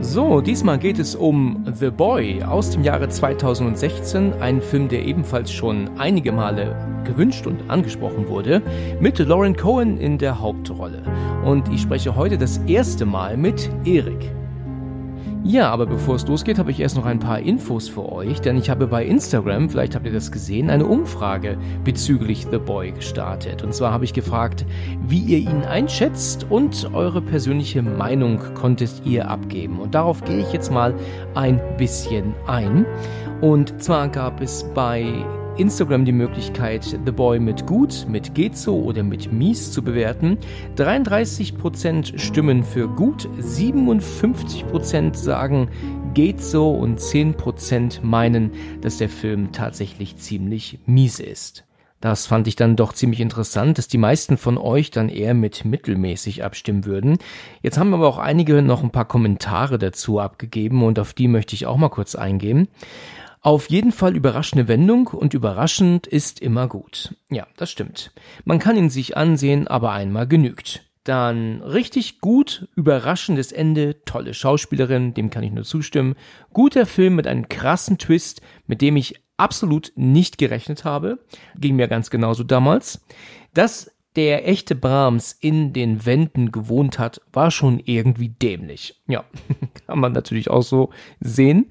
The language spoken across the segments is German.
So, diesmal geht es um The Boy aus dem Jahre 2016, ein Film, der ebenfalls schon einige Male gewünscht und angesprochen wurde, mit Lauren Cohen in der Hauptrolle. Und ich spreche heute das erste Mal mit Erik. Ja, aber bevor es losgeht, habe ich erst noch ein paar Infos für euch, denn ich habe bei Instagram, vielleicht habt ihr das gesehen, eine Umfrage bezüglich The Boy gestartet. Und zwar habe ich gefragt, wie ihr ihn einschätzt und eure persönliche Meinung konntet ihr abgeben. Und darauf gehe ich jetzt mal ein bisschen ein. Und zwar gab es bei Instagram die Möglichkeit, The Boy mit gut, mit geht so oder mit mies zu bewerten. 33% stimmen für gut, 57% sagen geht so und 10% meinen, dass der Film tatsächlich ziemlich mies ist. Das fand ich dann doch ziemlich interessant, dass die meisten von euch dann eher mit mittelmäßig abstimmen würden. Jetzt haben aber auch einige noch ein paar Kommentare dazu abgegeben und auf die möchte ich auch mal kurz eingehen. Auf jeden Fall überraschende Wendung und überraschend ist immer gut. Ja, das stimmt. Man kann ihn sich ansehen, aber einmal genügt. Dann richtig gut, überraschendes Ende, tolle Schauspielerin, dem kann ich nur zustimmen. Guter Film mit einem krassen Twist, mit dem ich absolut nicht gerechnet habe. Ging mir ganz genauso damals. Dass der echte Brahms in den Wänden gewohnt hat, war schon irgendwie dämlich. Ja, kann man natürlich auch so sehen.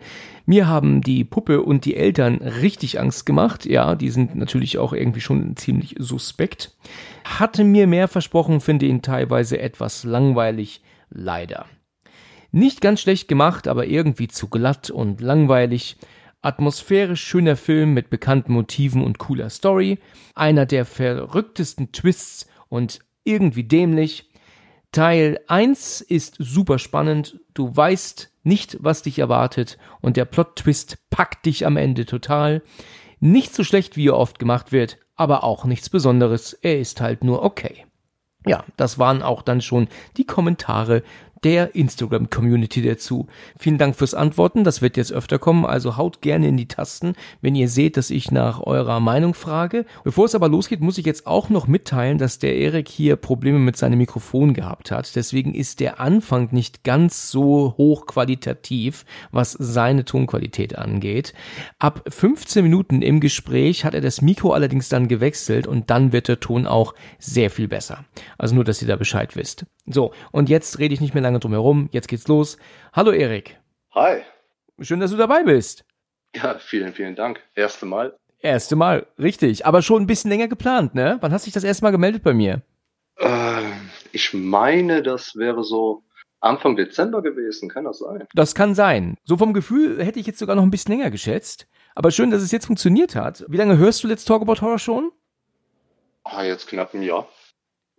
Mir haben die Puppe und die Eltern richtig Angst gemacht. Ja, die sind natürlich auch irgendwie schon ziemlich suspekt. Hatte mir mehr versprochen, finde ihn teilweise etwas langweilig, leider. Nicht ganz schlecht gemacht, aber irgendwie zu glatt und langweilig. Atmosphärisch schöner Film mit bekannten Motiven und cooler Story. Einer der verrücktesten Twists und irgendwie dämlich. Teil 1 ist super spannend. Du weißt nicht, was dich erwartet und der Plot-Twist packt dich am Ende total. Nicht so schlecht, wie er oft gemacht wird, aber auch nichts Besonderes. Er ist halt nur okay. Ja, das waren auch dann schon die Kommentare der Instagram-Community dazu. Vielen Dank fürs Antworten, das wird jetzt öfter kommen, also haut gerne in die Tasten, wenn ihr seht, dass ich nach eurer Meinung frage. Bevor es aber losgeht, muss ich jetzt auch noch mitteilen, dass der Erik hier Probleme mit seinem Mikrofon gehabt hat. Deswegen ist der Anfang nicht ganz so hochqualitativ, was seine Tonqualität angeht. Ab 15 Minuten im Gespräch hat er das Mikro allerdings dann gewechselt und dann wird der Ton auch sehr viel besser. Also nur, dass ihr da Bescheid wisst. So, und jetzt rede ich nicht mehr lange drum herum. Jetzt geht's los. Hallo Erik. Hi. Schön, dass du dabei bist. Ja, vielen, vielen Dank. Erste Mal. Erste Mal, richtig. Aber schon ein bisschen länger geplant, ne? Wann hast du dich das erste Mal gemeldet bei mir? Äh, ich meine, das wäre so Anfang Dezember gewesen. Kann das sein? Das kann sein. So vom Gefühl hätte ich jetzt sogar noch ein bisschen länger geschätzt. Aber schön, dass es jetzt funktioniert hat. Wie lange hörst du Let's Talk About Horror schon? Ah, jetzt knapp ein Jahr.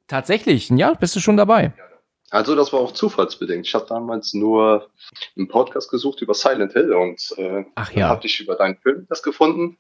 Tatsächlich, ja, bist du schon dabei. Also das war auch zufallsbedingt. Ich habe damals nur einen Podcast gesucht über Silent Hill und äh, Ach ja. habe ich über deinen Film das gefunden.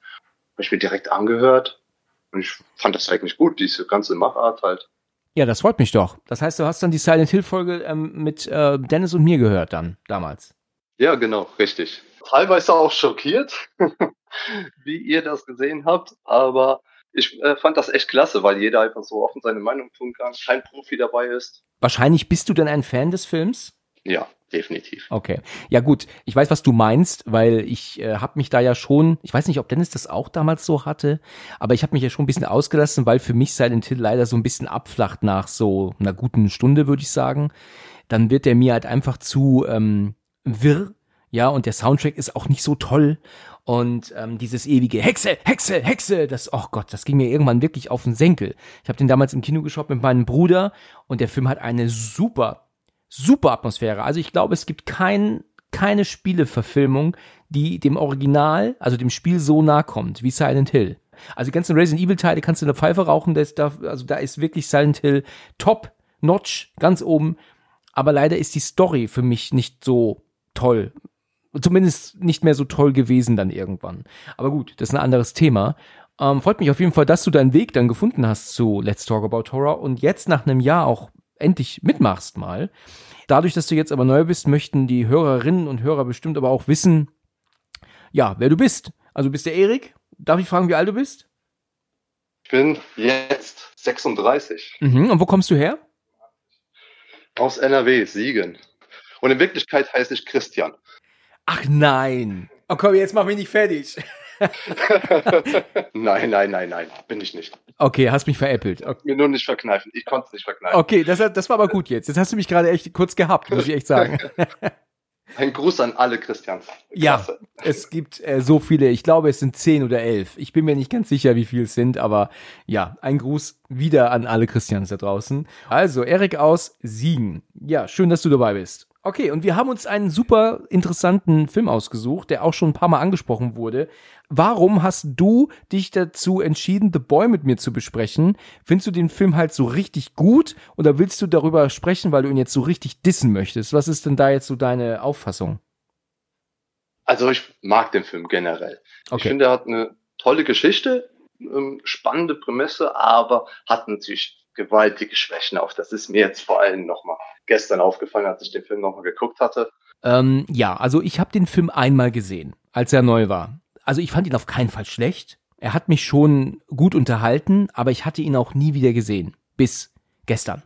Habe ich mir direkt angehört und ich fand das eigentlich gut, diese ganze Machart halt. Ja, das freut mich doch. Das heißt, du hast dann die Silent Hill Folge ähm, mit äh, Dennis und mir gehört dann damals. Ja, genau, richtig. Teilweise auch schockiert, wie ihr das gesehen habt, aber ich äh, fand das echt klasse, weil jeder einfach so offen seine Meinung tun kann, kein Profi dabei ist. Wahrscheinlich bist du denn ein Fan des Films? Ja, definitiv. Okay. Ja gut, ich weiß, was du meinst, weil ich äh, habe mich da ja schon, ich weiß nicht, ob Dennis das auch damals so hatte, aber ich habe mich ja schon ein bisschen ausgelassen, weil für mich Silent Hill leider so ein bisschen abflacht nach so einer guten Stunde, würde ich sagen. Dann wird der mir halt einfach zu ähm, wirr, ja, und der Soundtrack ist auch nicht so toll. Und ähm, dieses ewige Hexe, Hexe, Hexe, das, oh Gott, das ging mir irgendwann wirklich auf den Senkel. Ich habe den damals im Kino geschaut mit meinem Bruder und der Film hat eine super, super Atmosphäre. Also ich glaube, es gibt kein, keine Spieleverfilmung, die dem Original, also dem Spiel so nah kommt wie Silent Hill. Also die ganzen Resident Evil Teile kannst du in der Pfeife rauchen, das da, also da ist wirklich Silent Hill top, notch, ganz oben. Aber leider ist die Story für mich nicht so toll zumindest nicht mehr so toll gewesen dann irgendwann. Aber gut, das ist ein anderes Thema. Ähm, freut mich auf jeden Fall, dass du deinen Weg dann gefunden hast zu Let's Talk About Horror und jetzt nach einem Jahr auch endlich mitmachst mal. Dadurch, dass du jetzt aber neu bist, möchten die Hörerinnen und Hörer bestimmt aber auch wissen, ja, wer du bist. Also bist der Erik. Darf ich fragen, wie alt du bist? Ich bin jetzt 36. Mhm. Und wo kommst du her? Aus NRW, Siegen. Und in Wirklichkeit heiße ich Christian. Ach nein. Oh komm, jetzt mach mich nicht fertig. nein, nein, nein, nein, bin ich nicht. Okay, hast mich veräppelt. Okay. Mir nur nicht verkneifen. Ich konnte es nicht verkneifen. Okay, das, das war aber gut jetzt. Jetzt hast du mich gerade echt kurz gehabt, muss ich echt sagen. Ein Gruß an alle Christians. Klasse. Ja, es gibt äh, so viele. Ich glaube, es sind zehn oder elf. Ich bin mir nicht ganz sicher, wie viele es sind, aber ja, ein Gruß wieder an alle Christians da draußen. Also, Erik aus Siegen. Ja, schön, dass du dabei bist. Okay, und wir haben uns einen super interessanten Film ausgesucht, der auch schon ein paar Mal angesprochen wurde. Warum hast du dich dazu entschieden, The Boy mit mir zu besprechen? Findest du den Film halt so richtig gut oder willst du darüber sprechen, weil du ihn jetzt so richtig dissen möchtest? Was ist denn da jetzt so deine Auffassung? Also ich mag den Film generell. Okay. Ich finde, er hat eine tolle Geschichte, ähm, spannende Prämisse, aber hat natürlich gewaltige Schwächen auf. Das ist mir jetzt vor allem nochmal gestern aufgefallen, als ich den Film nochmal geguckt hatte. Ähm, ja, also ich habe den Film einmal gesehen, als er neu war. Also ich fand ihn auf keinen Fall schlecht. Er hat mich schon gut unterhalten, aber ich hatte ihn auch nie wieder gesehen. Bis gestern.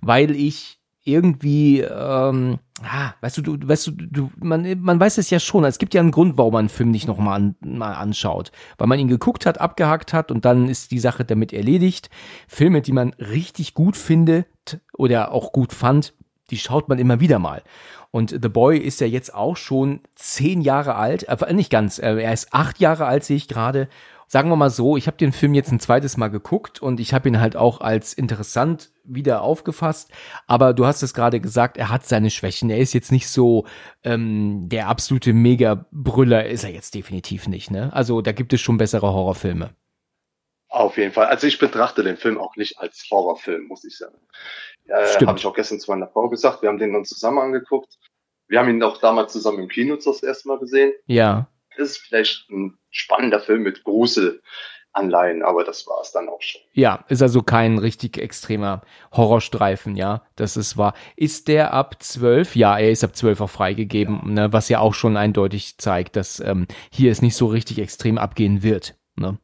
Weil ich irgendwie, ähm, ah, weißt du, du, weißt du, du, man, man weiß es ja schon. Es gibt ja einen Grund, warum man einen Film nicht nochmal an, mal anschaut. Weil man ihn geguckt hat, abgehakt hat und dann ist die Sache damit erledigt. Filme, die man richtig gut findet oder auch gut fand, die schaut man immer wieder mal. Und The Boy ist ja jetzt auch schon zehn Jahre alt, äh, nicht ganz, äh, er ist acht Jahre alt, sehe ich gerade sagen wir mal so, ich habe den Film jetzt ein zweites Mal geguckt und ich habe ihn halt auch als interessant wieder aufgefasst. Aber du hast es gerade gesagt, er hat seine Schwächen. Er ist jetzt nicht so ähm, der absolute Mega-Brüller, ist er jetzt definitiv nicht. Ne? Also da gibt es schon bessere Horrorfilme. Auf jeden Fall. Also ich betrachte den Film auch nicht als Horrorfilm, muss ich sagen. Äh, Habe ich auch gestern zu meiner Frau gesagt. Wir haben den dann zusammen angeguckt. Wir haben ihn auch damals zusammen im Kino das erste Mal gesehen. Ja ist vielleicht ein spannender Film mit Gruselanleihen, aber das war es dann auch schon. Ja, ist also kein richtig extremer Horrorstreifen, ja, das ist wahr. Ist der ab zwölf? Ja, er ist ab zwölf auch freigegeben, ja. ne, was ja auch schon eindeutig zeigt, dass ähm, hier es nicht so richtig extrem abgehen wird. Ne?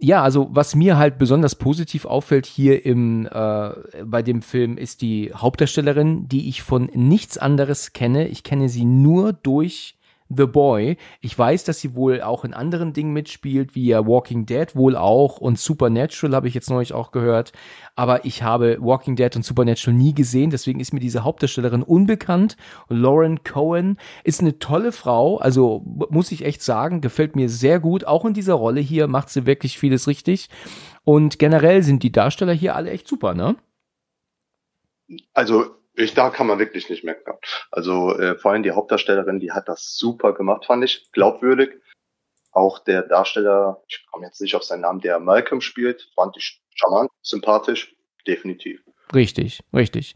Ja, also was mir halt besonders positiv auffällt hier im äh, bei dem Film ist die Hauptdarstellerin, die ich von nichts anderes kenne. Ich kenne sie nur durch The Boy. Ich weiß, dass sie wohl auch in anderen Dingen mitspielt, wie ja Walking Dead wohl auch und Supernatural habe ich jetzt neulich auch gehört. Aber ich habe Walking Dead und Supernatural nie gesehen, deswegen ist mir diese Hauptdarstellerin unbekannt. Lauren Cohen ist eine tolle Frau, also muss ich echt sagen, gefällt mir sehr gut. Auch in dieser Rolle hier macht sie wirklich vieles richtig. Und generell sind die Darsteller hier alle echt super, ne? Also ich, da kann man wirklich nicht meckern. Also äh, vor allem die Hauptdarstellerin, die hat das super gemacht, fand ich, glaubwürdig. Auch der Darsteller, ich komme jetzt nicht auf seinen Namen, der Malcolm spielt, fand ich charmant, sympathisch, definitiv. Richtig, richtig.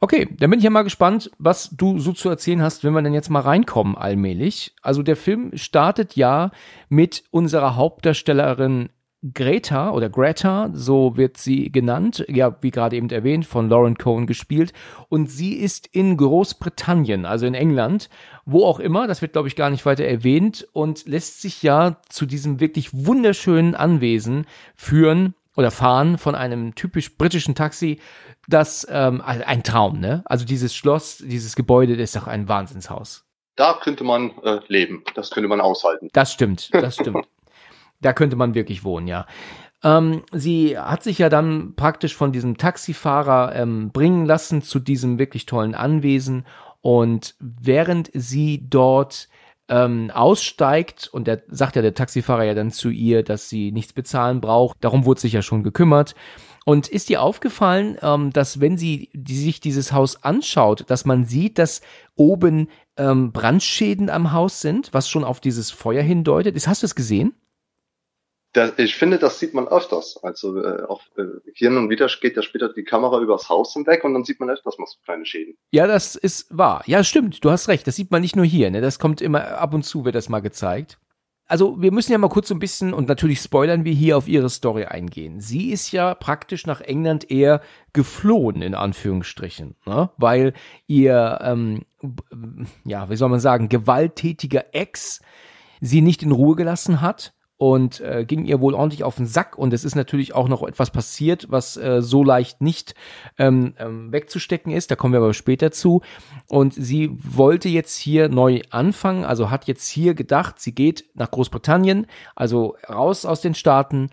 Okay, dann bin ich ja mal gespannt, was du so zu erzählen hast, wenn wir dann jetzt mal reinkommen allmählich. Also der Film startet ja mit unserer Hauptdarstellerin Greta oder Greta, so wird sie genannt, ja, wie gerade eben erwähnt, von Lauren Cohen gespielt. Und sie ist in Großbritannien, also in England, wo auch immer, das wird, glaube ich, gar nicht weiter erwähnt und lässt sich ja zu diesem wirklich wunderschönen Anwesen führen oder fahren von einem typisch britischen Taxi. Das ähm, ein Traum, ne? Also dieses Schloss, dieses Gebäude, das ist doch ein Wahnsinnshaus. Da könnte man äh, leben, das könnte man aushalten. Das stimmt, das stimmt. Da könnte man wirklich wohnen, ja. Ähm, sie hat sich ja dann praktisch von diesem Taxifahrer ähm, bringen lassen zu diesem wirklich tollen Anwesen. Und während sie dort ähm, aussteigt, und der sagt ja der Taxifahrer ja dann zu ihr, dass sie nichts bezahlen braucht, darum wurde sich ja schon gekümmert. Und ist dir aufgefallen, ähm, dass wenn sie die, sich dieses Haus anschaut, dass man sieht, dass oben ähm, Brandschäden am Haus sind, was schon auf dieses Feuer hindeutet? Ist, hast du es gesehen? Das, ich finde, das sieht man öfters. Also äh, auf, äh, hier und wieder geht ja später die Kamera übers Haus hinweg und dann sieht man öfters mal so kleine Schäden. Ja, das ist wahr. Ja, stimmt. Du hast recht. Das sieht man nicht nur hier. Ne? Das kommt immer ab und zu, wird das mal gezeigt. also wir müssen ja mal kurz so ein bisschen und natürlich spoilern wir hier auf ihre Story eingehen. Sie ist ja praktisch nach England eher geflohen in Anführungsstrichen, ne? weil ihr ähm, ja wie soll man sagen gewalttätiger Ex sie nicht in Ruhe gelassen hat und äh, ging ihr wohl ordentlich auf den Sack. Und es ist natürlich auch noch etwas passiert, was äh, so leicht nicht ähm, ähm, wegzustecken ist. Da kommen wir aber später zu. Und sie wollte jetzt hier neu anfangen, also hat jetzt hier gedacht, sie geht nach Großbritannien, also raus aus den Staaten,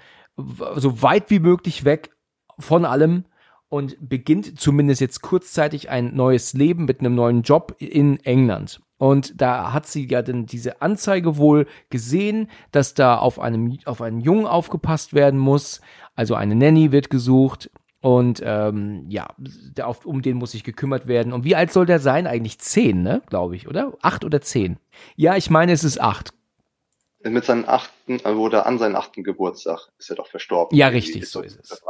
so weit wie möglich weg von allem und beginnt zumindest jetzt kurzzeitig ein neues Leben mit einem neuen Job in England. Und da hat sie ja dann diese Anzeige wohl gesehen, dass da auf einem, auf einen Jungen aufgepasst werden muss. Also eine Nanny wird gesucht. Und ähm, ja, der, auf, um den muss sich gekümmert werden. Und wie alt soll der sein? Eigentlich zehn, ne? Glaube ich, oder? Acht oder zehn? Ja, ich meine, es ist acht. Mit seinem achten, äh, oder an seinem achten Geburtstag ist er doch verstorben. Ja, richtig, so ist es.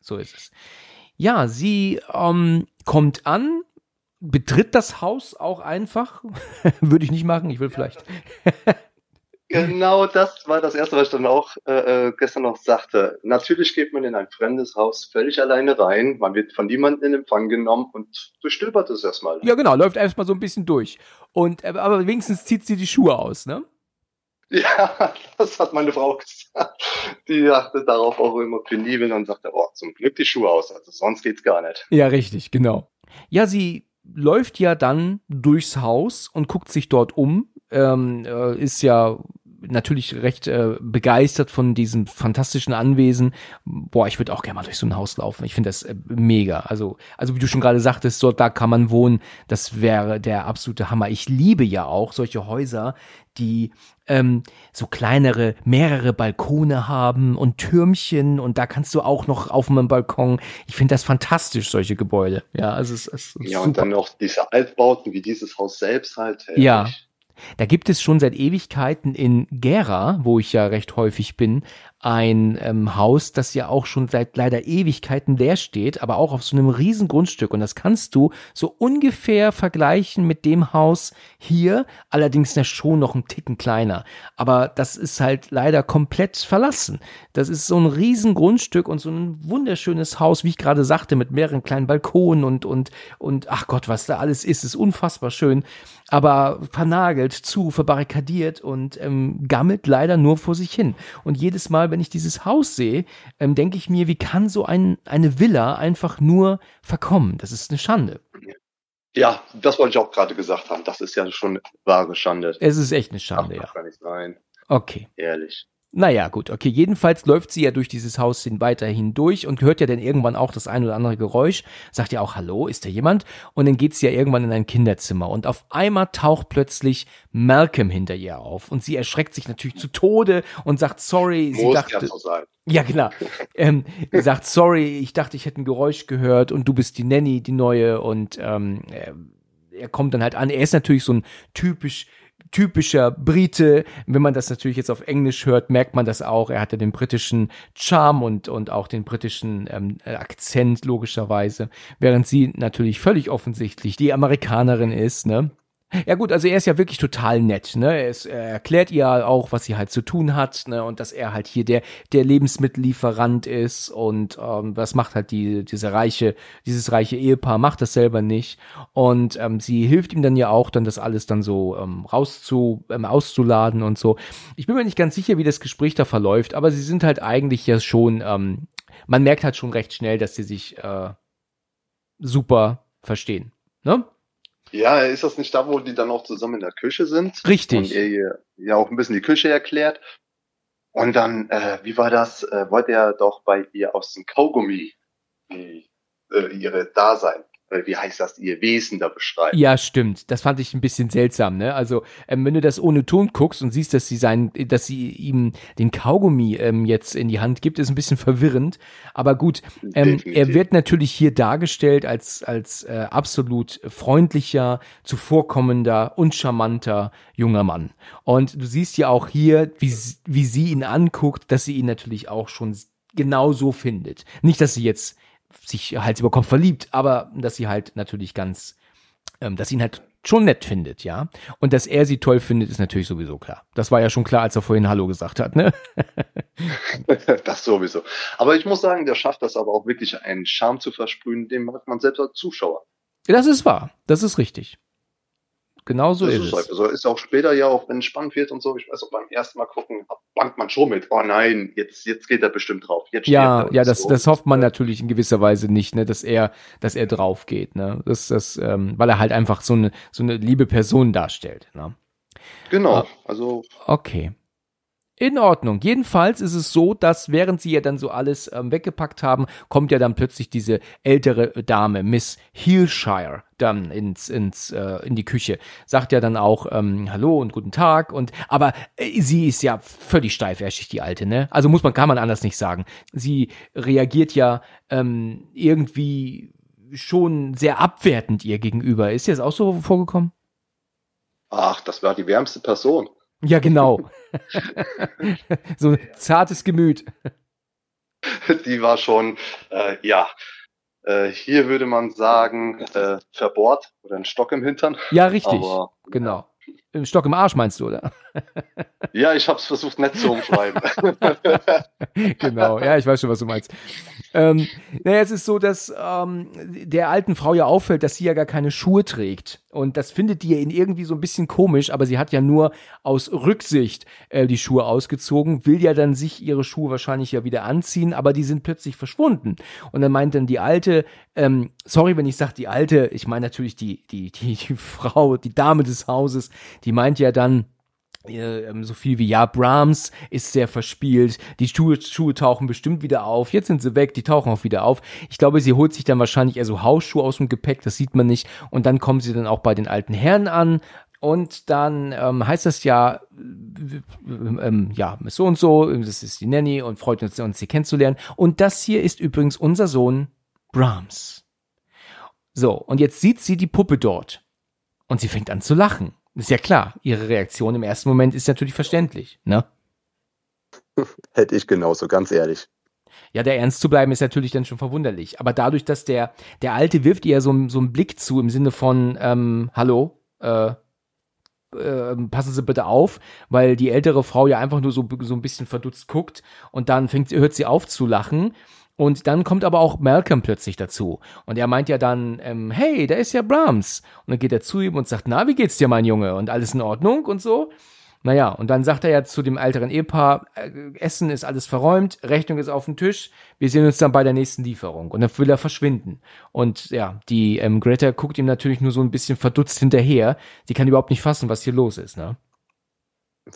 So ist es. Ja, sie ähm, kommt an, betritt das Haus auch einfach. Würde ich nicht machen, ich will vielleicht. genau das war das Erste, was ich dann auch äh, äh, gestern noch sagte. Natürlich geht man in ein fremdes Haus völlig alleine rein, man wird von niemandem in Empfang genommen und bestöbert es erstmal. Ja, genau, läuft erstmal so ein bisschen durch. Und, äh, aber wenigstens zieht sie die Schuhe aus, ne? Ja, das hat meine Frau gesagt. Die achte darauf auch immer penibel und sagte, oh, zum Glück die Schuhe aus, also sonst geht's gar nicht. Ja, richtig, genau. Ja, sie läuft ja dann durchs Haus und guckt sich dort um. Ähm, äh, ist ja natürlich recht äh, begeistert von diesem fantastischen Anwesen. Boah, ich würde auch gerne mal durch so ein Haus laufen. Ich finde das äh, mega. Also, also wie du schon gerade sagtest, dort da kann man wohnen. Das wäre der absolute Hammer. Ich liebe ja auch solche Häuser, die ähm, so kleinere, mehrere Balkone haben und Türmchen und da kannst du auch noch auf einem Balkon. Ich finde das fantastisch, solche Gebäude. Ja, also es ist Ja, super. und dann noch diese Altbauten wie dieses Haus selbst halt. Herrlich. Ja. Da gibt es schon seit Ewigkeiten in Gera, wo ich ja recht häufig bin, ein ähm, Haus, das ja auch schon seit leider Ewigkeiten leer steht, aber auch auf so einem riesen Grundstück. Und das kannst du so ungefähr vergleichen mit dem Haus hier, allerdings ja schon noch ein Ticken kleiner. Aber das ist halt leider komplett verlassen. Das ist so ein riesen Grundstück und so ein wunderschönes Haus, wie ich gerade sagte, mit mehreren kleinen Balkonen und, und, und, ach Gott, was da alles ist, ist unfassbar schön. Aber vernagelt, zu, verbarrikadiert und ähm, gammelt leider nur vor sich hin. Und jedes Mal, wenn ich dieses Haus sehe, ähm, denke ich mir, wie kann so ein, eine Villa einfach nur verkommen? Das ist eine Schande. Ja, das wollte ich auch gerade gesagt haben. Das ist ja schon wahre Schande. Es ist echt eine Schande, Ach, ja. Kann nicht sein. Okay. Ehrlich. Naja, gut, okay. Jedenfalls läuft sie ja durch dieses Haus hin weiterhin durch und hört ja dann irgendwann auch das ein oder andere Geräusch, sagt ja auch, hallo, ist da jemand? Und dann geht sie ja irgendwann in ein Kinderzimmer und auf einmal taucht plötzlich Malcolm hinter ihr auf und sie erschreckt sich natürlich zu Tode und sagt, sorry, sie Muss dachte, so sein. ja, genau. ähm, sagt, sorry, ich dachte, ich hätte ein Geräusch gehört und du bist die Nanny, die neue und ähm, er kommt dann halt an. Er ist natürlich so ein typisch typischer Brite. Wenn man das natürlich jetzt auf Englisch hört, merkt man das auch. Er hatte den britischen Charme und, und auch den britischen ähm, Akzent logischerweise, während sie natürlich völlig offensichtlich die Amerikanerin ist, ne? Ja gut, also er ist ja wirklich total nett, ne? Er, ist, er erklärt ihr auch, was sie halt zu tun hat, ne? Und dass er halt hier der der Lebensmittellieferant ist und ähm, was macht halt die diese reiche dieses reiche Ehepaar macht das selber nicht und ähm, sie hilft ihm dann ja auch, dann das alles dann so ähm, rauszu ähm, auszuladen und so. Ich bin mir nicht ganz sicher, wie das Gespräch da verläuft, aber sie sind halt eigentlich ja schon, ähm, man merkt halt schon recht schnell, dass sie sich äh, super verstehen, ne? Ja, ist das nicht da, wo die dann auch zusammen in der Küche sind? Richtig. Und er ja auch ein bisschen die Küche erklärt. Und dann, äh, wie war das? Äh, wollte er doch bei ihr aus dem Kaugummi die, äh, ihre Dasein wie heißt das, ihr Wesen da beschreibt. Ja, stimmt. Das fand ich ein bisschen seltsam, ne? Also, ähm, wenn du das ohne Ton guckst und siehst, dass sie sein, dass sie ihm den Kaugummi ähm, jetzt in die Hand gibt, ist ein bisschen verwirrend. Aber gut, ähm, er wird natürlich hier dargestellt als, als äh, absolut freundlicher, zuvorkommender und charmanter junger Mann. Und du siehst ja auch hier, wie, wie sie ihn anguckt, dass sie ihn natürlich auch schon genau so findet. Nicht, dass sie jetzt sich Hals über Kopf verliebt, aber dass sie halt natürlich ganz, ähm, dass ihn halt schon nett findet, ja. Und dass er sie toll findet, ist natürlich sowieso klar. Das war ja schon klar, als er vorhin Hallo gesagt hat, ne? das sowieso. Aber ich muss sagen, der schafft das aber auch wirklich einen Charme zu versprühen, den mag man selbst als Zuschauer. Das ist wahr. Das ist richtig. Genau so das ist, ist es. halt, also ist auch später ja auch, wenn es spannend wird und so, ich weiß auch beim ersten Mal gucken, bangt man schon mit, oh nein, jetzt, jetzt geht er bestimmt drauf. Jetzt Ja, ja, das, so. das hofft man natürlich in gewisser Weise nicht, ne, dass er, dass er drauf geht, ne. Das, das, ähm, weil er halt einfach so eine, so eine liebe Person darstellt, ne. Genau, Ah. also Okay. In Ordnung. Jedenfalls ist es so, dass während sie ja dann so alles ähm, weggepackt haben, kommt ja dann plötzlich diese ältere Dame, Miss Healshire, dann ins, ins, äh, in die Küche. Sagt ja dann auch ähm, Hallo und guten Tag. Und aber äh, sie ist ja völlig steifäschig, die alte, ne? Also muss man, kann man anders nicht sagen. Sie reagiert ja ähm, irgendwie schon sehr abwertend ihr gegenüber. Ist dir das auch so vorgekommen? ach, das war die wärmste Person. Ja, genau. so ein zartes Gemüt. Die war schon, äh, ja, äh, hier würde man sagen, äh, verbohrt oder ein Stock im Hintern. Ja, richtig. Aber genau. Im Stock im Arsch meinst du, oder? ja, ich habe es versucht nett zu umschreiben. genau, ja, ich weiß schon, was du meinst. Ähm, naja, es ist so, dass ähm, der alten Frau ja auffällt, dass sie ja gar keine Schuhe trägt. Und das findet die ja in irgendwie so ein bisschen komisch, aber sie hat ja nur aus Rücksicht äh, die Schuhe ausgezogen, will ja dann sich ihre Schuhe wahrscheinlich ja wieder anziehen, aber die sind plötzlich verschwunden. Und dann meint dann die alte, ähm, sorry, wenn ich sage die alte, ich meine natürlich die, die, die, die Frau, die Dame des Hauses, die meint ja dann, äh, ähm, so viel wie ja, Brahms ist sehr verspielt, die Schuhe, Schuhe tauchen bestimmt wieder auf, jetzt sind sie weg, die tauchen auch wieder auf. Ich glaube, sie holt sich dann wahrscheinlich eher so Hausschuhe aus dem Gepäck, das sieht man nicht. Und dann kommen sie dann auch bei den alten Herren an. Und dann ähm, heißt das ja, äh, ähm, ja, so und so, das ist die Nanny und freut uns, uns sie kennenzulernen. Und das hier ist übrigens unser Sohn Brahms. So, und jetzt sieht sie die Puppe dort. Und sie fängt an zu lachen. Ist ja klar, ihre Reaktion im ersten Moment ist natürlich verständlich, ne? Hätte ich genauso, ganz ehrlich. Ja, der ernst zu bleiben ist natürlich dann schon verwunderlich. Aber dadurch, dass der, der Alte wirft ihr so, so einen Blick zu im Sinne von, ähm, hallo, äh, äh, passen Sie bitte auf, weil die ältere Frau ja einfach nur so, so ein bisschen verdutzt guckt und dann fängt, hört sie auf zu lachen. Und dann kommt aber auch Malcolm plötzlich dazu. Und er meint ja dann, ähm, hey, da ist ja Brahms. Und dann geht er zu ihm und sagt, na, wie geht's dir, mein Junge? Und alles in Ordnung und so. Naja, und dann sagt er ja zu dem älteren Ehepaar, äh, Essen ist alles verräumt, Rechnung ist auf dem Tisch, wir sehen uns dann bei der nächsten Lieferung. Und dann will er verschwinden. Und ja, die ähm, Greta guckt ihm natürlich nur so ein bisschen verdutzt hinterher. Die kann überhaupt nicht fassen, was hier los ist, ne?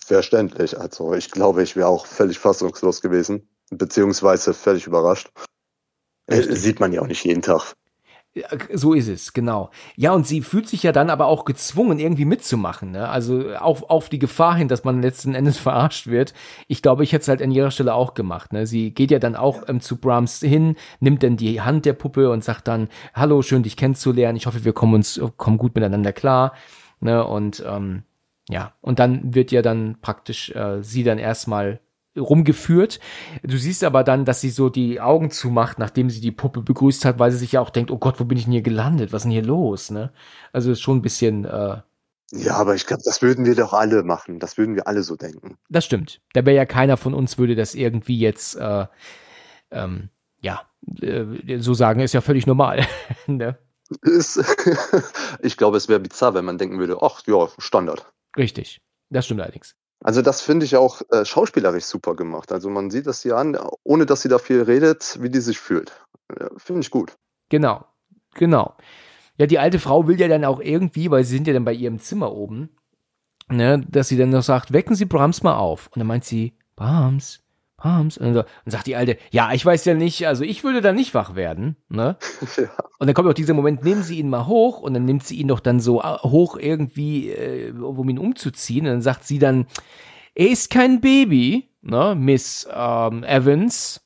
Verständlich. Also ich glaube, ich wäre auch völlig fassungslos gewesen, beziehungsweise völlig überrascht. Äh, Richtig. Sieht man ja auch nicht jeden Tag. So ist es, genau. Ja, und sie fühlt sich ja dann aber auch gezwungen, irgendwie mitzumachen. Ne? Also auf, auf die Gefahr hin, dass man letzten Endes verarscht wird. Ich glaube, ich hätte es halt an ihrer Stelle auch gemacht. Ne? Sie geht ja dann auch ähm, zu Brahms hin, nimmt dann die Hand der Puppe und sagt dann, hallo, schön dich kennenzulernen. Ich hoffe, wir kommen uns, kommen gut miteinander klar. Ne? Und ähm, ja, und dann wird ja dann praktisch äh, sie dann erstmal rumgeführt. Du siehst aber dann, dass sie so die Augen zumacht, nachdem sie die Puppe begrüßt hat, weil sie sich ja auch denkt, oh Gott, wo bin ich denn hier gelandet? Was ist denn hier los? Ne? Also ist schon ein bisschen, äh, Ja, aber ich glaube, das würden wir doch alle machen. Das würden wir alle so denken. das stimmt. Da wäre ja keiner von uns würde das irgendwie jetzt, äh, ähm, ja, äh, so sagen, ist ja völlig normal. ne? Ist, ich glaube, es wäre bizarr, wenn man denken würde, ach ja, Standard. Richtig. Das stimmt allerdings. Also das finde ich auch äh, schauspielerisch super gemacht. Also man sieht das hier an, ohne dass sie da viel redet, wie die sich fühlt. Äh, finde ich gut. Genau, genau. Ja, die alte Frau will ja dann auch irgendwie, weil sie sind ja dann bei ihrem Zimmer oben, ne, dass sie dann noch sagt, wecken Sie Brahms mal auf. Und dann meint sie, Brahms, Brahms. Und dann sagt die alte, ja, ich weiß ja nicht, also ich würde da nicht wach werden, ne? Ja. Und dann kommt auch dieser Moment, nehmen Sie ihn mal hoch und dann nimmt sie ihn doch dann so äh, hoch irgendwie, äh, um ihn umzuziehen. Und dann sagt sie dann, er ist kein Baby, ne, Miss ähm, Evans.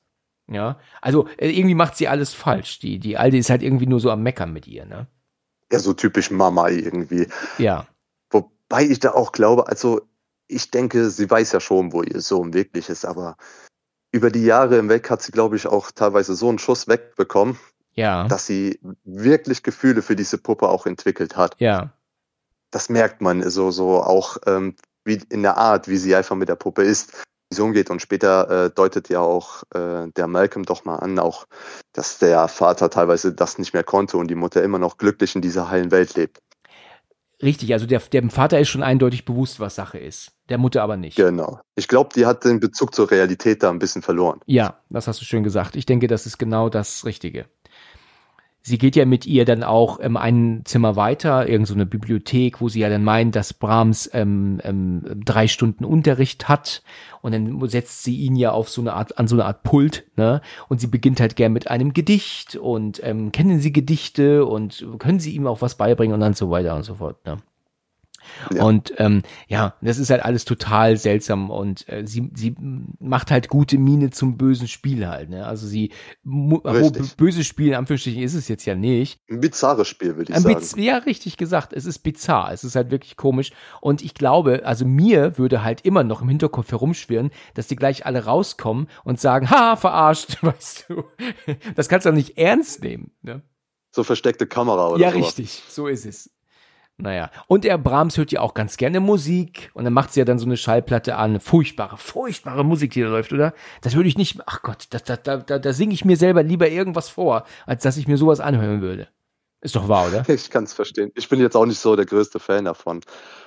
Ja, also äh, irgendwie macht sie alles falsch. Die, die Alte ist halt irgendwie nur so am Meckern mit ihr, ne? ja, so typisch Mama irgendwie. Ja, Wobei ich da auch glaube, also ich denke, sie weiß ja schon, wo ihr Sohn wirklich ist, aber über die Jahre hinweg hat sie, glaube ich, auch teilweise so einen Schuss wegbekommen, ja, dass sie wirklich Gefühle für diese Puppe auch entwickelt hat. ja. das merkt man so, so auch ähm, wie in der Art, wie sie einfach mit der Puppe ist, wie sie umgeht. Und später äh, deutet ja auch äh, der Malcolm doch mal an, auch, dass der Vater teilweise das nicht mehr konnte und die Mutter immer noch glücklich in dieser heilen Welt lebt. Richtig, also der, dem Vater ist schon eindeutig bewusst, was Sache ist. Der Mutter aber nicht. Genau. Ich glaube, die hat den Bezug zur Realität da ein bisschen verloren. Ja, das hast du schön gesagt. Ich denke, das ist genau das Richtige. Sie geht ja mit ihr dann auch ähm, ein Zimmer weiter, irgend so eine Bibliothek, wo sie ja dann meint, dass Brahms ähm, ähm, drei Stunden Unterricht hat und dann setzt sie ihn ja auf so eine Art, an so eine Art Pult, ne? Und sie beginnt halt gern mit einem Gedicht und ähm, kennen Sie Gedichte und können Sie ihm auch was beibringen und dann so weiter und so fort, ne? Ja. Und ähm, ja, das ist halt alles total seltsam und äh, sie, sie macht halt gute Miene zum bösen Spiel halt. Ne? Also sie, wo böses Spiel in Anführungsstrichen ist es jetzt ja nicht. Ein bizarres Spiel, würde ich sagen. Ja, richtig gesagt. Es ist bizarr. Es ist halt wirklich komisch. Und ich glaube, also mir würde halt immer noch im Hinterkopf herumschwirren, dass die gleich alle rauskommen und sagen, ha, verarscht, weißt du. Das kannst du doch nicht ernst nehmen. Ne? So versteckte Kamera oder Ja, sowas. richtig. So ist es. Naja, und der Brahms hört ja auch ganz gerne Musik und dann macht sie ja dann so eine Schallplatte an. Furchtbare, furchtbare Musik, die da läuft, oder? Das würde ich nicht, ach Gott, da, da, da, da, singe ich mir selber lieber irgendwas vor, als dass ich mir sowas anhören würde. Ist doch wahr, oder? Ich kann es verstehen. Ich bin jetzt auch nicht so der größte Fan davon.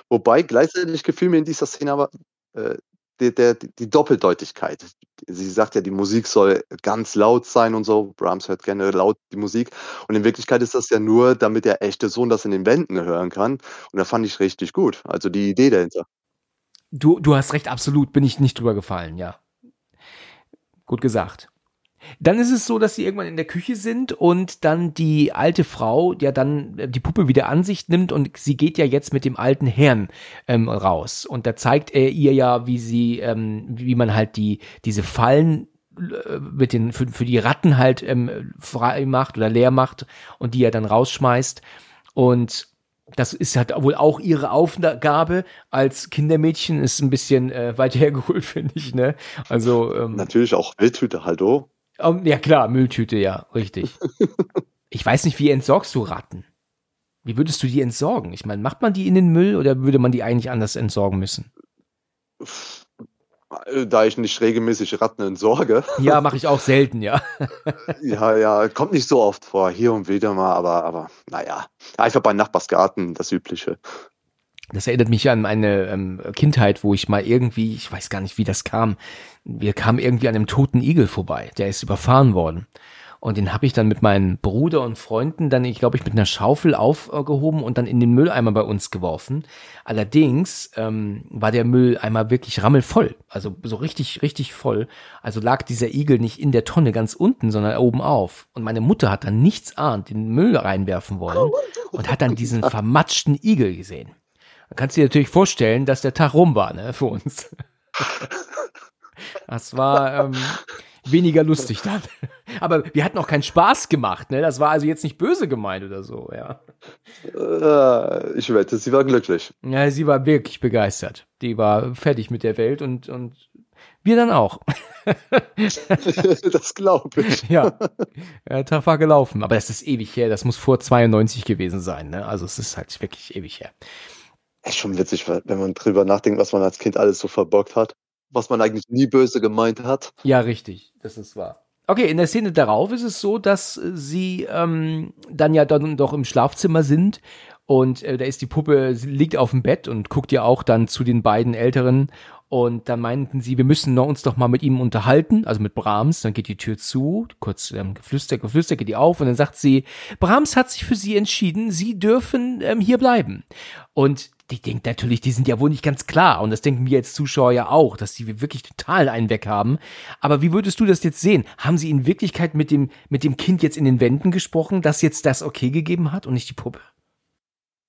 Wobei gleichzeitig gefiel mir in dieser Szene aber äh, die, der, die Doppeldeutigkeit. Sie sagt ja, die Musik soll ganz laut sein und so. Brahms hört gerne laut die Musik. Und in Wirklichkeit ist das ja nur, damit der echte Sohn das in den Wänden hören kann. Und da fand ich richtig gut. Also die Idee dahinter. Du, du hast recht, absolut. Bin ich nicht drüber gefallen, ja. Gut gesagt. Dann ist es so, dass sie irgendwann in der Küche sind und dann die alte Frau ja dann äh, die Puppe wieder an sich nimmt und sie geht ja jetzt mit dem alten Herrn ähm, raus. Und da zeigt er ihr ja, wie sie, ähm, wie man halt die, diese Fallen äh, mit den, für, für die Ratten halt ähm, frei macht oder leer macht und die er dann rausschmeißt. Und das ist halt wohl auch ihre Aufgabe als Kindermädchen, ist ein bisschen äh, weit hergeholt, finde ich, ne? Also ähm, natürlich auch Wildhüte, hallo. Um, ja klar, Mülltüte, ja, richtig. ich weiß nicht, wie entsorgst du Ratten? Wie würdest du die entsorgen? Ich meine, macht man die in den Müll oder würde man die eigentlich anders entsorgen müssen? Da ich nicht regelmäßig Ratten entsorge. Ja, mache ich auch selten, ja. ja, ja, kommt nicht so oft vor, hier und wieder mal, aber, aber naja, einfach bei Nachbarsgarten das Übliche. Das erinnert mich an meine ähm, Kindheit, wo ich mal irgendwie, ich weiß gar nicht, wie das kam, wir kamen irgendwie an einem toten Igel vorbei, der ist überfahren worden. Und den habe ich dann mit meinen Bruder und Freunden dann, ich glaube ich, mit einer Schaufel aufgehoben und dann in den Mülleimer bei uns geworfen. Allerdings ähm, war der Mülleimer wirklich rammelvoll, also so richtig, richtig voll. Also lag dieser Igel nicht in der Tonne ganz unten, sondern oben auf. Und meine Mutter hat dann nichts ahnt, den Müll reinwerfen wollen und hat dann diesen vermatschten Igel gesehen. Da kannst du dir natürlich vorstellen, dass der Tag rum war, ne, für uns. Das war ähm, weniger lustig dann. Aber wir hatten auch keinen Spaß gemacht, ne? Das war also jetzt nicht böse gemeint oder so, ja. Äh, ich wette, sie war glücklich. Ja, sie war wirklich begeistert. Die war fertig mit der Welt und, und wir dann auch. das glaube ich. Ja, der Tag war gelaufen. Aber das ist ewig her. Das muss vor 92 gewesen sein. Ne? Also es ist halt wirklich ewig her. Ist schon witzig, wenn man drüber nachdenkt, was man als Kind alles so verbockt hat. Was man eigentlich nie böse gemeint hat. Ja, richtig. Das ist wahr. Okay, in der Szene darauf ist es so, dass sie ähm, dann ja dann doch im Schlafzimmer sind und äh, da ist die Puppe, sie liegt auf dem Bett und guckt ja auch dann zu den beiden Älteren und dann meinten sie, wir müssen uns doch mal mit ihm unterhalten, also mit Brahms. Dann geht die Tür zu, kurz ähm, geflüster, geflüster geht die auf und dann sagt sie, Brahms hat sich für sie entschieden, sie dürfen ähm, hier bleiben. Und die denkt natürlich, die sind ja wohl nicht ganz klar. Und das denken wir als Zuschauer ja auch, dass die wirklich total einen weg haben. Aber wie würdest du das jetzt sehen? Haben sie in Wirklichkeit mit dem, mit dem Kind jetzt in den Wänden gesprochen, das jetzt das okay gegeben hat und nicht die Puppe?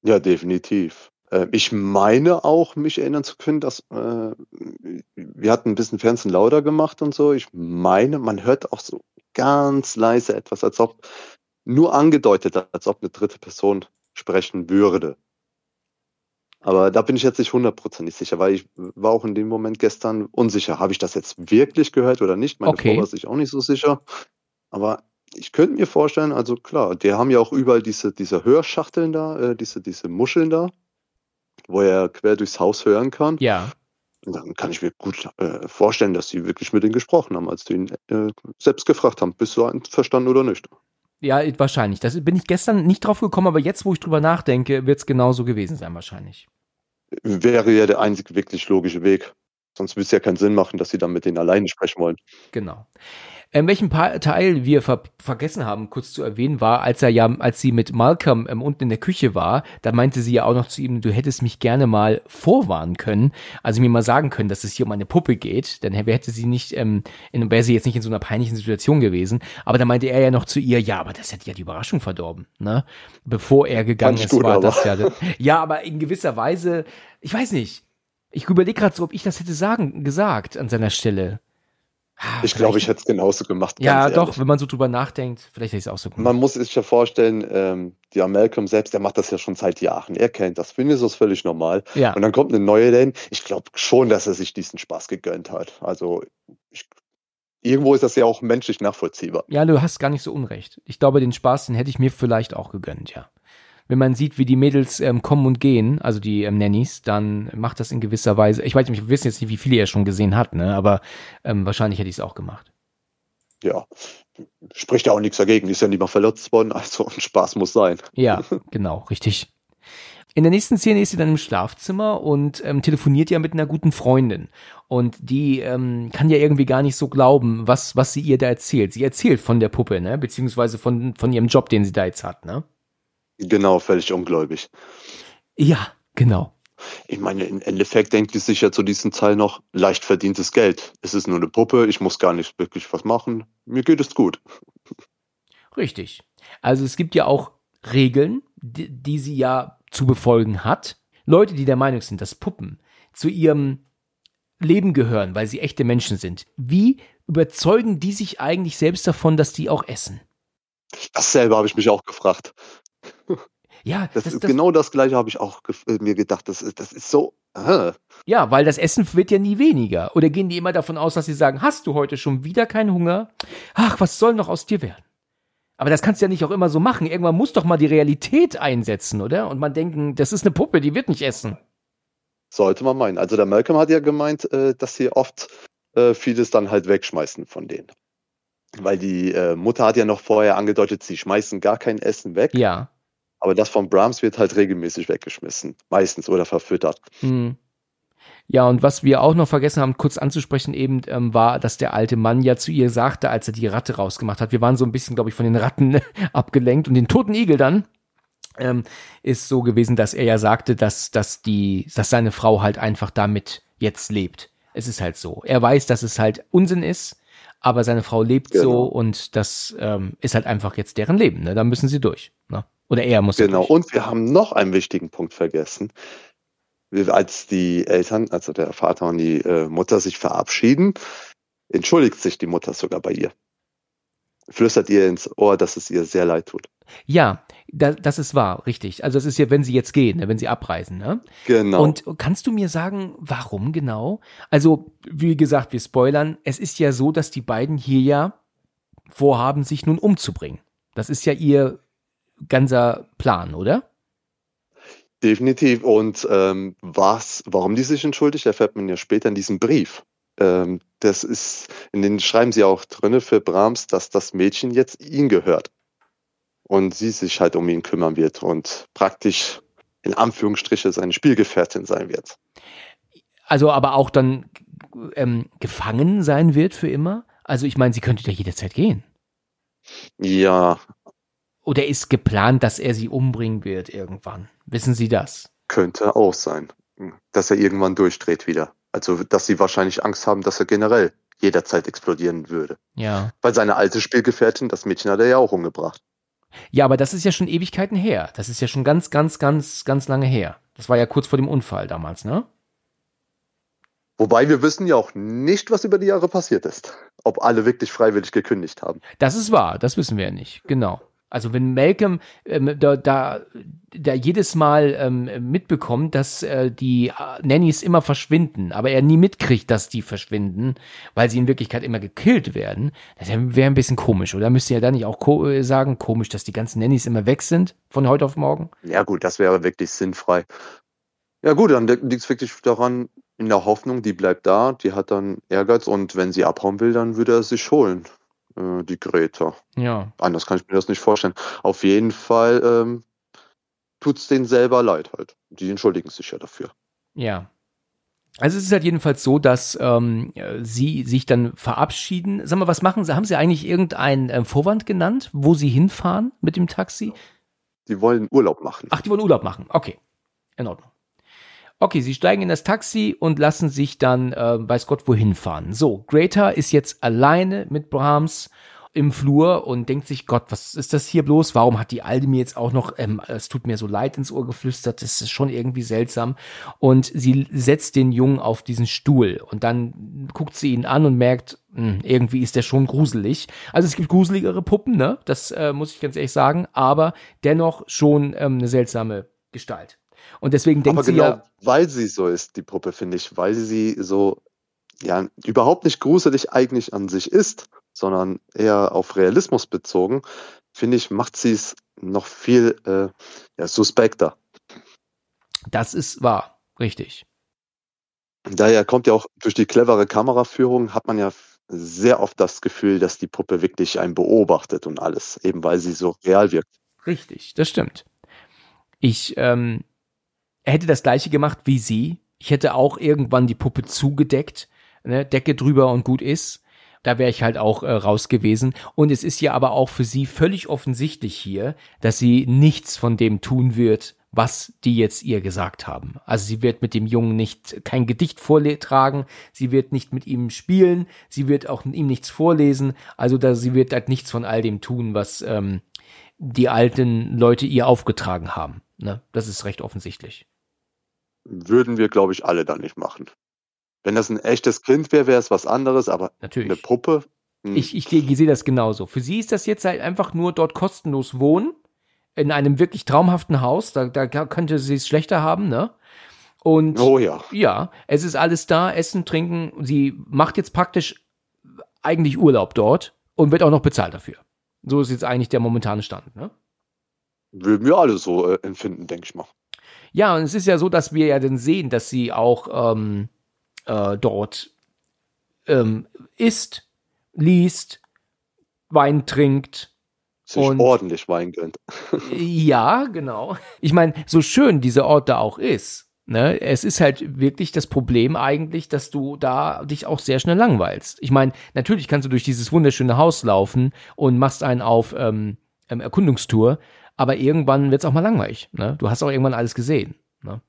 Ja, definitiv. Äh, ich meine auch, mich erinnern zu können, dass äh, wir hatten ein bisschen Fernsehen lauter gemacht und so. Ich meine, man hört auch so ganz leise etwas, als ob nur angedeutet, als ob eine dritte Person sprechen würde. Aber da bin ich jetzt nicht hundertprozentig sicher, weil ich war auch in dem Moment gestern unsicher. Habe ich das jetzt wirklich gehört oder nicht? Meine okay. Frau war sich auch nicht so sicher. Aber ich könnte mir vorstellen, also klar, die haben ja auch überall diese, diese Hörschachteln da, äh, diese, diese Muscheln da. wo er quer durchs Haus hören kann. Ja. Und dann kann ich mir gut äh, vorstellen, dass sie wirklich mit ihm gesprochen haben, als sie ihn äh, selbst gefragt haben, bist du einverstanden oder nicht? Ja, wahrscheinlich. Das bin ich gestern nicht drauf gekommen, aber jetzt, wo ich drüber nachdenke, wird es genauso gewesen sein, wahrscheinlich. Wäre ja der einzig wirklich logische Weg. Sonst würde es ja keinen Sinn machen, dass sie dann mit denen alleine sprechen wollen. Genau. Ähm, welchen pa Teil wir ver vergessen haben, kurz zu erwähnen, war, als er ja, als sie mit Malcolm ähm, unten in der Küche war, da meinte sie ja auch noch zu ihm, du hättest mich gerne mal vorwarnen können, also mir mal sagen können, dass es hier um eine Puppe geht, denn wer hätte sie nicht, ähm, wäre sie jetzt nicht in so einer peinlichen Situation gewesen. Aber da meinte er ja noch zu ihr, ja, aber das hätte ja die Überraschung verdorben, ne? Bevor er gegangen ist, war aber. das ja. Ja, aber in gewisser Weise, ich weiß nicht. Ich überlege gerade so, ob ich das hätte sagen, gesagt an seiner Stelle. Ah, ich glaube, ich hätte es genauso gemacht. Ja, doch, wenn man so drüber nachdenkt, vielleicht hätte ich es auch so gemacht. Man muss sich ja vorstellen, ähm, der Malcolm selbst, der macht das ja schon seit Jahren. Er kennt das. Für ihn ist das völlig normal. Ja. Und dann kommt eine neue Lane. Ich glaube schon, dass er sich diesen Spaß gegönnt hat. Also, ich, irgendwo ist das ja auch menschlich nachvollziehbar. Ja, du hast gar nicht so unrecht. Ich glaube, den Spaß, den hätte ich mir vielleicht auch gegönnt, ja wenn man sieht, wie die Mädels ähm, kommen und gehen, also die ähm, Nannies, dann macht das in gewisser Weise, ich weiß nicht, wir wissen jetzt nicht, wie viele er schon gesehen hat, ne? aber ähm, wahrscheinlich hätte ich es auch gemacht. Ja, spricht ja auch nichts dagegen, ist ja nicht mal verletzt worden, also ein Spaß muss sein. Ja, genau, richtig. In der nächsten Szene ist sie dann im Schlafzimmer und ähm, telefoniert ja mit einer guten Freundin. Und die ähm, kann ja irgendwie gar nicht so glauben, was, was sie ihr da erzählt. Sie erzählt von der Puppe, ne? Beziehungsweise von, von ihrem Job, den sie da jetzt hat, ne? Genau, völlig ungläubig. Ja, genau. Ich meine, im Endeffekt denkt die sich ja zu diesem Teil noch leicht verdientes Geld. Es ist nur eine Puppe, ich muss gar nicht wirklich was machen. Mir geht es gut. Richtig. Also es gibt ja auch Regeln, die, die sie ja zu befolgen hat. Leute, die der Meinung sind, dass Puppen zu ihrem Leben gehören, weil sie echte Menschen sind. Wie überzeugen die sich eigentlich selbst davon, dass die auch essen? Dasselbe habe ich mich auch gefragt. Ja, das, das, das genau das gleiche habe ich auch äh, mir gedacht. Das ist, das ist so. Äh. Ja, weil das Essen wird ja nie weniger. Oder gehen die immer davon aus, dass sie sagen, hast du heute schon wieder keinen Hunger? Ach, was soll noch aus dir werden? Aber das kannst du ja nicht auch immer so machen. Irgendwann muss doch mal die Realität einsetzen, oder? Und man denken, das ist eine Puppe, die wird nicht essen. Sollte man meinen. Also der Malcolm hat ja gemeint, äh, dass sie oft vieles dann halt wegschmeißen von denen. Weil die Mutter hat ja noch vorher angedeutet, sie schmeißen gar kein Essen weg. Ja. Aber das von Brahms wird halt regelmäßig weggeschmissen. Meistens oder verfüttert. Hm. Ja, und was wir auch noch vergessen haben, kurz anzusprechen, eben ähm, war, dass der alte Mann ja zu ihr sagte, als er die Ratte rausgemacht hat. Wir waren so ein bisschen, glaube ich, von den Ratten abgelenkt und den toten Igel dann. Ähm, ist so gewesen, dass er ja sagte, dass, dass die, dass seine Frau halt einfach damit jetzt lebt. Es ist halt so. Er weiß, dass es halt Unsinn ist, aber seine Frau lebt genau. so und das ähm, ist halt einfach jetzt deren Leben. Ne? Da müssen sie durch. Ne? Oder er muss Genau, und wir haben noch einen wichtigen Punkt vergessen. Als die Eltern, also der Vater und die äh, Mutter sich verabschieden, entschuldigt sich die Mutter sogar bei ihr. Flüstert ihr ins Ohr, dass es ihr sehr leid tut. Ja, da, das ist wahr, richtig. Also es ist ja, wenn sie jetzt gehen, ne, wenn sie abreisen, ne? Genau. Und kannst du mir sagen, warum genau? Also, wie gesagt, wir spoilern. Es ist ja so, dass die beiden hier ja vorhaben, sich nun umzubringen. Das ist ja ihr ganzer Plan, oder? Definitiv. Und ähm, was, warum die sich entschuldigt, erfährt man ja später in diesem Brief. Ähm, das ist, in den schreiben sie auch drinne für Brahms, dass das Mädchen jetzt ihm gehört. Und sie sich halt um ihn kümmern wird und praktisch in Anführungsstriche seine Spielgefährtin sein wird. Also aber auch dann ähm, gefangen sein wird für immer? Also ich meine, sie könnte ja jederzeit gehen. Ja, oder ist geplant, dass er sie umbringen wird irgendwann? Wissen Sie das? Könnte auch sein, dass er irgendwann durchdreht wieder. Also, dass sie wahrscheinlich Angst haben, dass er generell jederzeit explodieren würde. Ja. Weil seine alte Spielgefährtin, das Mädchen hat er ja auch umgebracht. Ja, aber das ist ja schon Ewigkeiten her. Das ist ja schon ganz, ganz, ganz, ganz lange her. Das war ja kurz vor dem Unfall damals, ne? Wobei wir wissen ja auch nicht, was über die Jahre passiert ist. Ob alle wirklich freiwillig gekündigt haben. Das ist wahr, das wissen wir ja nicht, genau. Also wenn Malcolm ähm, da, da, da jedes Mal ähm, mitbekommt, dass äh, die äh, Nannies immer verschwinden, aber er nie mitkriegt, dass die verschwinden, weil sie in Wirklichkeit immer gekillt werden, das wäre ein bisschen komisch, oder? Müsst ihr ja dann nicht auch ko äh, sagen, komisch, dass die ganzen Nannies immer weg sind von heute auf morgen? Ja gut, das wäre wirklich sinnfrei. Ja gut, dann liegt es wirklich daran, in der Hoffnung, die bleibt da, die hat dann Ehrgeiz und wenn sie abhauen will, dann würde er sich holen, äh, die Greta. Ja. Anders kann ich mir das nicht vorstellen. Auf jeden Fall ähm, tut es denen selber leid halt. Die entschuldigen sich ja dafür. Ja. Also es ist halt jedenfalls so, dass ähm, sie sich dann verabschieden. Sag mal, was machen sie? Haben sie eigentlich irgendeinen äh, Vorwand genannt, wo sie hinfahren mit dem Taxi? Die wollen Urlaub machen. Ach, die wollen Urlaub machen. Okay. In Ordnung. Okay, sie steigen in das Taxi und lassen sich dann, äh, weiß Gott, wohin fahren. So, Greta ist jetzt alleine mit Brahms im Flur und denkt sich, Gott, was ist das hier bloß? Warum hat die Alte mir jetzt auch noch, ähm, es tut mir so leid ins Ohr geflüstert, das ist schon irgendwie seltsam. Und sie setzt den Jungen auf diesen Stuhl und dann guckt sie ihn an und merkt, mh, hm, irgendwie ist der schon gruselig. Also es gibt gruseligere Puppen, ne? Das äh, muss ich ganz ehrlich sagen, aber dennoch schon ähm, eine seltsame Gestalt. Und deswegen denkt Aber sie genau, ja, weil sie so ist, die Puppe, finde ich, weil sie so ja überhaupt nicht gruselig eigentlich an sich ist, sondern eher auf Realismus bezogen, finde ich, macht sie es noch viel äh, ja, suspekter. das ist wahr, richtig. Daher kommt ja auch durch die clevere Kameraführung, hat man ja sehr oft das Gefühl, dass die Puppe wirklich einen beobachtet und alles, eben weil sie so real wirkt. Richtig, das stimmt. Ich ähm, hätte das gleiche gemacht wie sie. Ich hätte auch irgendwann die Puppe zugedeckt, ne, Decke drüber und gut ist. Da wäre ich halt auch äh, raus gewesen. Und es ist ja aber auch für sie völlig offensichtlich hier, dass sie nichts von dem tun wird, was die jetzt ihr gesagt haben. Also sie wird mit dem Jungen nicht kein Gedicht vortragen, sie wird nicht mit ihm spielen, sie wird auch ihm nichts vorlesen. Also da sie wird halt nichts von all dem tun, was ähm, die alten Leute ihr aufgetragen haben. Ne? Das ist recht offensichtlich. Würden wir, glaube ich, alle dann nicht machen. Wenn das ein echtes Kind wäre, wäre es was anderes, aber Natürlich. eine Puppe. hm, Ich, ich, ich sehe das genauso. Für sie ist das jetzt halt einfach nur dort kostenlos wohnen, in einem wirklich traumhaften Haus. Da, da könnte sie es schlechter haben, ne? Und Oh ja. ja, es ist alles da, Essen, Trinken. Sie macht jetzt praktisch eigentlich Urlaub dort und wird auch noch bezahlt dafür. So ist jetzt eigentlich der momentane Stand, ne? Würden wir alle so äh, empfinden, denke ich mal. Ja, und es ist ja so, dass wir ja dann sehen, dass sie auch ähm, äh, dort ähm, isst, liest, Wein trinkt. Sich Und- ordentlich Wein gönnt. Ja, genau. Ich meine, so schön dieser Ort da auch ist, ne, es ist halt wirklich das Problem eigentlich, dass du da dich auch sehr schnell langweilst. Ich meine, natürlich kannst du durch dieses wunderschöne Haus laufen und machst einen auf ähm, ähm, Erkundungstour, aber irgendwann wird's auch mal langweilig. Ne? Du hast auch irgendwann alles gesehen. Ne?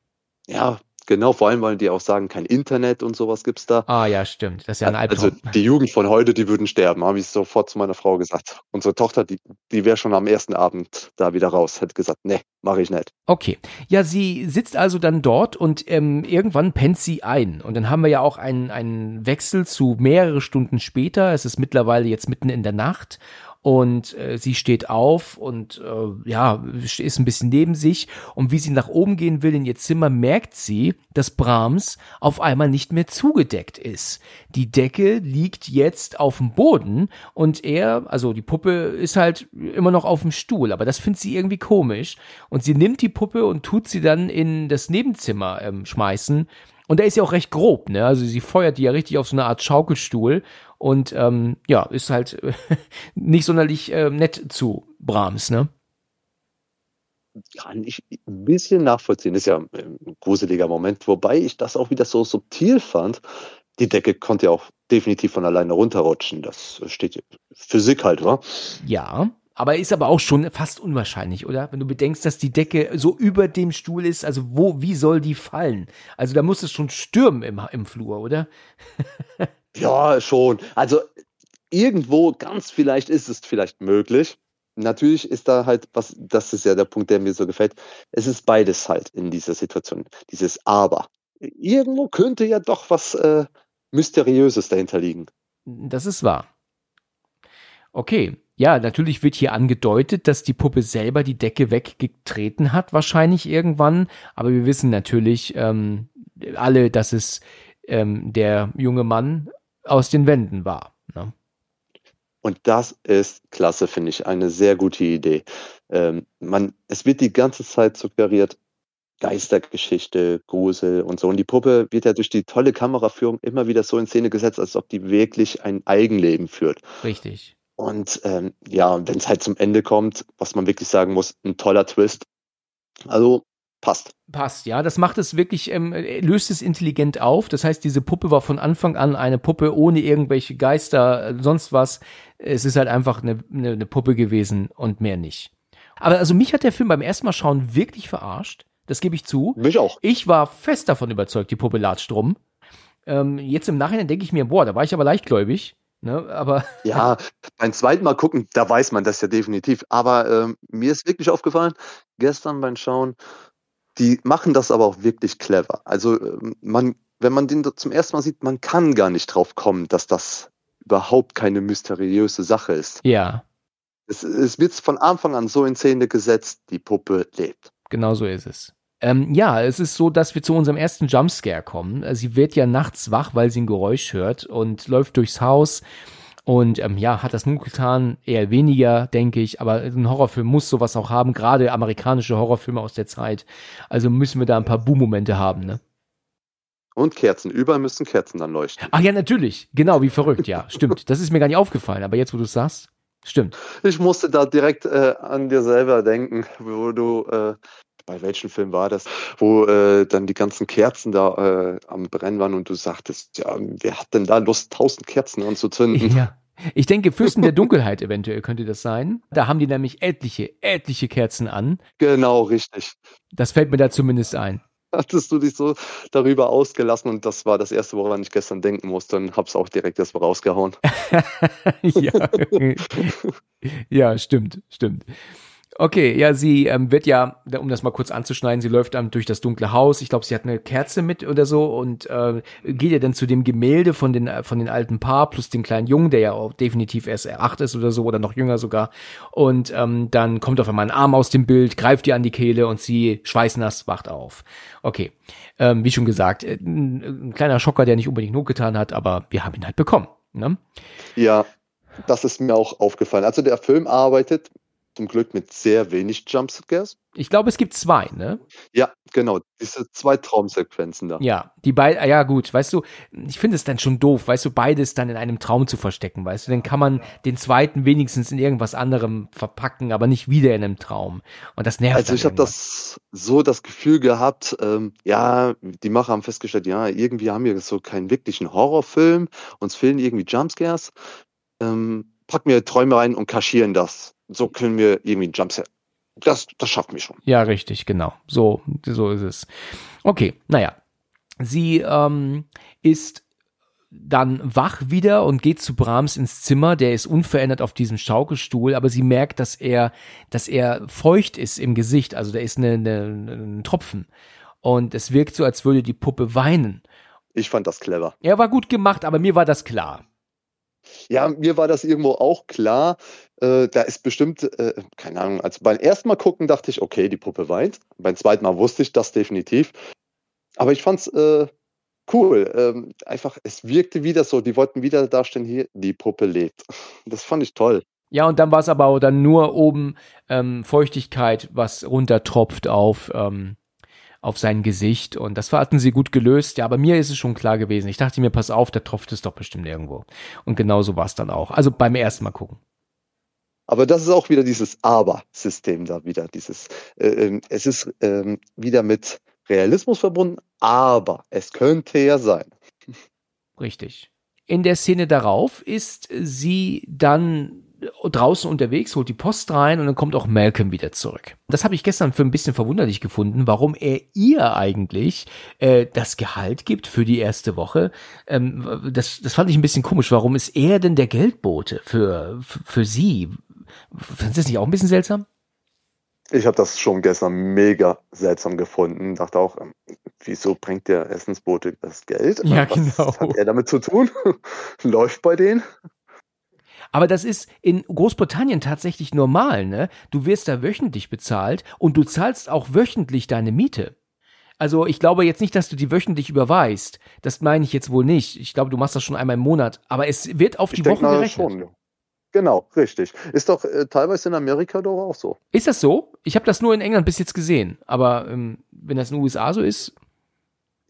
Ja, genau, vor allem, weil die auch sagen, kein Internet und sowas gibt's da. Ah ja, stimmt. Das ist ja ein Also Albtraum. die Jugend von heute, die würden sterben, habe ich sofort zu meiner Frau gesagt. Unsere Tochter, die, die wäre schon am ersten Abend da wieder raus, hätte gesagt, nee, mache ich nicht. Okay. Ja, sie sitzt also dann dort und ähm, irgendwann pennt sie ein. Und dann haben wir ja auch einen, einen Wechsel zu mehrere Stunden später. Es ist mittlerweile jetzt mitten in der Nacht. Und äh, sie steht auf und äh, ja, ist ein bisschen neben sich. Und wie sie nach oben gehen will in ihr Zimmer, merkt sie, dass Brahms auf einmal nicht mehr zugedeckt ist. Die Decke liegt jetzt auf dem Boden und er, also die Puppe ist halt immer noch auf dem Stuhl, aber das findet sie irgendwie komisch. Und sie nimmt die Puppe und tut sie dann in das Nebenzimmer ähm, schmeißen. Und der ist ja auch recht grob, ne? Also sie feuert die ja richtig auf so eine Art Schaukelstuhl und ähm, ja, ist halt nicht sonderlich äh, nett zu Brahms, ne? Kann ich ein bisschen nachvollziehen. Ist ja ein gruseliger Moment, wobei ich das auch wieder so subtil fand. Die Decke konnte ja auch definitiv von alleine runterrutschen. Das steht Physik halt, wa? Ja, aber ist aber auch schon fast unwahrscheinlich, oder? Wenn du bedenkst, dass die Decke so über dem Stuhl ist, also wo, wie soll die fallen? Also da muss es schon stürmen im, im Flur, oder? Ja, schon. Also irgendwo ganz vielleicht ist es vielleicht möglich. Natürlich ist da halt was, das ist ja der Punkt, der mir so gefällt. Es ist beides halt in dieser Situation. Dieses Aber. Irgendwo könnte ja doch was äh, Mysteriöses dahinter liegen. Das ist wahr. Okay. Ja, natürlich wird hier angedeutet, dass die Puppe selber die Decke weggetreten hat, wahrscheinlich irgendwann. Aber wir wissen natürlich ähm, alle, dass es ähm, der junge Mann aus den Wänden war. Ne? Und das ist klasse, finde ich. Eine sehr gute Idee. Ähm, man, es wird die ganze Zeit suggeriert, Geistergeschichte, Grusel und so. Und die Puppe wird ja durch die tolle Kameraführung immer wieder so in Szene gesetzt, als ob die wirklich ein Eigenleben führt. Richtig. Und ähm, ja, wenn es halt zum Ende kommt, was man wirklich sagen muss, ein toller Twist. Also passt. Passt, ja. Das macht es wirklich, ähm, löst es intelligent auf. Das heißt, diese Puppe war von Anfang an eine Puppe ohne irgendwelche Geister, äh, sonst was. Es ist halt einfach eine, eine, eine Puppe gewesen und mehr nicht. Aber also mich hat der Film beim ersten Mal schauen wirklich verarscht. Das gebe ich zu. Mich auch. Ich war fest davon überzeugt, die Puppe latscht rum. Ähm, jetzt im Nachhinein denke ich mir, boah, da war ich aber leichtgläubig. Ne, aber ja, beim zweiten Mal gucken, da weiß man das ja definitiv. Aber ähm, mir ist wirklich aufgefallen, gestern beim Schauen, die machen das aber auch wirklich clever. Also ähm, man, wenn man den zum ersten Mal sieht, man kann gar nicht drauf kommen, dass das überhaupt keine mysteriöse Sache ist. Ja. Es, es wird von Anfang an so in Szene gesetzt, die Puppe lebt. Genau so ist es. Ähm, ja, es ist so, dass wir zu unserem ersten Jumpscare kommen. Sie wird ja nachts wach, weil sie ein Geräusch hört und läuft durchs Haus. Und ähm, ja, hat das nun getan, eher weniger, denke ich. Aber ein Horrorfilm muss sowas auch haben, gerade amerikanische Horrorfilme aus der Zeit. Also müssen wir da ein paar Boom-Momente haben, ne? Und Kerzen. Überall müssen Kerzen dann leuchten. Ach ja, natürlich. Genau, wie verrückt, ja. Stimmt. Das ist mir gar nicht aufgefallen. Aber jetzt, wo du es sagst, stimmt. Ich musste da direkt äh, an dir selber denken, wo du äh, bei welchem Film war das, wo äh, dann die ganzen Kerzen da äh, am Brennen waren und du sagtest, ja, wer hat denn da Lust, tausend Kerzen anzuzünden? Ja. Ich denke, Fürsten der Dunkelheit eventuell könnte das sein. Da haben die nämlich etliche, etliche Kerzen an. Genau, richtig. Das fällt mir da zumindest ein. Hattest du dich so darüber ausgelassen und das war das erste, woran ich gestern denken musste und hab's auch direkt erstmal rausgehauen. ja. ja, stimmt, stimmt. Okay, ja, sie ähm, wird ja, um das mal kurz anzuschneiden, sie läuft dann durch das dunkle Haus. Ich glaube, sie hat eine Kerze mit oder so und äh, geht ja dann zu dem Gemälde von den von den alten Paar plus den kleinen Jungen, der ja auch definitiv erst acht ist oder so oder noch jünger sogar. Und ähm, dann kommt auf einmal ein Arm aus dem Bild, greift ihr an die Kehle und sie schweißnass wacht auf. Okay, ähm, wie schon gesagt, äh, ein, ein kleiner Schocker, der nicht unbedingt not getan hat, aber wir haben ihn halt bekommen. Ne? Ja, das ist mir auch aufgefallen. Also der Film arbeitet zum Glück mit sehr wenig Jumpscares. Ich glaube, es gibt zwei, ne? Ja, genau. Diese zwei Traumsequenzen da. Ja, die beiden, ja gut, weißt du, ich finde es dann schon doof, weißt du, beides dann in einem Traum zu verstecken, weißt du, dann kann man den zweiten wenigstens in irgendwas anderem verpacken, aber nicht wieder in einem Traum. Und das nervt. Also ich habe das so das Gefühl gehabt, ähm, ja, die Macher haben festgestellt, ja, irgendwie haben wir so keinen wirklichen Horrorfilm, uns fehlen irgendwie Jumpscares. Ähm, packen wir Träume rein und kaschieren das so können wir irgendwie einen Jumpset. Das, das schaffen wir schon. Ja, richtig, genau. So, so ist es. Okay, naja. Sie ähm, ist dann wach wieder und geht zu Brahms ins Zimmer. Der ist unverändert auf diesem Schaukelstuhl, aber sie merkt, dass er, dass er feucht ist im Gesicht. Also da ist eine, eine, ein Tropfen. Und es wirkt so, als würde die Puppe weinen. Ich fand das clever. Er war gut gemacht, aber mir war das klar. Ja, mir war das irgendwo auch klar. Äh, da ist bestimmt, äh, keine Ahnung, also beim ersten Mal gucken dachte ich, okay, die Puppe weint. Beim zweiten Mal wusste ich das definitiv. Aber ich fand's äh, cool. Ähm, einfach, es wirkte wieder so, die wollten wieder darstellen, hier, die Puppe lebt. Das fand ich toll. Ja, und dann war es aber auch dann nur oben ähm, Feuchtigkeit, was runtertropft auf ähm, auf sein Gesicht und das hatten sie gut gelöst. Ja, aber mir ist es schon klar gewesen. Ich dachte mir, pass auf, da tropft es doch bestimmt irgendwo. Und genauso war es dann auch. Also beim ersten Mal gucken. Aber das ist auch wieder dieses Aber-System da wieder. Dieses, äh, ähm, es ist äh, wieder mit Realismus verbunden, aber es könnte ja sein. Richtig. In der Szene darauf ist sie dann draußen unterwegs, holt die Post rein und dann kommt auch Malcolm wieder zurück. Das habe ich gestern für ein bisschen verwunderlich gefunden, warum er ihr eigentlich äh, das Gehalt gibt für die erste Woche. Ähm, das, das fand ich ein bisschen komisch. Warum ist er denn der Geldbote für, für, für sie? Findest du das nicht auch ein bisschen seltsam? Ich habe das schon gestern mega seltsam gefunden. Dachte auch, ähm, wieso bringt der Essensbote das Geld? Ja, Was genau. hat er damit zu tun? Läuft bei denen? Aber das ist in Großbritannien tatsächlich normal, ne? Du wirst da wöchentlich bezahlt und du zahlst auch wöchentlich deine Miete. Also ich glaube jetzt nicht, dass du die wöchentlich überweist. Das meine ich jetzt wohl nicht. Ich glaube, du machst das schon einmal im Monat. Aber es wird auf die Wochen mal gerechnet. Schon, ja. Genau, richtig. Ist doch äh, teilweise in Amerika doch auch so. Ist das so? Ich habe das nur in England bis jetzt gesehen. Aber ähm, wenn das in den USA so ist,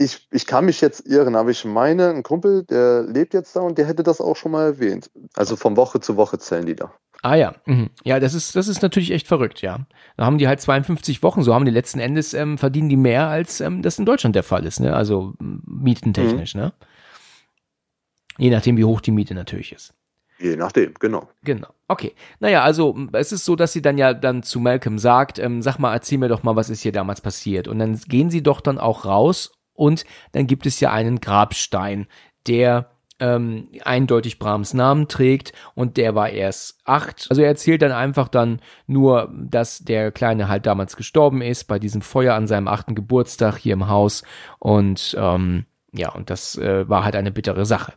Ich, ich kann mich jetzt irren, aber ich meine, ein Kumpel, der lebt jetzt da und der hätte das auch schon mal erwähnt. Also von Woche zu Woche zählen die da. Ah ja, mhm. ja, das ist das ist natürlich echt verrückt, ja. Da haben die halt 52 Wochen, so haben die letzten Endes ähm, verdienen die mehr als ähm, das in Deutschland der Fall ist, ne? Also mietentechnisch, ne? Je nachdem, wie hoch die Miete natürlich ist. Je nachdem, genau. Genau. Okay. Naja, also es ist so, dass sie dann ja dann zu Malcolm sagt, ähm, sag mal, erzähl mir doch mal, was ist hier damals passiert. Und dann gehen sie doch dann auch raus und dann gibt es ja einen Grabstein, der ähm, eindeutig Brahms Namen trägt und der war erst acht. Also er erzählt dann einfach dann nur, dass der Kleine halt damals gestorben ist bei diesem Feuer an seinem achten Geburtstag hier im Haus und ähm, ja, und das äh, war halt eine bittere Sache.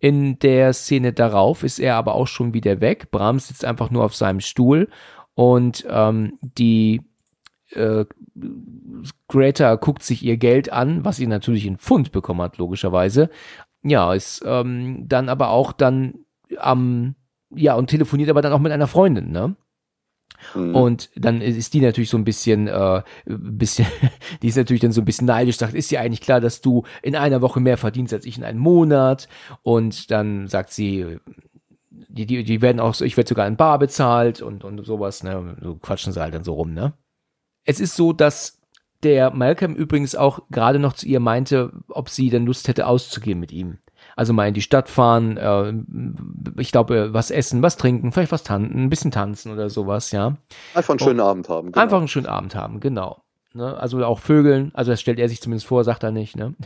In der Szene darauf ist er aber auch schon wieder weg. Brahms sitzt einfach nur auf seinem Stuhl und ähm, die äh, Greta guckt sich ihr Geld an, was sie natürlich in Pfund bekommen hat, logischerweise. Ja, ist ähm, dann aber auch dann am, ja, und telefoniert aber dann auch mit einer Freundin, ne? Mhm. Und dann ist die natürlich so ein bisschen, äh, bisschen, die ist natürlich dann so ein bisschen neidisch, sagt, ist dir eigentlich klar, dass du in einer Woche mehr verdienst als ich in einem Monat? Und dann sagt sie, die, die, die werden auch so, ich werde sogar in Bar bezahlt und, und sowas, ne? So quatschen sie halt dann so rum, ne? Es ist so, dass der Malcolm übrigens auch gerade noch zu ihr meinte, ob sie denn Lust hätte auszugehen mit ihm. Also mal in die Stadt fahren, äh, ich glaube, was essen, was trinken, vielleicht was tanzen, ein bisschen tanzen oder sowas, ja. Einfach einen schönen Abend haben. Genau. Einfach einen schönen Abend haben, genau. Ne? Also auch Vögeln, also das stellt er sich zumindest vor, sagt er nicht, ne?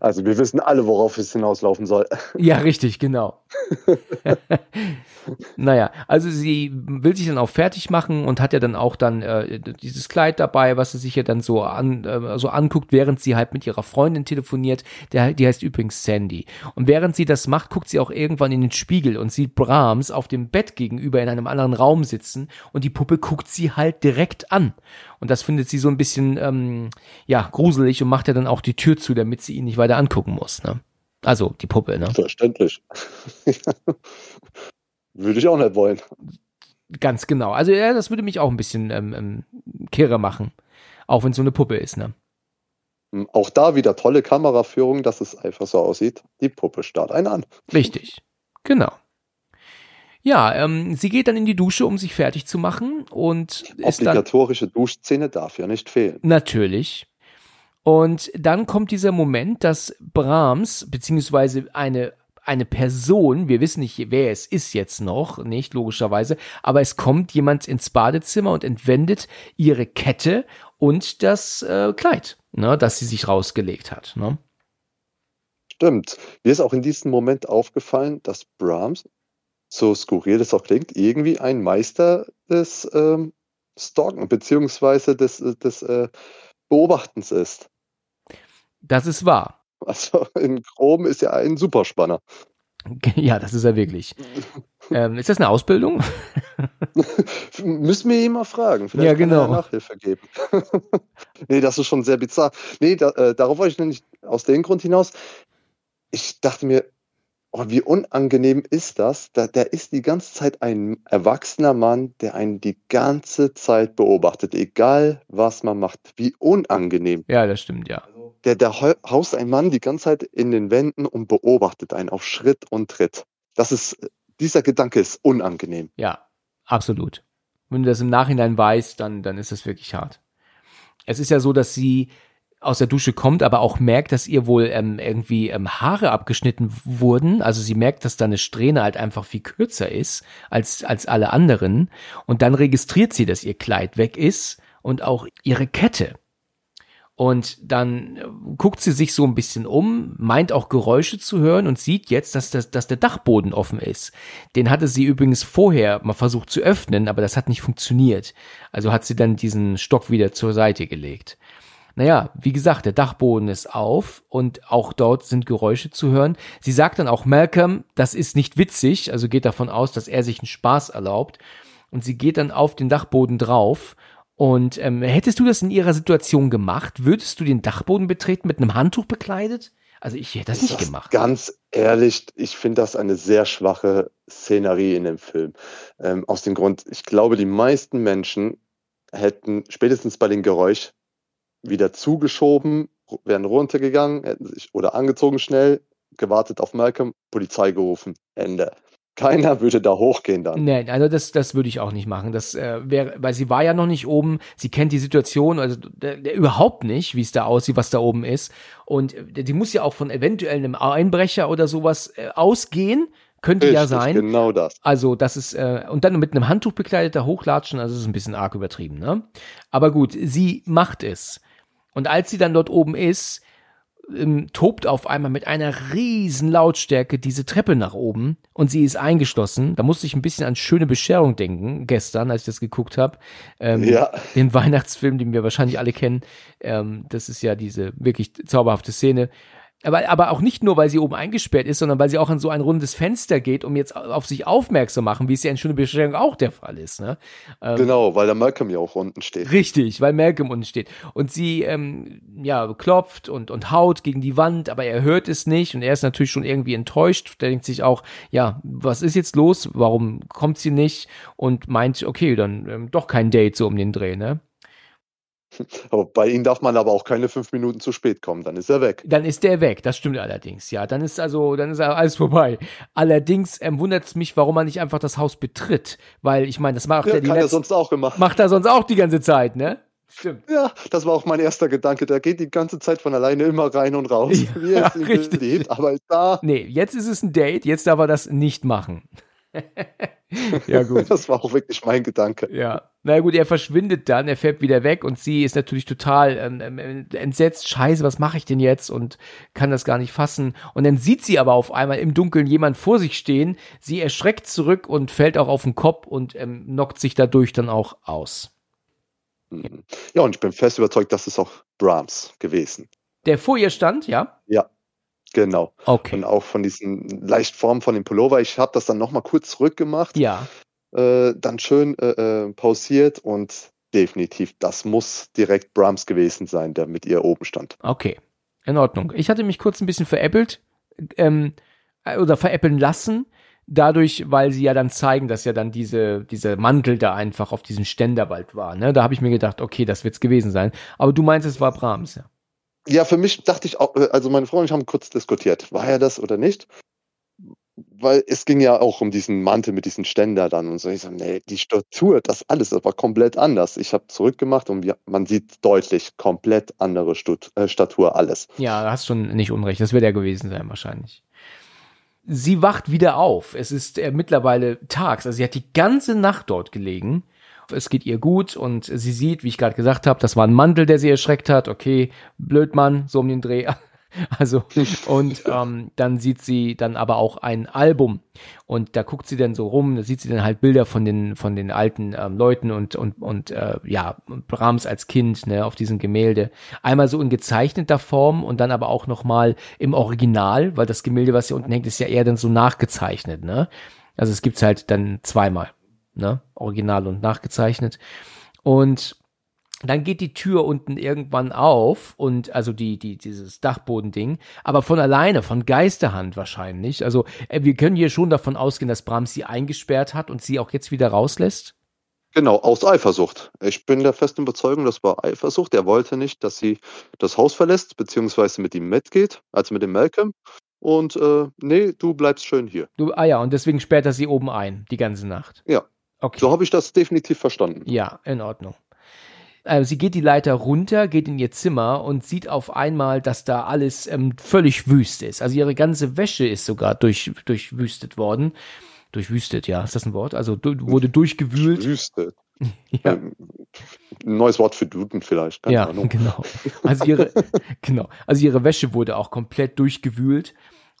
Also wir wissen alle, worauf es hinauslaufen soll. Ja, richtig, genau. naja, also sie will sich dann auch fertig machen und hat ja dann auch dann äh, dieses Kleid dabei, was sie sich ja dann so an äh, so anguckt, während sie halt mit ihrer Freundin telefoniert. Der, die heißt übrigens Sandy. Und während sie das macht, guckt sie auch irgendwann in den Spiegel und sieht Brahms auf dem Bett gegenüber in einem anderen Raum sitzen und die Puppe guckt sie halt direkt an. Und das findet sie so ein bisschen ähm, ja gruselig und macht ja dann auch die Tür zu, damit sie ihn nicht weiter angucken muss. Ne? Also die Puppe, ne? Verständlich. Würde ich auch nicht wollen. Ganz genau. Also ja, das würde mich auch ein bisschen ähm, ähm, kirre machen. Auch wenn es so eine Puppe ist, ne? Auch da wieder tolle Kameraführung, dass es einfach so aussieht. Die Puppe starrt einen an. Richtig. Genau. Ja, ähm, sie geht dann in die Dusche, um sich fertig zu machen und ist dann Obligatorische Duschszene darf ja nicht fehlen. natürlich. Und dann kommt dieser Moment, dass Brahms beziehungsweise eine eine Person, wir wissen nicht, wer es ist jetzt noch, nicht logischerweise, aber es kommt jemand ins Badezimmer und entwendet ihre Kette und das äh, Kleid, ne, das sie sich rausgelegt hat. Ne? Stimmt. Mir ist auch in diesem Moment aufgefallen, dass Brahms, so skurril das auch klingt, irgendwie ein Meister des ähm, Stalken beziehungsweise des, des äh, Beobachtens ist. Das ist wahr. Also in Chrom ist ja ein Superspanner. Ja, das ist er wirklich. ähm, ist das eine Ausbildung? Müssen wir ihn mal fragen. Vielleicht Ja, kann genau. er Nachhilfe geben. nee, das ist schon sehr bizarr. Nee, da, äh, darauf wollte ich nämlich aus dem Grund hinaus. Ich dachte mir, oh, wie unangenehm ist das? Da, der ist die ganze Zeit ein erwachsener Mann, der einen die ganze Zeit beobachtet, egal was man macht. Wie unangenehm. Ja, das stimmt, ja. Der, der hau- haust ein Mann die ganze Zeit in den Wänden und beobachtet einen auf Schritt und Tritt. Das ist, dieser Gedanke ist unangenehm. Ja, absolut. Wenn du das im Nachhinein weißt, dann, dann ist das wirklich hart. Es ist ja so, dass sie aus der Dusche kommt, aber auch merkt, dass ihr wohl ähm, irgendwie ähm, Haare abgeschnitten wurden. Also sie merkt, dass da Strähne halt einfach viel kürzer ist als, als alle anderen. Und dann registriert sie, dass ihr Kleid weg ist und auch ihre Kette. Und dann äh, guckt sie sich so ein bisschen um, meint auch Geräusche zu hören und sieht jetzt, dass, das, dass der Dachboden offen ist. Den hatte sie übrigens vorher mal versucht zu öffnen, aber das hat nicht funktioniert. Also hat sie dann diesen Stock wieder zur Seite gelegt. Naja, wie gesagt, der Dachboden ist auf und auch dort sind Geräusche zu hören. Sie sagt dann auch Malcolm, das ist nicht witzig, also geht davon aus, dass er sich einen Spaß erlaubt. Und sie geht dann auf den Dachboden drauf. Und ähm, hättest du das in ihrer Situation gemacht? Würdest du den Dachboden betreten mit einem Handtuch bekleidet? Also ich hätte das Ich nicht sag's gemacht. Ganz ehrlich, ich finde das eine sehr schwache Szenerie in dem Film. Ähm, aus dem Grund, ich glaube, die meisten Menschen hätten spätestens bei dem Geräusch wieder zugeschoben, wären runtergegangen, hätten sich oder angezogen schnell, gewartet auf Malcolm, Polizei gerufen. Ende. Keiner würde da hochgehen dann. Nee, also das, das würde ich auch nicht machen. Das äh, wäre, weil sie war ja noch nicht oben, sie kennt die Situation, also der, der überhaupt nicht, wie es da aussieht, was da oben ist. Und äh, die muss ja auch von eventuell einem Einbrecher oder sowas äh, ausgehen. Könnte ja Richtig, sein. Genau das. Also, das ist, äh, und dann mit einem Handtuch bekleideter Hochlatschen, also das ist ein bisschen arg übertrieben, ne? Aber gut, sie macht es. Und als sie dann dort oben ist, ähm, tobt auf einmal mit einer riesen Lautstärke diese Treppe nach oben und sie ist eingeschlossen. Da musste ich ein bisschen an schöne Bescherung denken, gestern, als ich das geguckt habe. Ähm, Ja. Den Weihnachtsfilm, den wir wahrscheinlich alle kennen. Ähm, das ist ja diese wirklich zauberhafte Szene. Aber, aber auch nicht nur, weil sie oben eingesperrt ist, sondern weil sie auch an so ein rundes Fenster geht, um jetzt auf sich aufmerksam machen, wie es ja in Schöne Bescherung auch der Fall ist. Ne? Ähm, Genau, weil der Malcolm ja auch unten steht. Richtig, weil Malcolm unten steht. Und sie, ähm, ja, klopft und, und haut gegen die Wand, aber er hört es nicht und er ist natürlich schon irgendwie enttäuscht. Der denkt sich auch, ja, was ist jetzt los? Warum kommt sie nicht? Und meint, okay, dann ähm, doch kein Date so um den Dreh, ne? Aber bei ihm darf man aber auch keine fünf Minuten zu spät kommen, dann ist er weg. Dann ist der weg, das stimmt allerdings, ja. Dann ist also, dann ist alles vorbei. Allerdings ähm, wundert es mich, warum man nicht einfach das Haus betritt. Weil ich meine, das macht Ja, er die kann er sonst auch gemacht. macht er sonst auch die ganze Zeit, ne? Stimmt. Ja, das war auch mein erster Gedanke. Der geht die ganze Zeit von alleine immer rein und raus, Ja, wie er es ihm richtig. beliebt. Aber ist da, Nee, jetzt ist es ein Date, jetzt darf er das nicht machen. ja, gut. das war auch wirklich mein Gedanke. Ja. Na gut, er verschwindet dann, er fährt wieder weg und sie ist natürlich total ähm, ähm, entsetzt. Scheiße, was mache ich denn jetzt? Und kann das gar nicht fassen. Und dann sieht sie aber auf einmal im Dunkeln jemand vor sich stehen. Sie erschreckt zurück und fällt auch auf den Kopf und ähm, knockt sich dadurch dann auch aus. Mhm. Ja, und ich bin fest überzeugt, das ist auch Brahms gewesen. Der vor ihr stand, ja? Genau. Okay. Und auch von diesen leicht Formen von dem Pullover. Ich habe das dann nochmal kurz zurückgemacht, Ja. äh, dann schön äh, äh, pausiert und definitiv, das muss direkt Brahms gewesen sein, der mit ihr oben stand. Okay, in Ordnung. Ich hatte mich kurz ein bisschen veräppelt ähm, äh, oder veräppeln lassen, dadurch, weil sie ja dann zeigen, dass ja dann diese, dieser Mantel da einfach auf diesem Ständer bald war. Ne? Da habe ich mir gedacht, okay, das wird's gewesen sein. Aber du meinst, es war Brahms, ja. Ja, für mich dachte ich auch, äh, also meine Frau und ich haben kurz diskutiert, war er das oder nicht? Weil es ging ja auch um diesen Mantel mit diesen Ständer dann und so. Ich so, nee, die Statur, das alles, das war komplett anders. Ich habe zurückgemacht und man sieht deutlich komplett andere äh, Statur, alles. Ja, du hast schon nicht unrecht. Das wird er gewesen sein, wahrscheinlich. Sie wacht wieder auf. Es ist äh, mittlerweile tags. Also sie hat die ganze Nacht dort gelegen. Es geht ihr gut und sie sieht, wie ich gerade gesagt habe, das war ein Mantel, der sie erschreckt hat. Okay, blöd Mann, so um den Dreh. Also, und ähm, dann sieht sie dann aber auch ein Album und da guckt sie dann so rum, da sieht sie dann halt Bilder von den, von den alten ähm, Leuten und, und, und äh, ja, Brahms als Kind, ne, auf diesem Gemälde. Einmal so in gezeichneter Form und dann aber auch nochmal im Original, weil das Gemälde, was hier unten hängt, ist ja eher dann so nachgezeichnet, ne? Also es gibt's halt dann zweimal, ne? Original und nachgezeichnet. Und dann geht die Tür unten irgendwann auf und also die die dieses Dachbodending, aber von alleine, von Geisterhand wahrscheinlich. Also äh, wir können hier schon davon ausgehen, dass Brahms sie eingesperrt hat und sie auch jetzt wieder rauslässt. Genau, aus Eifersucht. Ich bin der festen Überzeugung, das war Eifersucht. Er wollte nicht, dass sie das Haus verlässt, beziehungsweise mit ihm mitgeht, also mit dem Malcolm. Und äh, nee, du bleibst schön hier. Du, ah ja, und deswegen sperrt er sie oben ein, die ganze Nacht. Ja. Okay. So habe ich das definitiv verstanden. Ja, in Ordnung. Äh, sie geht die Leiter runter, geht in ihr Zimmer und sieht auf einmal, dass da alles ähm, völlig wüst ist. Also ihre ganze Wäsche ist sogar durch, durchwüstet worden. Durchwüstet, ja, ist das ein Wort? Also du, wurde durchgewühlt. Wüste. Ja. Ähm, ein neues Wort für Duden vielleicht. Keine ja, Ahnung. genau. Also ihre, genau. Also ihre Wäsche wurde auch komplett durchgewühlt.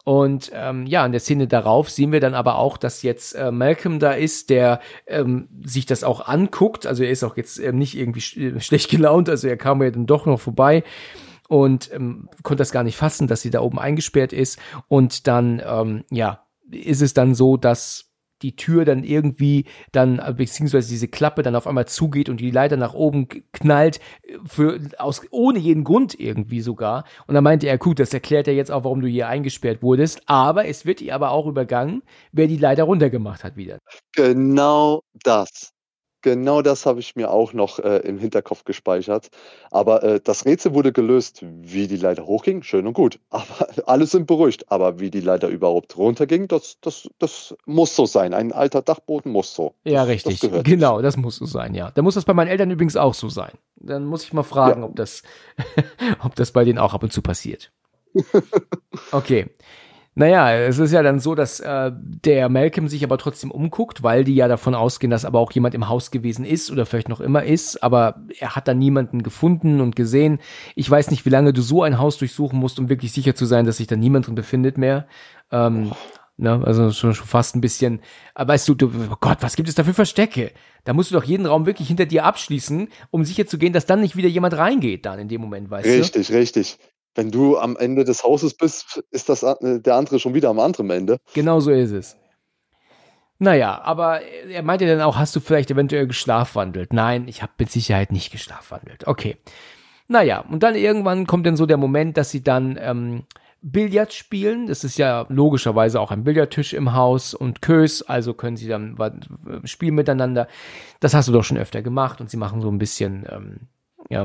Und ähm, ja, in der Szene darauf sehen wir dann aber auch, dass jetzt äh, Malcolm da ist, der ähm, sich das auch anguckt. Also er ist auch jetzt ähm, nicht irgendwie sch äh, schlecht gelaunt, also er kam ja dann doch noch vorbei und ähm, konnte das gar nicht fassen, dass sie da oben eingesperrt ist. Und dann, ähm, ja, ist es dann so, dass die Tür dann irgendwie dann, beziehungsweise diese Klappe dann auf einmal zugeht und die Leiter nach oben knallt, für, aus, ohne jeden Grund irgendwie sogar. Und dann meinte er, gut, das erklärt ja jetzt auch, warum du hier eingesperrt wurdest, aber es wird ihr aber auch übergangen, wer die Leiter runtergemacht hat wieder. Genau das. Genau das habe ich mir auch noch äh, im Hinterkopf gespeichert. Aber äh, das Rätsel wurde gelöst, wie die Leiter hochging, schön und gut. Aber alle sind beruhigt. Aber wie die Leiter überhaupt runterging, das, das, das muss so sein. Ein alter Dachboden muss so. Ja, richtig. Das genau, das muss so sein, ja. Da muss das bei meinen Eltern übrigens auch so sein. Dann muss ich mal fragen, ja. ob, das, ob das bei denen auch ab und zu passiert. Okay. Naja, es ist ja dann so, dass äh, der Malcolm sich aber trotzdem umguckt, weil die ja davon ausgehen, dass aber auch jemand im Haus gewesen ist oder vielleicht noch immer ist, aber er hat da niemanden gefunden und gesehen. Ich weiß nicht, wie lange du so ein Haus durchsuchen musst, um wirklich sicher zu sein, dass sich da niemand drin befindet mehr. Ähm, ne, also schon, schon fast ein bisschen. Aber weißt du, du, oh Gott, was gibt es da für Verstecke? Da musst du doch jeden Raum wirklich hinter dir abschließen, um sicher zu gehen, dass dann nicht wieder jemand reingeht, dann in dem Moment, weißt richtig, du? Richtig, richtig wenn du am Ende des Hauses bist, ist das äh, der andere schon wieder am anderen Ende. Genau so ist es. Naja, aber er meinte dann auch, hast du vielleicht eventuell geschlafwandelt? Nein, ich habe mit Sicherheit nicht geschlafwandelt. Okay. Naja, und dann irgendwann kommt dann so der Moment, dass sie dann ähm, Billard spielen. Das ist ja logischerweise auch ein Billardtisch im Haus und Kös, also können sie dann äh, spielen miteinander. Das hast du doch schon öfter gemacht und sie machen so ein bisschen ähm, ja,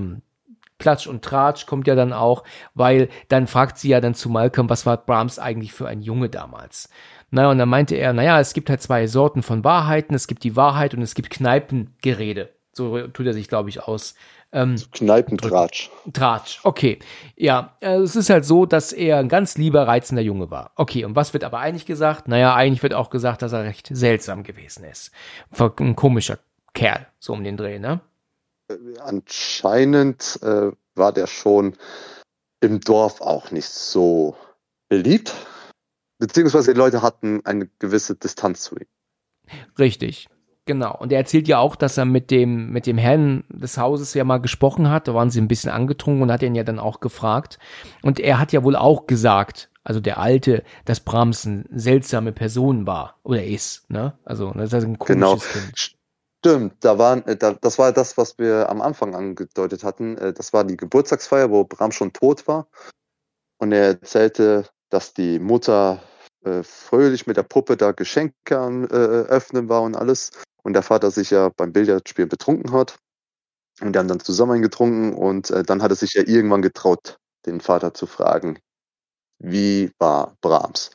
Klatsch und Tratsch kommt ja dann auch, weil dann fragt sie ja dann zu Malcolm, was war Brahms eigentlich für ein Junge damals? Naja, und dann meinte er, naja, es gibt halt zwei Sorten von Wahrheiten. Es gibt die Wahrheit und es gibt Kneipengerede. So tut er sich, glaube ich, aus. Ähm, Kneipentratsch. Tratsch, okay. Ja, äh, es ist halt so, dass er ein ganz lieber, reizender Junge war. Okay, und was wird aber eigentlich gesagt? Naja, eigentlich wird auch gesagt, dass er recht seltsam gewesen ist. Ein komischer Kerl, so um den Dreh, ne? Anscheinend äh, war der schon im Dorf auch nicht so beliebt, beziehungsweise die Leute hatten eine gewisse Distanz zu ihm. Richtig, genau. Und er erzählt ja auch, dass er mit dem, mit dem Herrn des Hauses ja mal gesprochen hat. Da waren sie ein bisschen angetrunken und hat ihn ja dann auch gefragt. Und er hat ja wohl auch gesagt, also der Alte, dass Brahms eine seltsame Person war oder ist, ne? Also das ist ein komisches genau. Kind. Stimmt, da waren, äh, da, das war das, was wir am Anfang angedeutet hatten. Äh, das war die Geburtstagsfeier, wo Bram schon tot war. Und er erzählte, dass die Mutter äh, fröhlich mit der Puppe da Geschenke äh, öffnen war und alles. Und der Vater sich ja beim Billardspielen betrunken hat. Und die haben dann zusammen getrunken und äh, dann hat er sich ja irgendwann getraut, den Vater zu fragen, wie war Brahms?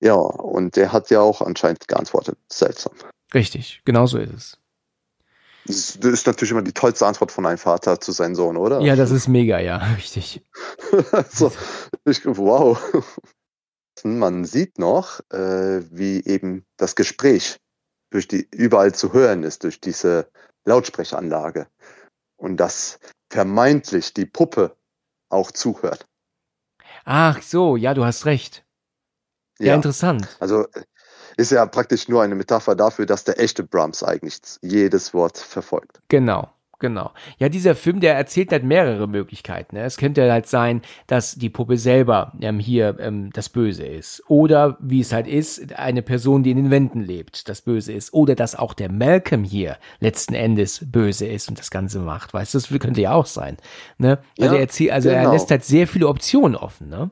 Ja, und der hat ja auch anscheinend geantwortet. Seltsam. Richtig, genau so ist es. Das ist natürlich immer die tollste Antwort von einem Vater zu seinem Sohn, oder? Ja, das ist mega, ja, richtig. so, ich, wow. Man sieht noch, äh, wie eben das Gespräch durch die überall zu hören ist, durch diese Lautsprecheranlage. Und dass vermeintlich die Puppe auch zuhört. Ach so, ja, du hast recht. Ja, ja interessant. Also ist ja praktisch nur eine Metapher dafür, dass der echte Brahms eigentlich jedes Wort verfolgt. Genau. Genau. Ja, dieser Film, der erzählt halt mehrere Möglichkeiten. Ne? Es könnte halt sein, dass die Puppe selber ähm, hier ähm, das Böse ist. Oder, wie es halt ist, eine Person, die in den Wänden lebt, das Böse ist. Oder dass auch der Malcolm hier letzten Endes böse ist und das Ganze macht. Weißt du, das könnte ja auch sein. Ne? Also, ja, er, erzählt, also genau. er lässt halt sehr viele Optionen offen. Ne?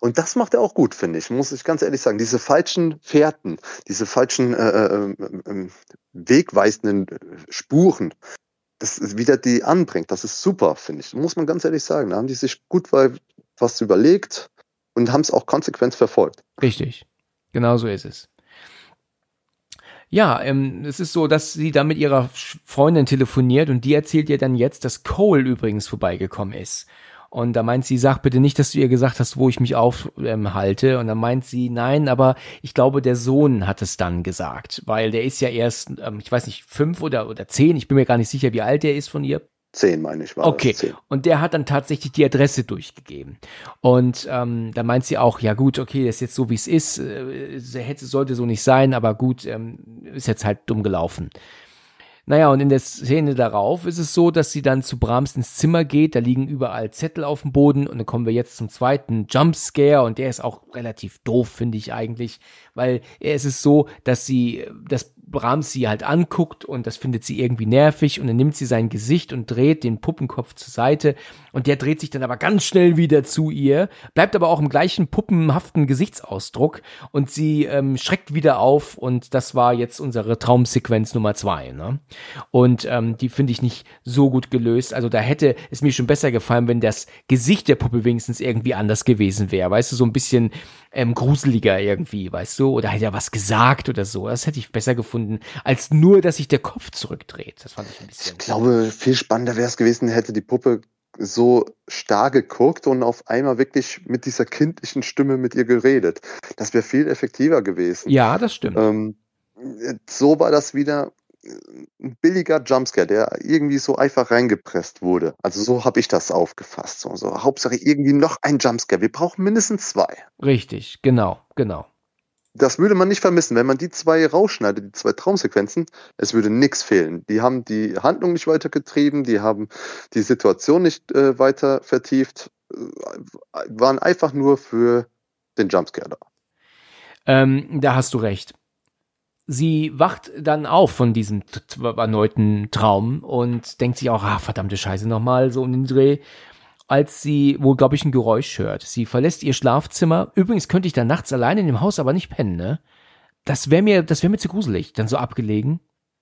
Und das macht er auch gut, finde ich, muss ich ganz ehrlich sagen. Diese falschen Fährten, diese falschen äh, äh, äh, wegweisenden Spuren, das ist wieder die anbringt, das ist super, finde ich. Muss man ganz ehrlich sagen. Da haben die sich gut was überlegt und haben es auch konsequent verfolgt. Richtig, genau so ist es. Ja, ähm, es ist so, dass sie da mit ihrer Freundin telefoniert und die erzählt ihr dann jetzt, dass Cole übrigens vorbeigekommen ist. Und da meint sie, sag bitte nicht, dass du ihr gesagt hast, wo ich mich aufhalte. Ähm, und dann meint sie, nein, aber ich glaube, der Sohn hat es dann gesagt, weil der ist ja erst, ähm, ich weiß nicht, fünf oder, oder zehn, ich bin mir gar nicht sicher, wie alt der ist von ihr. Zehn, meine ich, war Okay, und der hat dann tatsächlich die Adresse durchgegeben. Und ähm, da meint sie auch, ja gut, okay, das ist jetzt so, wie es ist, äh, hätte, sollte so nicht sein, aber gut, ähm, ist jetzt halt dumm gelaufen. Naja, und in der Szene darauf ist es so, dass sie dann zu Brahms ins Zimmer geht, da liegen überall Zettel auf dem Boden. Und dann kommen wir jetzt zum zweiten Jumpscare. Und der ist auch relativ doof, finde ich eigentlich, weil es ist so, dass sie, dass Brahms sie halt anguckt und das findet sie irgendwie nervig und dann nimmt sie sein Gesicht und dreht den Puppenkopf zur Seite und der dreht sich dann aber ganz schnell wieder zu ihr, bleibt aber auch im gleichen puppenhaften Gesichtsausdruck und sie ähm, schreckt wieder auf und das war jetzt unsere Traumsequenz Nummer zwei. Ne? Und ähm, die finde ich nicht so gut gelöst. Also da hätte es mir schon besser gefallen, wenn das Gesicht der Puppe wenigstens irgendwie anders gewesen wäre. Weißt du, so ein bisschen ähm, gruseliger irgendwie, weißt du? Oder hätte er was gesagt oder so. Das hätte ich besser gefunden, als nur, dass sich der Kopf zurückdreht. Das fand ich ein bisschen. Ich glaube, viel spannender wäre es gewesen, hätte die Puppe so starr geguckt und auf einmal wirklich mit dieser kindlichen Stimme mit ihr geredet. Das wäre viel effektiver gewesen. Ja, das stimmt. Ähm, so war das wieder ein billiger Jumpscare, der irgendwie so einfach reingepresst wurde. Also so habe ich das aufgefasst. So, so Hauptsache irgendwie noch ein Jumpscare. Wir brauchen mindestens zwei. Richtig, genau, genau. Das würde man nicht vermissen, wenn man die zwei rausschneidet, die zwei Traumsequenzen, es würde nichts fehlen. Die haben die Handlung nicht weitergetrieben, die haben die Situation nicht äh, weiter vertieft, äh, waren einfach nur für den Jumpscare da. Ähm, da hast du recht sie wacht dann auf von diesem erneuten Traum und denkt sich auch, ah, verdammte Scheiße, nochmal so um den Dreh, als sie wohl, glaube ich, ein Geräusch hört. Sie verlässt ihr Schlafzimmer. Übrigens könnte ich da nachts alleine in dem Haus aber nicht pennen, ne? Das wäre mir, das wäre mir zu gruselig, dann so abgelegen.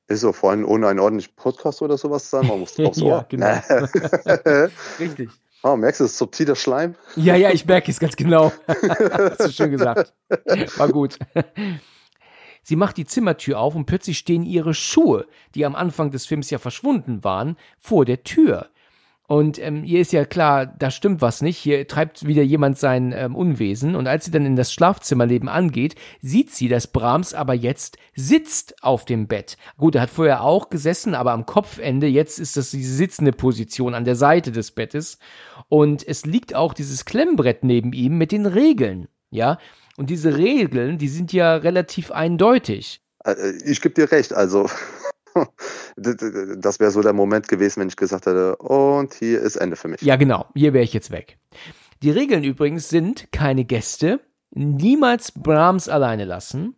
Ist so, vor allem ohne einen ordentlichen Podcast oder sowas sein, man muss drauf so. ja, genau. Richtig. Oh, merkst du, das ist subtiler Schleim? Ja, ja, ich merke es ganz genau. Hast du schön gesagt. War gut. Sie macht die Zimmertür auf und plötzlich stehen ihre Schuhe, die am Anfang des Films ja verschwunden waren, vor der Tür. Und ähm, ihr ist ja klar, da stimmt was nicht. Hier treibt wieder jemand sein ähm, Unwesen. Und als sie dann in das Schlafzimmerleben angeht, sieht sie, dass Brahms aber jetzt sitzt auf dem Bett. Gut, er hat vorher auch gesessen, aber am Kopfende. Jetzt ist das diese sitzende Position an der Seite des Bettes. Und es liegt auch dieses Klemmbrett neben ihm mit den Regeln. Ja, und diese Regeln, die sind ja relativ eindeutig. Äh, ich gebe dir recht, also das wäre so der Moment gewesen, wenn ich gesagt hätte, und hier ist Ende für mich. Ja, genau, hier wäre ich jetzt weg. Die Regeln übrigens sind keine Gäste, niemals Brahms alleine lassen.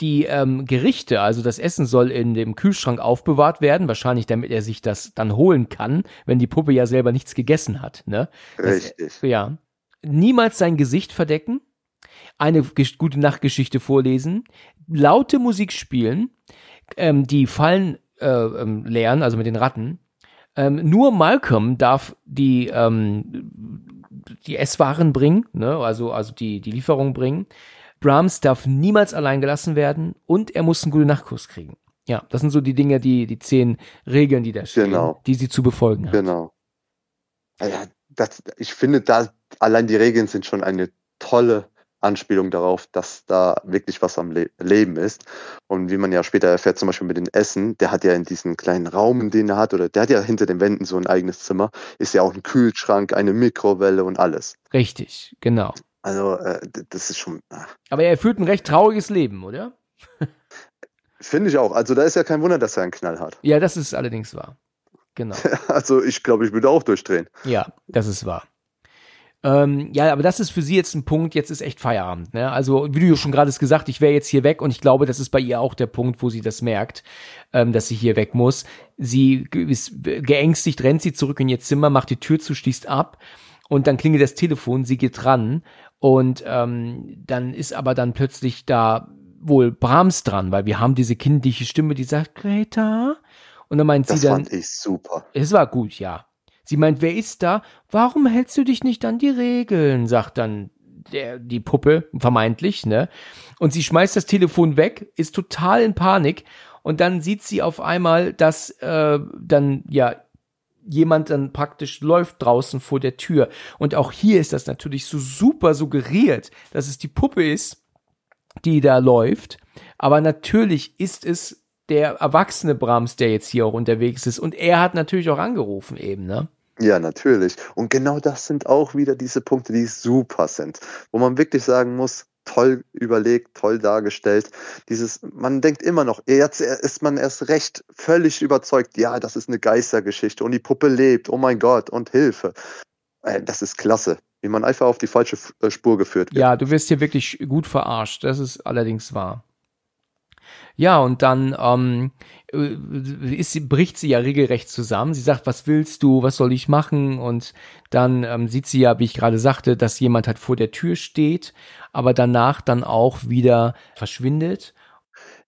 Die ähm, Gerichte, also das Essen soll in dem Kühlschrank aufbewahrt werden, wahrscheinlich damit er sich das dann holen kann, wenn die Puppe ja selber nichts gegessen hat. Ne? Das, Richtig. Ja. Niemals sein Gesicht verdecken, eine gute Nachtgeschichte vorlesen, laute Musik spielen, ähm, die Fallen äh, ähm, leeren, also mit den Ratten. Ähm, nur Malcolm darf die, ähm, die Esswaren bringen, ne? also, also die, die Lieferung bringen. Brahms darf niemals allein gelassen werden und er muss einen gute Nachtkurs kriegen. Ja, das sind so die Dinge, die, die zehn Regeln, die da stehen, genau. die sie zu befolgen hat. Genau. Ja, das, ich finde, da allein die Regeln sind schon eine tolle Anspielung darauf, dass da wirklich was am Le Leben ist. Und wie man ja später erfährt, zum Beispiel mit dem Essen, der hat ja in diesem kleinen Raum, den er hat, oder der hat ja hinter den Wänden so ein eigenes Zimmer, ist ja auch ein Kühlschrank, eine Mikrowelle und alles. Richtig, genau. Also, äh, das ist schon. Ach. Aber er führt ein recht trauriges Leben, oder? Finde ich auch. Also, da ist ja kein Wunder, dass er einen Knall hat. Ja, das ist allerdings wahr. Genau. also, ich glaube, ich würde auch durchdrehen. Ja, das ist wahr. Ähm, ja, aber das ist für sie jetzt ein Punkt, jetzt ist echt Feierabend. Ne? Also, wie du schon gerade gesagt, ich wäre jetzt hier weg und ich glaube, das ist bei ihr auch der Punkt, wo sie das merkt, ähm, dass sie hier weg muss. Sie ist geängstigt, rennt sie zurück in ihr Zimmer, macht die Tür zu, schließt ab und dann klingelt das Telefon, sie geht ran und ähm, dann ist aber dann plötzlich da wohl Brahms dran, weil wir haben diese kindliche Stimme, die sagt, Greta. Und dann meint das sie dann. Das fand ich super. Es war gut, ja. Sie meint, wer ist da? Warum hältst du dich nicht an die Regeln? sagt dann der, die Puppe, vermeintlich, ne? Und sie schmeißt das Telefon weg, ist total in Panik und dann sieht sie auf einmal, dass äh, dann ja jemand dann praktisch läuft draußen vor der Tür. Und auch hier ist das natürlich so super suggeriert, dass es die Puppe ist, die da läuft. Aber natürlich ist es der erwachsene Brahms, der jetzt hier auch unterwegs ist. Und er hat natürlich auch angerufen eben, ne? Ja, natürlich. Und genau das sind auch wieder diese Punkte, die super sind, wo man wirklich sagen muss, toll überlegt, toll dargestellt. Dieses, man denkt immer noch, jetzt ist man erst recht völlig überzeugt, ja, das ist eine Geistergeschichte und die Puppe lebt, oh mein Gott, und Hilfe. Äh, das ist klasse, wie man einfach auf die falsche äh, Spur geführt wird. Ja, du wirst hier wirklich gut verarscht, das ist allerdings wahr. Ja, und dann ähm, äh, ist bricht sie ja regelrecht zusammen. Sie sagt, was willst du, was soll ich machen? Und dann ähm, sieht sie ja, wie ich gerade sagte, dass jemand halt vor der Tür steht, aber danach dann auch wieder verschwindet.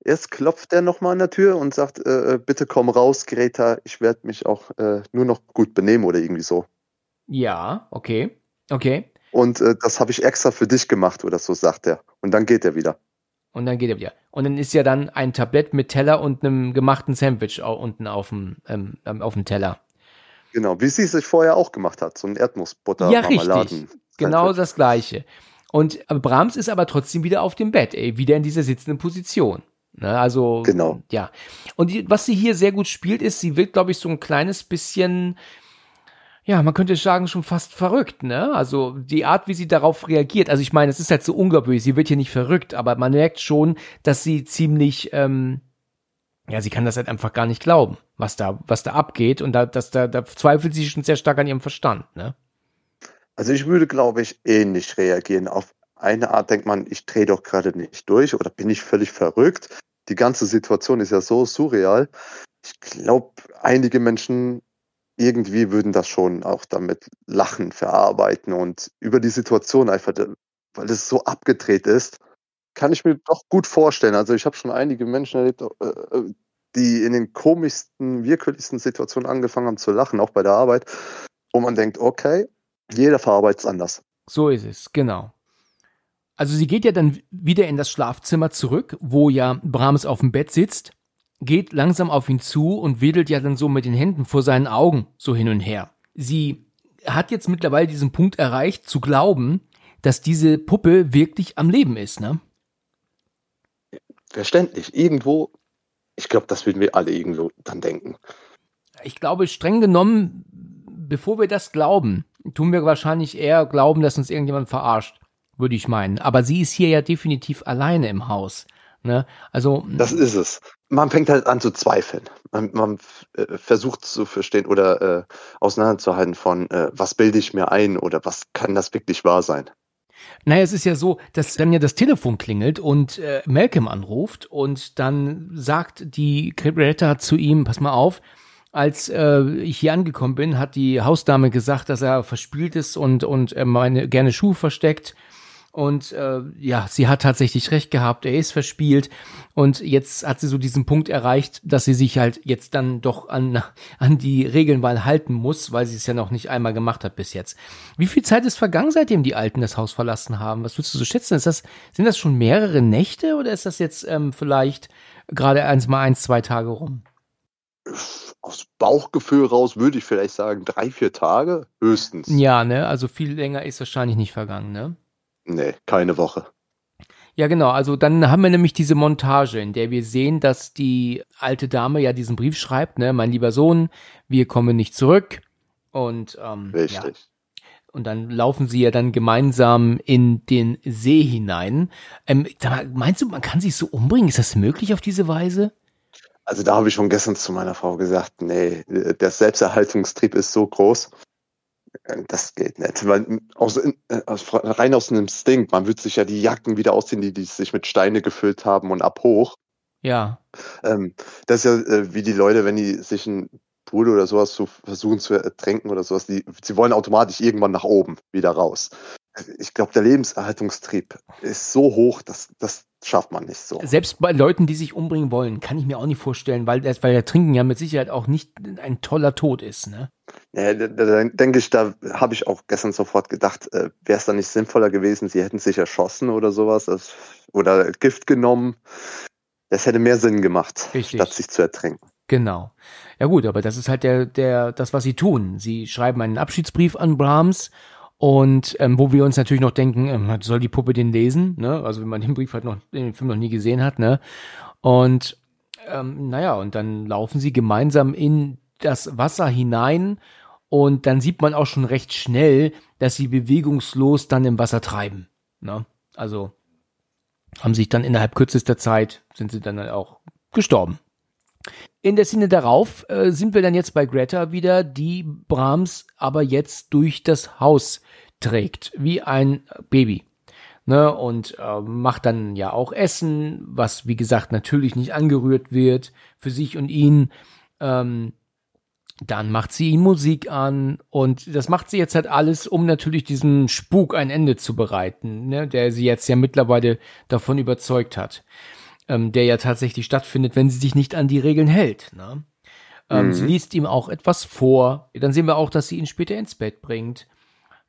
Erst klopft er nochmal an der Tür und sagt, äh, äh, bitte komm raus, Greta, ich werde mich auch äh, nur noch gut benehmen oder irgendwie so. Ja, okay, okay. Und äh, das habe ich extra für dich gemacht oder so, sagt er. Und dann geht er wieder. Und dann geht er wieder. Und dann ist ja dann ein Tablett mit Teller und einem gemachten Sandwich unten auf dem, ähm, ähm, auf dem Teller. Genau, wie sie es sich vorher auch gemacht hat, so ein Erdnussbutter Ja, richtig. Genau das gleiche. Und Brahms ist aber trotzdem wieder auf dem Bett, ey, wieder in dieser sitzenden Position. Ne, also, genau. ja. Und die, was sie hier sehr gut spielt, ist, sie wird, glaube ich, so ein kleines bisschen, ja, man könnte sagen, schon fast verrückt, ne? Also die Art, wie sie darauf reagiert. Also ich meine, es ist halt so unglaublich, sie wird hier nicht verrückt, aber man merkt schon, dass sie ziemlich, ähm, ja, sie kann das halt einfach gar nicht glauben, was da, was da abgeht. Und da, dass da, da zweifelt sie schon sehr stark an ihrem Verstand, ne? Also ich würde, glaube ich, ähnlich reagieren. Auf eine Art denkt man, ich drehe doch gerade nicht durch oder bin ich völlig verrückt. Die ganze Situation ist ja so surreal. Ich glaube, einige Menschen irgendwie würden das schon auch damit lachen, verarbeiten und über die Situation einfach, weil es so abgedreht ist, kann ich mir doch gut vorstellen. Also ich habe schon einige Menschen erlebt, äh, äh, die in den komischsten, wirklichsten Situationen angefangen haben zu lachen, auch bei der Arbeit, wo man denkt, okay, jeder verarbeitet es anders. So ist es, genau. Also sie geht ja dann wieder in das Schlafzimmer zurück, wo ja Brahms auf dem Bett sitzt geht langsam auf ihn zu und wedelt ja dann so mit den Händen vor seinen Augen so hin und her. Sie hat jetzt mittlerweile diesen Punkt erreicht, zu glauben, dass diese Puppe wirklich am Leben ist, ne? Verständlich. Irgendwo, ich glaube, das würden wir alle irgendwo dann denken. Ich glaube, streng genommen, bevor wir das glauben, tun wir wahrscheinlich eher glauben, dass uns irgendjemand verarscht, würde ich meinen. Aber sie ist hier ja definitiv alleine im Haus. Ne? Also. Das ist es. Man fängt halt an zu zweifeln. Man, man äh, versucht zu verstehen oder äh, auseinanderzuhalten von, äh, was bilde ich mir ein oder was kann das wirklich wahr sein. Naja, es ist ja so, dass dann ja das Telefon klingelt und äh, Malcolm anruft und dann sagt die Greta zu ihm, pass mal auf, als äh, ich hier angekommen bin, hat die Hausdame gesagt, dass er verspielt ist und, und äh, meine gerne Schuhe versteckt und äh, ja, sie hat tatsächlich recht gehabt, er ist verspielt. Und jetzt hat sie so diesen Punkt erreicht, dass sie sich halt jetzt dann doch an, an die Regeln mal halten muss, weil sie es ja noch nicht einmal gemacht hat bis jetzt. Wie viel Zeit ist vergangen, seitdem die Alten das Haus verlassen haben? Was würdest du so schätzen? Ist das, sind das schon mehrere Nächte oder ist das jetzt ähm, vielleicht gerade eins mal eins, zwei Tage rum? Aus Bauchgefühl raus würde ich vielleicht sagen, drei, vier Tage höchstens. Ja, ne? Also viel länger ist wahrscheinlich nicht vergangen, ne? Nee, keine Woche. Ja, genau. Also dann haben wir nämlich diese Montage, in der wir sehen, dass die alte Dame ja diesen Brief schreibt, ne, mein lieber Sohn, wir kommen nicht zurück. Und ähm, Richtig. Ja. Und dann laufen sie ja dann gemeinsam in den See hinein. Ähm, meinst du, man kann sich so umbringen? Ist das möglich auf diese Weise? Also da habe ich schon gestern zu meiner Frau gesagt, nee, der Selbsterhaltungstrieb ist so groß. Das geht nicht, weil aus, äh, aus, rein aus einem Instinkt, man würde sich ja die Jacken wieder ausziehen, die, die sich mit Steine gefüllt haben und ab hoch. Ja. Ähm, das ist ja äh, wie die Leute, wenn die sich ein Pool oder sowas so versuchen zu ertränken oder sowas, die, sie wollen automatisch irgendwann nach oben wieder raus. Ich glaube, der Lebenserhaltungstrieb ist so hoch, dass das schafft man nicht so. Selbst bei Leuten, die sich umbringen wollen, kann ich mir auch nicht vorstellen, weil, weil der Trinken ja mit Sicherheit auch nicht ein toller Tod ist, ne? Ja, da denke ich, da habe ich auch gestern sofort gedacht, äh, wäre es dann nicht sinnvoller gewesen, sie hätten sich erschossen oder sowas das, oder Gift genommen. Das hätte mehr Sinn gemacht, Richtig. statt sich zu ertränken. Genau. Ja gut, aber das ist halt der, der, das, was sie tun. Sie schreiben einen Abschiedsbrief an Brahms und ähm, wo wir uns natürlich noch denken, ähm, soll die Puppe den lesen? Ne? Also wenn man den Brief halt noch, den Film noch nie gesehen hat, ne? Und ähm, naja, und dann laufen sie gemeinsam in das Wasser hinein und dann sieht man auch schon recht schnell, dass sie bewegungslos dann im Wasser treiben. Ne? Also haben sich dann innerhalb kürzester Zeit, sind sie dann halt auch gestorben. In der Szene darauf äh, sind wir dann jetzt bei Greta wieder, die Brahms aber jetzt durch das Haus trägt, wie ein Baby. Ne, und äh, macht dann ja auch Essen, was wie gesagt natürlich nicht angerührt wird für sich und ihn. Ähm, dann macht sie ihm Musik an und das macht sie jetzt halt alles, um natürlich diesem Spuk ein Ende zu bereiten, ne, der sie jetzt ja mittlerweile davon überzeugt hat, ähm, der ja tatsächlich stattfindet, wenn sie sich nicht an die Regeln hält. Ne? Ähm, mhm. Sie liest ihm auch etwas vor. Dann sehen wir auch, dass sie ihn später ins Bett bringt.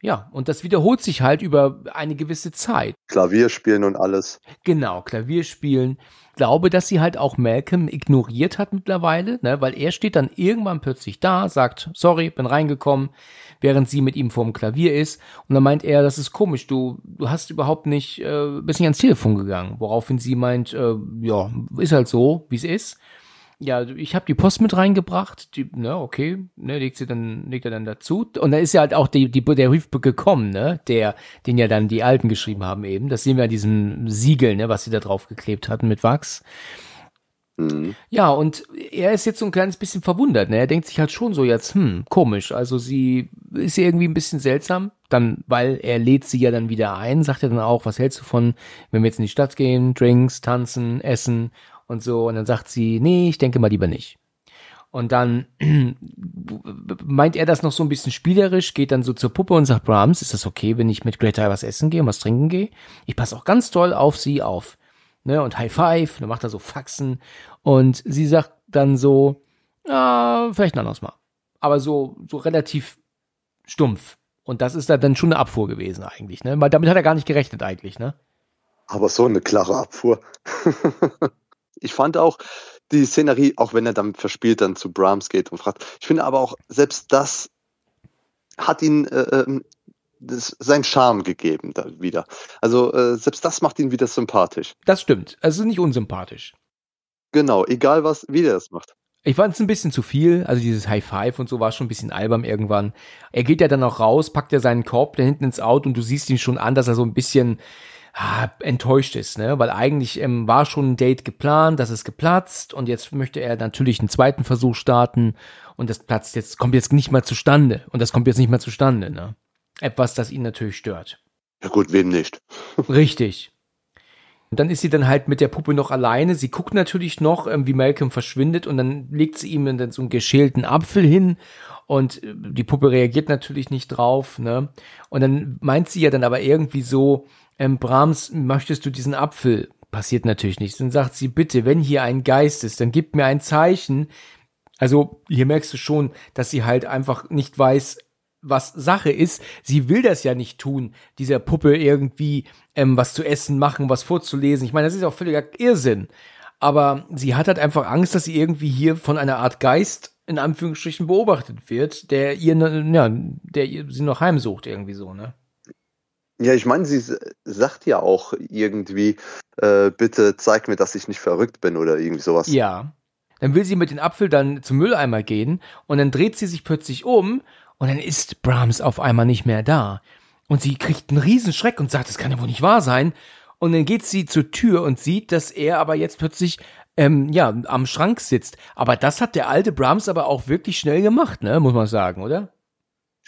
Ja, und das wiederholt sich halt über eine gewisse Zeit. Klavierspielen und alles. Genau, Klavierspielen. Glaube, dass sie halt auch Malcolm ignoriert hat mittlerweile, ne, weil er steht dann irgendwann plötzlich da, sagt, sorry, bin reingekommen, während sie mit ihm vorm Klavier ist. Und dann meint er, das ist komisch, du, du hast überhaupt nicht, äh, bist nicht ans Telefon gegangen. Woraufhin sie meint, äh, ja, ist halt so, wie es ist ja, ich habe die Post mit reingebracht, die, ne, okay, ne, legt sie dann, legt er dann dazu. Und da ist ja halt auch die, die, der Brief gekommen, ne, der, den ja dann die Alten geschrieben haben eben. Das sehen wir an diesem Siegel, ne, was sie da drauf geklebt hatten mit Wachs. Mhm. Ja, und er ist jetzt so ein kleines bisschen verwundert, ne, er denkt sich halt schon so jetzt, hm, komisch, also sie ist irgendwie ein bisschen seltsam, dann, weil er lädt sie ja dann wieder ein, sagt er dann auch, was hältst du von, wenn wir jetzt in die Stadt gehen, Drinks, tanzen, essen und so. Und dann sagt sie, nee, ich denke mal lieber nicht. Und dann meint er das noch so ein bisschen spielerisch, geht dann so zur Puppe und sagt, Brahms, ist das okay, wenn ich mit Greta was essen gehe und was trinken gehe? Ich passe auch ganz toll auf sie auf. Ne, und High Five, dann macht er so Faxen. Und sie sagt dann so, ah, vielleicht ein anderes Mal. Aber so, so relativ stumpf. Und das ist dann schon eine Abfuhr gewesen eigentlich, ne? Weil damit hat er gar nicht gerechnet eigentlich, ne? Aber so eine klare Abfuhr. Ich fand auch die Szenerie, auch wenn er dann verspielt dann zu Brahms geht und fragt, ich finde aber auch, selbst das hat ihn äh, ähm, das, sein Charme gegeben da wieder. Also äh, selbst das macht ihn wieder sympathisch. Das stimmt. Also nicht unsympathisch. Genau, egal was, wie der das macht. Ich fand es ein bisschen zu viel, also dieses High Five und so war schon ein bisschen albern irgendwann. Er geht ja dann auch raus, packt ja seinen Korb da hinten ins Auto und du siehst ihn schon an, dass er so ein bisschen ah, enttäuscht ist, ne? Weil eigentlich ähm, war schon ein Date geplant, das ist geplatzt und jetzt möchte er natürlich einen zweiten Versuch starten und das platzt jetzt, kommt jetzt nicht mal zustande und das kommt jetzt nicht mal zustande, ne? Etwas, das ihn natürlich stört. Ja gut, wem nicht? Richtig. Und dann ist sie dann halt mit der Puppe noch alleine. Sie guckt natürlich noch, ähm, wie Malcolm verschwindet und dann legt sie ihm dann so einen geschälten Apfel hin und äh, die Puppe reagiert natürlich nicht drauf, ne? Und dann meint sie ja dann aber irgendwie so, ähm, Brahms, möchtest du diesen Apfel? Passiert natürlich nicht. Dann sagt sie, bitte, wenn hier ein Geist ist, dann gib mir ein Zeichen. Also hier merkst du schon, dass sie halt einfach nicht weiß, was Sache ist. Sie will das ja nicht tun, dieser Puppe irgendwie ähm, was zu essen machen, was vorzulesen. Ich meine, das ist auch völliger Irrsinn. Aber sie hat halt einfach Angst, dass sie irgendwie hier von einer Art Geist in Anführungsstrichen beobachtet wird, der ihr, ja, der ihr sie noch heimsucht irgendwie so, ne? Ja, ich meine, sie sagt ja auch irgendwie, äh, bitte zeig mir, dass ich nicht verrückt bin oder irgendwie sowas. Ja. Dann will sie mit dem Apfel dann zum Mülleimer gehen und dann dreht sie sich plötzlich um und dann ist Brahms auf einmal nicht mehr da. Und sie kriegt einen Riesenschreck und sagt, das kann ja wohl nicht wahr sein. Und dann geht sie zur Tür und sieht, dass er aber jetzt plötzlich ähm, ja am Schrank sitzt. Aber das hat der alte Brahms aber auch wirklich schnell gemacht, ne, muss man sagen, oder?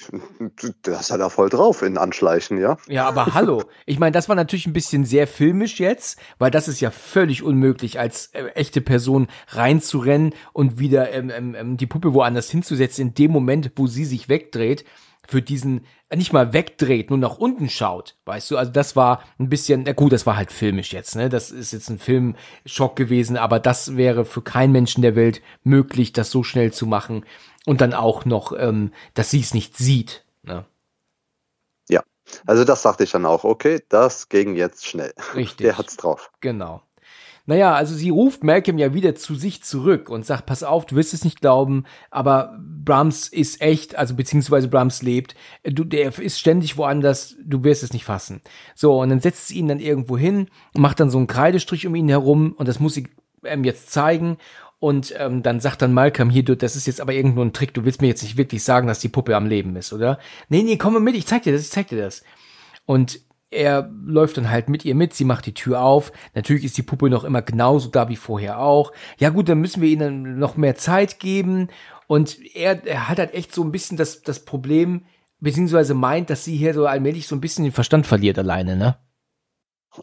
Das hat er voll drauf in Anschleichen, ja. Ja, aber hallo. Ich meine, das war natürlich ein bisschen sehr filmisch jetzt, weil das ist ja völlig unmöglich, als äh, echte Person reinzurennen und wieder ähm, ähm, ähm, die Puppe woanders hinzusetzen, in dem Moment, wo sie sich wegdreht, für diesen, äh, nicht mal wegdreht, nur nach unten schaut, weißt du, also das war ein bisschen, na gut, das war halt filmisch jetzt, ne, das ist jetzt ein Filmschock gewesen, aber das wäre für keinen Menschen der Welt möglich, das so schnell zu machen und dann auch noch, ähm, dass sie es nicht sieht. Ne? Ja, also das sagte ich dann auch. Okay, das ging jetzt schnell. Richtig. Der hat's drauf. Genau. Naja, also sie ruft Malcolm ja wieder zu sich zurück und sagt, pass auf, du wirst es nicht glauben, aber Brahms ist echt, also beziehungsweise Brahms lebt, du, der ist ständig woanders, du wirst es nicht fassen. So, und dann setzt sie ihn dann irgendwo hin, macht dann so einen Kreidestrich um ihn herum und das muss sie ähm, jetzt zeigen und ähm, dann sagt dann Malcolm hier, du, das ist jetzt aber irgendwo ein Trick, du willst mir jetzt nicht wirklich sagen, dass die Puppe am Leben ist, oder? Nee, nee, komm mal mit, ich zeig dir das, ich zeig dir das. Und er läuft dann halt mit ihr mit, sie macht die Tür auf. Natürlich ist die Puppe noch immer genauso da wie vorher auch. Ja gut, dann müssen wir ihnen noch mehr Zeit geben. Und er, er hat halt echt so ein bisschen das, das Problem, beziehungsweise meint, dass sie hier so allmählich so ein bisschen den Verstand verliert alleine, ne?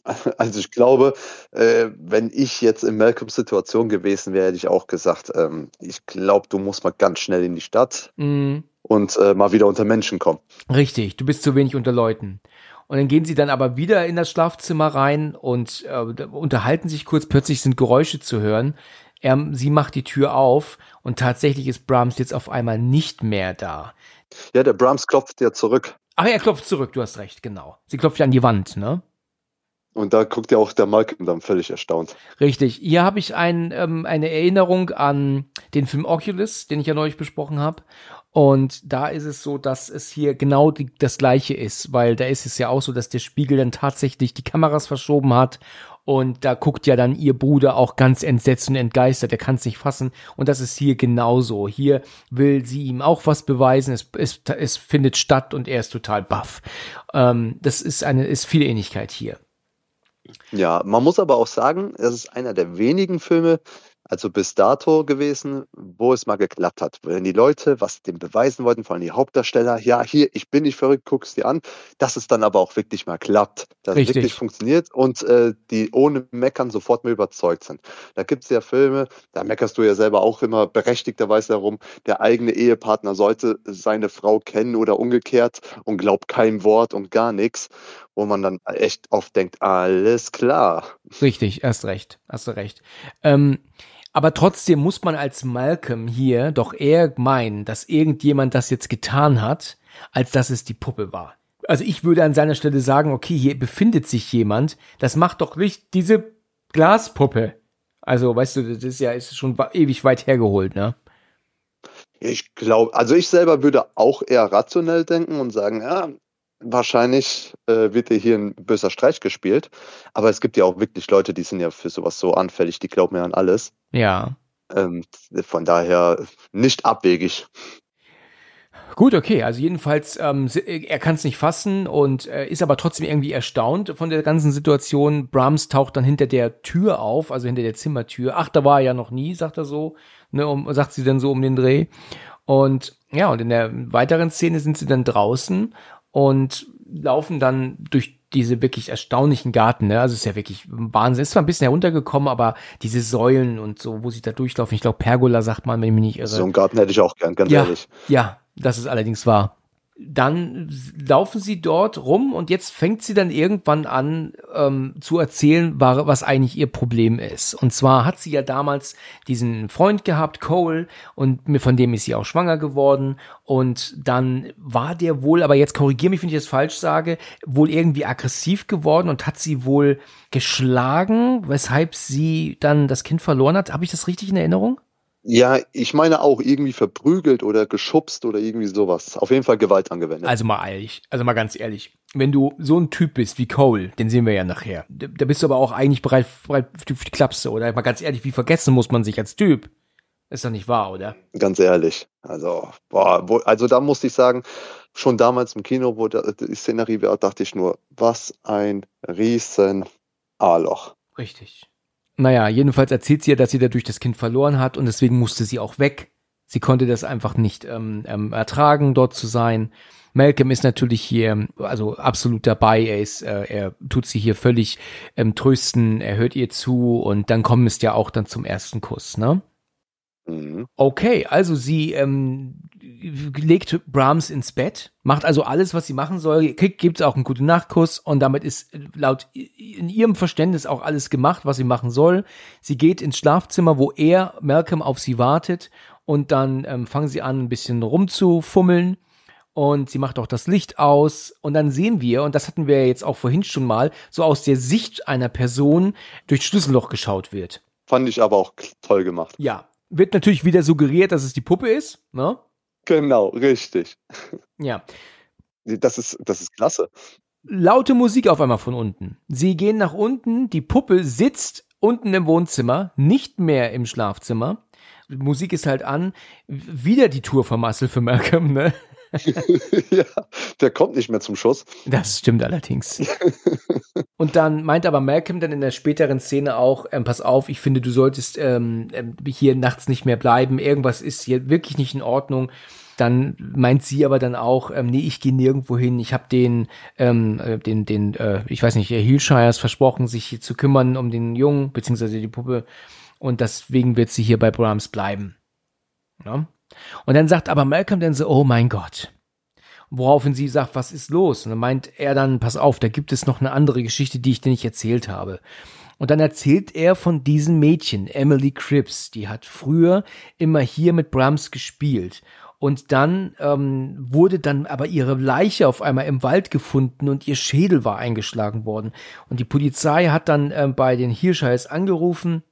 Also ich glaube, äh, wenn ich jetzt in Malcolms Situation gewesen wäre, hätte ich auch gesagt, ähm, ich glaube, du musst mal ganz schnell in die Stadt Mm, und äh, mal wieder unter Menschen kommen. richtig, du bist zu wenig unter Leuten. Und dann gehen sie dann aber wieder in das Schlafzimmer rein und äh, unterhalten sich kurz. Plötzlich sind Geräusche zu hören. Er, sie macht die Tür auf und tatsächlich ist Brahms jetzt auf einmal nicht mehr da. Ja, der Brahms klopft ja zurück. Ach, er klopft zurück, du hast recht, genau. Sie klopft ja an die Wand, ne? Und da guckt ja auch der Malcolm dann völlig erstaunt. Richtig. Hier habe ich ein, ähm, eine Erinnerung an den Film Oculus, den ich ja neulich besprochen habe. Und da ist es so, dass es hier genau die, das gleiche ist, weil da ist es ja auch so, dass der Spiegel dann tatsächlich die Kameras verschoben hat. Und da guckt ja dann ihr Bruder auch ganz entsetzt und entgeistert, er kann es nicht fassen. Und das ist hier genauso. Hier will sie ihm auch was beweisen, es, es, es findet statt und er ist total baff. Ähm, das ist eine, ist viel Ähnlichkeit hier. Ja, man muss aber auch sagen, es ist einer der wenigen Filme, also bis dato gewesen, wo es mal geklappt hat. Wenn die Leute was dem beweisen wollten, vor allem die Hauptdarsteller, ja, hier, ich bin nicht verrückt, guck's dir an, dass es dann aber auch wirklich mal klappt, dass Richtig. es wirklich funktioniert und äh, die ohne Meckern sofort mal überzeugt sind. Da gibt's ja Filme, da meckerst du ja selber auch immer berechtigterweise darum, der eigene Ehepartner sollte seine Frau kennen oder umgekehrt und glaubt kein Wort und gar nichts, wo man dann echt oft denkt, alles klar. Richtig, erst recht, hast du recht. Ähm, aber trotzdem muss man als Malcolm hier doch eher meinen, dass irgendjemand das jetzt getan hat, als dass es die Puppe war. Also ich würde an seiner Stelle sagen, okay, hier befindet sich jemand, das macht doch nicht diese Glaspuppe. Also, weißt du, das ist ja ist schon ewig weit hergeholt, ne? Ich glaube, also ich selber würde auch eher rationell denken und sagen, ja, wahrscheinlich äh, wird dir hier ein böser Streich gespielt. Aber es gibt ja auch wirklich Leute, die sind ja für sowas so anfällig, die glauben ja an alles. Ja. Ähm, von daher nicht abwegig. Gut, okay. Also jedenfalls, ähm, er kann es nicht fassen und äh, ist aber trotzdem irgendwie erstaunt von der ganzen Situation. Brahms taucht dann hinter der Tür auf, also hinter der Zimmertür. Ach, da war er ja noch nie, sagt er so. Ne, um, sagt sie dann so um den Dreh. Und ja, und in der weiteren Szene sind sie dann draußen und laufen dann durch diese wirklich erstaunlichen Garten, ne? Also es ist ja wirklich Wahnsinn. Ist zwar ein bisschen heruntergekommen, aber diese Säulen und so, wo sie da durchlaufen, ich glaube Pergola sagt man, wenn ich mich nicht irre. So einen Garten hätte ich auch gern, ganz Ja, ehrlich. ja, das ist allerdings wahr. Dann laufen sie dort rum und jetzt fängt sie dann irgendwann an ähm, zu erzählen, wa- was eigentlich ihr Problem ist. Und zwar hat sie ja damals diesen Freund gehabt, Cole, und von dem ist sie auch schwanger geworden. Und dann war der wohl, aber jetzt korrigiere mich, wenn ich das falsch sage, wohl irgendwie aggressiv geworden und hat sie wohl geschlagen, weshalb sie dann das Kind verloren hat. Habe ich das richtig in Erinnerung? Ja, ich meine auch irgendwie verprügelt oder geschubst oder irgendwie sowas. Auf jeden Fall Gewalt angewendet. Also mal ehrlich, also mal ganz ehrlich, wenn du so ein Typ bist wie Cole, den sehen wir ja nachher, da bist du aber auch eigentlich bereit, bereit für die für die Klapse, oder? Mal ganz ehrlich, wie vergessen muss man sich als Typ? Ist doch nicht wahr, oder? Ganz ehrlich. Also, boah, wo, also da musste ich sagen, schon damals im Kino, wo da, die Szenerie war, dachte ich nur, was ein riesen A-Loch. Richtig. Naja, jedenfalls erzählt sie ja, dass sie dadurch das Kind verloren hat und deswegen musste sie auch weg. Sie konnte das einfach nicht ähm, ähm, ertragen, dort zu sein. Malcolm ist natürlich hier, also absolut dabei. Er ist, äh, er tut sie hier völlig ähm, trösten. Er hört ihr zu und dann kommt es ja auch dann zum ersten Kuss, ne? Mhm. Okay, also sie ähm, legt Brahms ins Bett, macht also alles, was sie machen soll, kriegt, gibt auch einen guten Nachtkuss und damit ist laut in ihrem Verständnis auch alles gemacht, was sie machen soll. Sie geht ins Schlafzimmer, wo er, Malcolm, auf sie wartet und dann ähm, fangen sie an, ein bisschen rumzufummeln und sie macht auch das Licht aus und dann sehen wir, und das hatten wir jetzt auch vorhin schon mal, so aus der Sicht einer Person durchs Schlüsselloch geschaut wird. Fand ich aber auch toll gemacht. Ja, wird natürlich wieder suggeriert, dass es die Puppe ist, ne? Genau, richtig. Ja. Das ist, das ist klasse. Laute Musik auf einmal von unten. Sie gehen nach unten, die Puppe sitzt unten im Wohnzimmer, nicht mehr im Schlafzimmer. Musik ist halt an. Wieder die Tour Muscle für Malcolm, ne? ja, der kommt nicht mehr zum Schuss. Das stimmt allerdings. Und dann meint aber Malcolm dann in der späteren Szene auch, ähm, pass auf, ich finde, du solltest ähm, ähm hier nachts nicht mehr bleiben. Irgendwas ist hier wirklich nicht in Ordnung. Dann meint sie aber dann auch, ähm, nee, ich gehe nirgendwo hin. Ich habe den, ähm, äh, den, den, äh, ich weiß nicht, Hillshires versprochen, sich hier zu kümmern um den Jungen, beziehungsweise die Puppe. Und deswegen wird sie hier bei Brahms bleiben. Ja? Und dann sagt aber Malcolm dann so, oh mein Gott. Woraufhin sie sagt, was ist los? Und dann meint er dann, pass auf, da gibt es noch eine andere Geschichte, die ich dir nicht erzählt habe. Und dann erzählt er von diesem Mädchen, Emily Cripps, die hat früher immer hier mit Brahms gespielt. Und dann ähm, wurde dann aber ihre Leiche auf einmal im Wald gefunden und ihr Schädel war eingeschlagen worden. Und die Polizei hat dann ähm, bei den Hirschheiß angerufen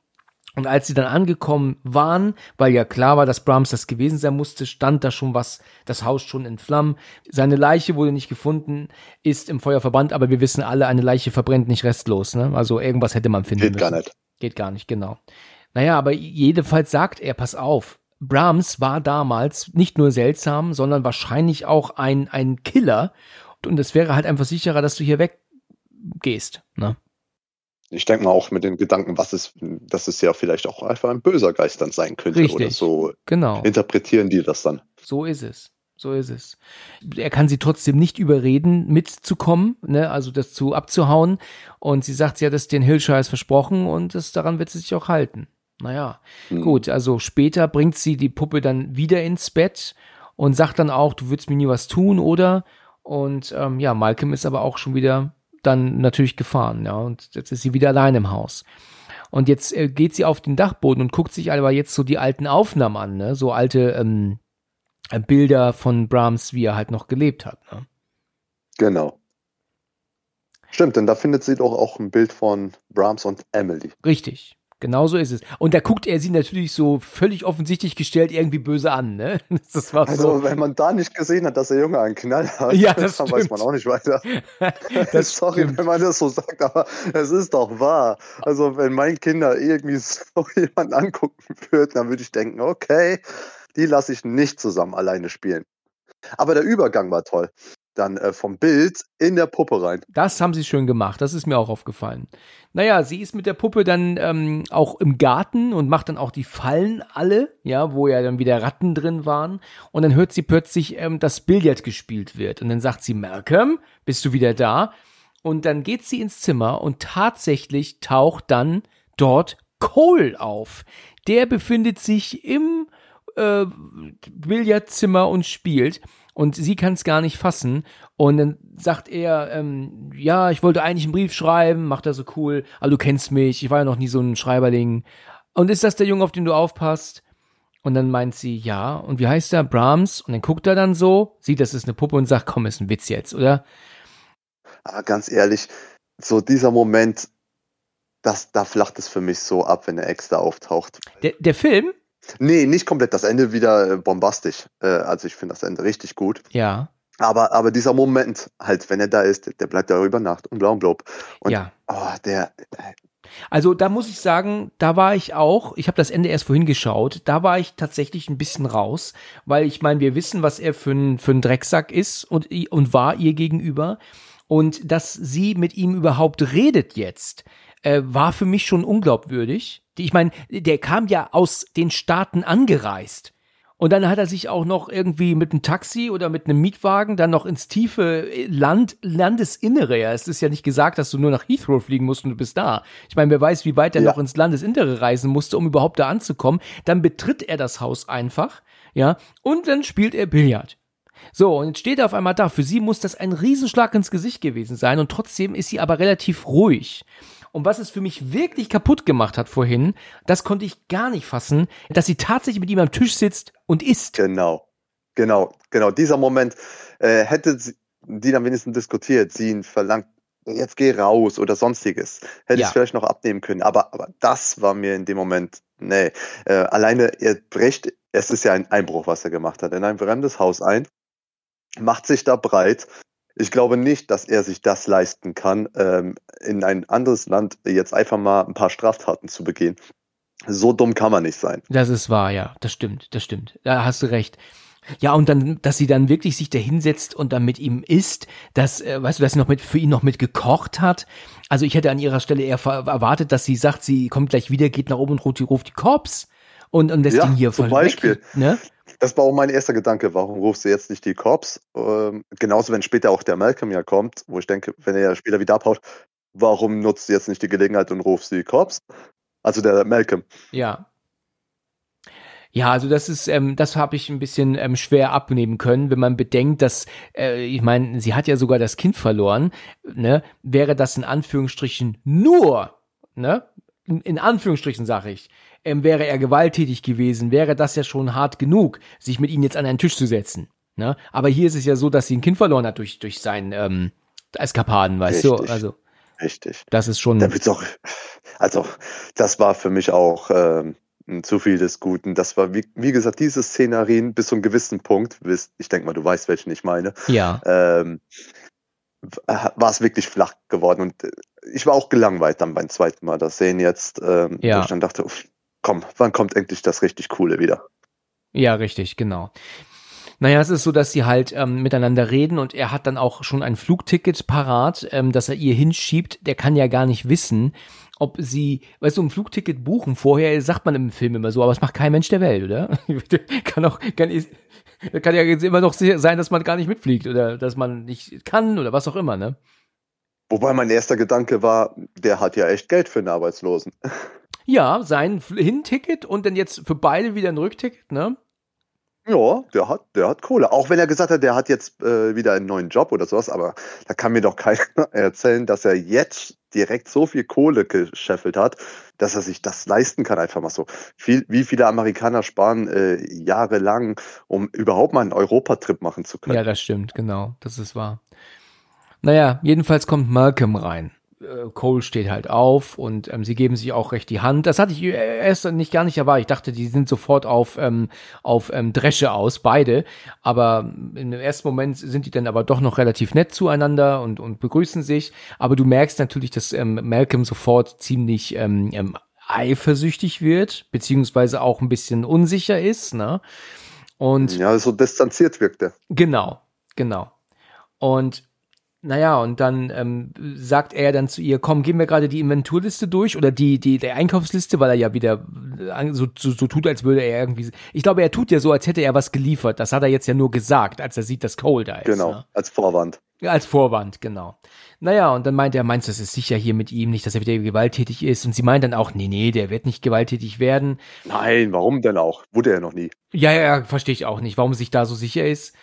und als sie dann angekommen waren, weil ja klar war, dass Brahms das gewesen sein musste, stand da schon was, das Haus schon in Flammen. Seine Leiche wurde nicht gefunden, ist im Feuer verbrannt, aber wir wissen alle, eine Leiche verbrennt nicht restlos. Ne? Also irgendwas hätte man finden Geht müssen. gar nicht. Geht gar nicht, genau. Naja, aber jedenfalls sagt er, pass auf, Brahms war damals nicht nur seltsam, sondern wahrscheinlich auch ein, ein Killer. Und es wäre halt einfach sicherer, dass du hier weggehst. Ne? Ich denke mal auch mit den Gedanken, was es, dass es ja vielleicht auch einfach ein böser Geist dann sein könnte Richtig. oder so. Genau. Interpretieren die das dann. So ist es. So ist es. Er kann sie trotzdem nicht überreden, mitzukommen, ne, also das zu abzuhauen. Und sie sagt, sie hat es den Hillshires versprochen und das, daran wird sie sich auch halten. Naja, hm. gut, also später bringt sie die Puppe dann wieder ins Bett und sagt dann auch, du würdest mir nie was tun, oder? Und ähm, ja, Malcolm ist aber auch schon wieder dann natürlich gefahren, ja, und jetzt ist sie wieder allein im Haus. Und jetzt äh, geht sie auf den Dachboden und guckt sich aber jetzt so die alten Aufnahmen an, ne? so alte ähm, äh, Bilder von Brahms, wie er halt noch gelebt hat. Ne? Genau. Stimmt, denn da findet sie doch auch ein Bild von Brahms und Emily. Richtig. Genau so ist es. Und da guckt er sie natürlich so völlig offensichtlich gestellt irgendwie böse an, ne? Das war also, so. wenn man da nicht gesehen hat, dass der Junge einen Knall hat, ja, das dann stimmt. weiß man auch nicht weiter. das Sorry, stimmt. wenn man das so sagt, aber es ist doch wahr. Also, wenn mein Kinder irgendwie so jemanden angucken würden, dann würde ich denken, okay, die lasse ich nicht zusammen alleine spielen. Aber der Übergang war toll dann äh, vom Bild in der Puppe rein. Das haben sie schön gemacht, das ist mir auch aufgefallen. Naja, sie ist mit der Puppe dann ähm, auch im Garten und macht dann auch die Fallen alle, ja, wo ja dann wieder Ratten drin waren. Und dann hört sie plötzlich, ähm, dass Billard gespielt wird. Und dann sagt sie, Malcolm, bist du wieder da? Und dann geht sie ins Zimmer und tatsächlich taucht dann dort Cole auf. Der befindet sich im äh, Billardzimmer und spielt und sie kann es gar nicht fassen. Und dann sagt er, ähm, ja, ich wollte eigentlich einen Brief schreiben, macht er so cool, aber du kennst mich, ich war ja noch nie so ein Schreiberling. Und ist das der Junge, auf den du aufpasst? Und dann meint sie, ja. Und wie heißt er? Brahms. Und dann guckt er dann so, sieht, das ist eine Puppe und sagt, komm, ist ein Witz jetzt, oder? Aber ganz ehrlich, so dieser Moment, das, da flacht es für mich so ab, wenn der Ex da auftaucht. Der, der Film? Nee, nicht komplett. Das Ende wieder äh, bombastisch. Äh, also ich finde das Ende richtig gut. Ja. Aber, aber dieser Moment, halt, wenn er da ist, der bleibt da über Nacht und blau und blob. Und ja. Oh, der. Also da muss ich sagen, da war ich auch, ich habe das Ende erst vorhin geschaut, da war ich tatsächlich ein bisschen raus, weil ich meine, wir wissen, was er für ein, für ein Drecksack ist und, und war ihr gegenüber. Und dass sie mit ihm überhaupt redet jetzt, äh, war für mich schon unglaubwürdig. Ich meine, der kam ja aus den Staaten angereist. Und dann hat er sich auch noch irgendwie mit einem Taxi oder mit einem Mietwagen dann noch ins tiefe Land, Landesinnere. Es ist ja nicht gesagt, dass du nur nach Heathrow fliegen musst und du bist da. Ich meine, wer weiß, wie weit er ja. noch ins Landesinnere reisen musste, um überhaupt da anzukommen. Dann betritt er das Haus einfach, ja, und dann spielt er Billard. So, und jetzt steht er auf einmal da. Für sie muss das ein Riesenschlag ins Gesicht gewesen sein und trotzdem ist sie aber relativ ruhig. Und was es für mich wirklich kaputt gemacht hat vorhin, das konnte ich gar nicht fassen, dass sie tatsächlich mit ihm am Tisch sitzt und isst. Genau, genau, genau. Dieser Moment äh, hätte sie, die dann wenigstens diskutiert, sie ihn verlangt, jetzt geh raus oder sonstiges. Hätte ja. ich vielleicht noch abnehmen können. Aber, aber das war mir in dem Moment, nee. Äh, alleine, er bricht, es ist ja ein Einbruch, was er gemacht hat, in ein fremdes Haus ein, macht sich da breit, ich glaube nicht, dass er sich das leisten kann, ähm, in ein anderes Land jetzt einfach mal ein paar Straftaten zu begehen. So dumm kann man nicht sein. Das ist wahr, ja. Das stimmt, das stimmt. Da hast du recht. Ja, und dann, dass sie dann wirklich sich da hinsetzt und dann mit ihm isst, dass, äh, weißt du, dass sie noch mit, für ihn noch mit gekocht hat. Also ich hätte an ihrer Stelle eher erwartet, dass sie sagt, sie kommt gleich wieder, geht nach oben und ruft die, ruft die Cops und, und lässt Ja, ihn hier zum voll Beispiel. Weg, ne? Das war auch mein erster Gedanke. Warum rufst du jetzt nicht die Cops? Ähm, genauso, wenn später auch der Malcolm ja kommt, wo ich denke, wenn er ja später wieder abhaut, warum nutzt du jetzt nicht die Gelegenheit und rufst die Cops? Also der Malcolm. Ja. Ja, also das ist, ähm, das habe ich ein bisschen ähm, schwer abnehmen können, wenn man bedenkt, dass, äh, ich meine, sie hat ja sogar das Kind verloren, ne? Wäre das in Anführungsstrichen nur, ne? In, in Anführungsstrichen sage ich, ähm, wäre er gewalttätig gewesen, wäre das ja schon hart genug, sich mit ihnen jetzt an einen Tisch zu setzen, ne? Aber hier ist es ja so, dass sie ein Kind verloren hat durch durch seinen ähm, Eskapaden, weißt du? Richtig. Also Richtig. das ist schon. Da wird's auch, also das war für mich auch ähm, zu viel des Guten. Das war, wie, wie gesagt, diese Szenarien bis zu einem gewissen Punkt, wisst- ich denke mal, du weißt, welchen ich meine, Ja. ähm, war es wirklich flach geworden. Und äh, ich war auch gelangweilt dann beim zweiten Mal das sehen jetzt, ähm, Ja. wo ich dann dachte, uff, komm, wann kommt endlich das richtig Coole wieder? Ja, richtig, genau. Naja, es ist so, dass sie halt ähm, miteinander reden und er hat dann auch schon ein Flugticket parat, ähm, das er ihr hinschiebt. Der kann ja gar nicht wissen, ob sie, weißt du, ein Flugticket buchen vorher, sagt man im Film immer so, aber es macht kein Mensch der Welt, oder? kann auch, kann, kann ja jetzt immer noch sein, dass man gar nicht mitfliegt oder dass man nicht kann oder was auch immer, ne? Wobei mein erster Gedanke war, der hat ja echt Geld für einen Arbeitslosen. Ja, sein Hinticket und dann jetzt für beide wieder ein Rückticket, ne? Ja, der hat, der hat Kohle. Auch wenn er gesagt hat, der hat jetzt äh, wieder einen neuen Job oder sowas, aber da kann mir doch keiner erzählen, dass er jetzt direkt so viel Kohle gescheffelt hat, dass er sich das leisten kann, einfach mal so. Viel, wie viele Amerikaner sparen äh, jahrelang, um überhaupt mal einen Europatrip machen zu können? Ja, das stimmt, genau. Das ist wahr. Naja, jedenfalls kommt Malcolm rein. Äh, Cole steht halt auf und ähm, sie geben sich auch recht die Hand. Das hatte ich äh, erst nicht gar nicht erwartet. Ich dachte, die sind sofort auf ähm, auf ähm, Dresche aus, beide. Aber im ersten Moment sind die dann aber doch noch relativ nett zueinander und und begrüßen sich. Aber du merkst natürlich, dass ähm, Malcolm sofort ziemlich ähm, ähm, eifersüchtig wird, beziehungsweise auch ein bisschen unsicher ist, ne? Und Ja, so distanziert wirkt er. Genau, genau. Und naja, und dann ähm, sagt er dann zu ihr, komm, gehen wir gerade die Inventurliste durch oder die, die, der Einkaufsliste, weil er ja wieder äh, so, so, so tut, als würde er irgendwie. Ich glaube, er tut ja so, als hätte er was geliefert. Das hat er jetzt ja nur gesagt, als er sieht, dass Cole da ist. Genau, Ne? als Vorwand. Ja, als Vorwand, genau. Naja, und dann meint er, meinst du, das ist sicher hier mit ihm, nicht, dass er wieder gewalttätig ist? Und sie meint dann auch, nee, nee, der wird nicht gewalttätig werden. Nein, warum denn auch? Wurde er noch nie. Ja, ja, verstehe ich auch nicht, warum er sich da so sicher ist.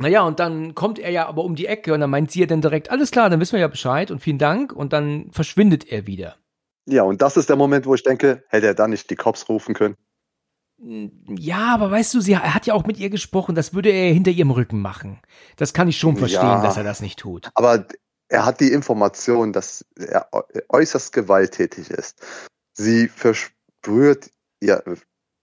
Naja, und dann kommt er ja aber um die Ecke und dann meint sie ja dann direkt, alles klar, dann wissen wir ja Bescheid und vielen Dank und dann verschwindet er wieder. Ja, und das ist der Moment, wo ich denke, hätte er dann nicht die Cops rufen können? Ja, aber weißt du, sie er hat ja auch mit ihr gesprochen, das würde er hinter ihrem Rücken machen. Das kann ich schon verstehen, Ja. dass er das nicht tut. Aber er hat die Information, dass er äu- äußerst gewalttätig ist. Sie verspürt ja,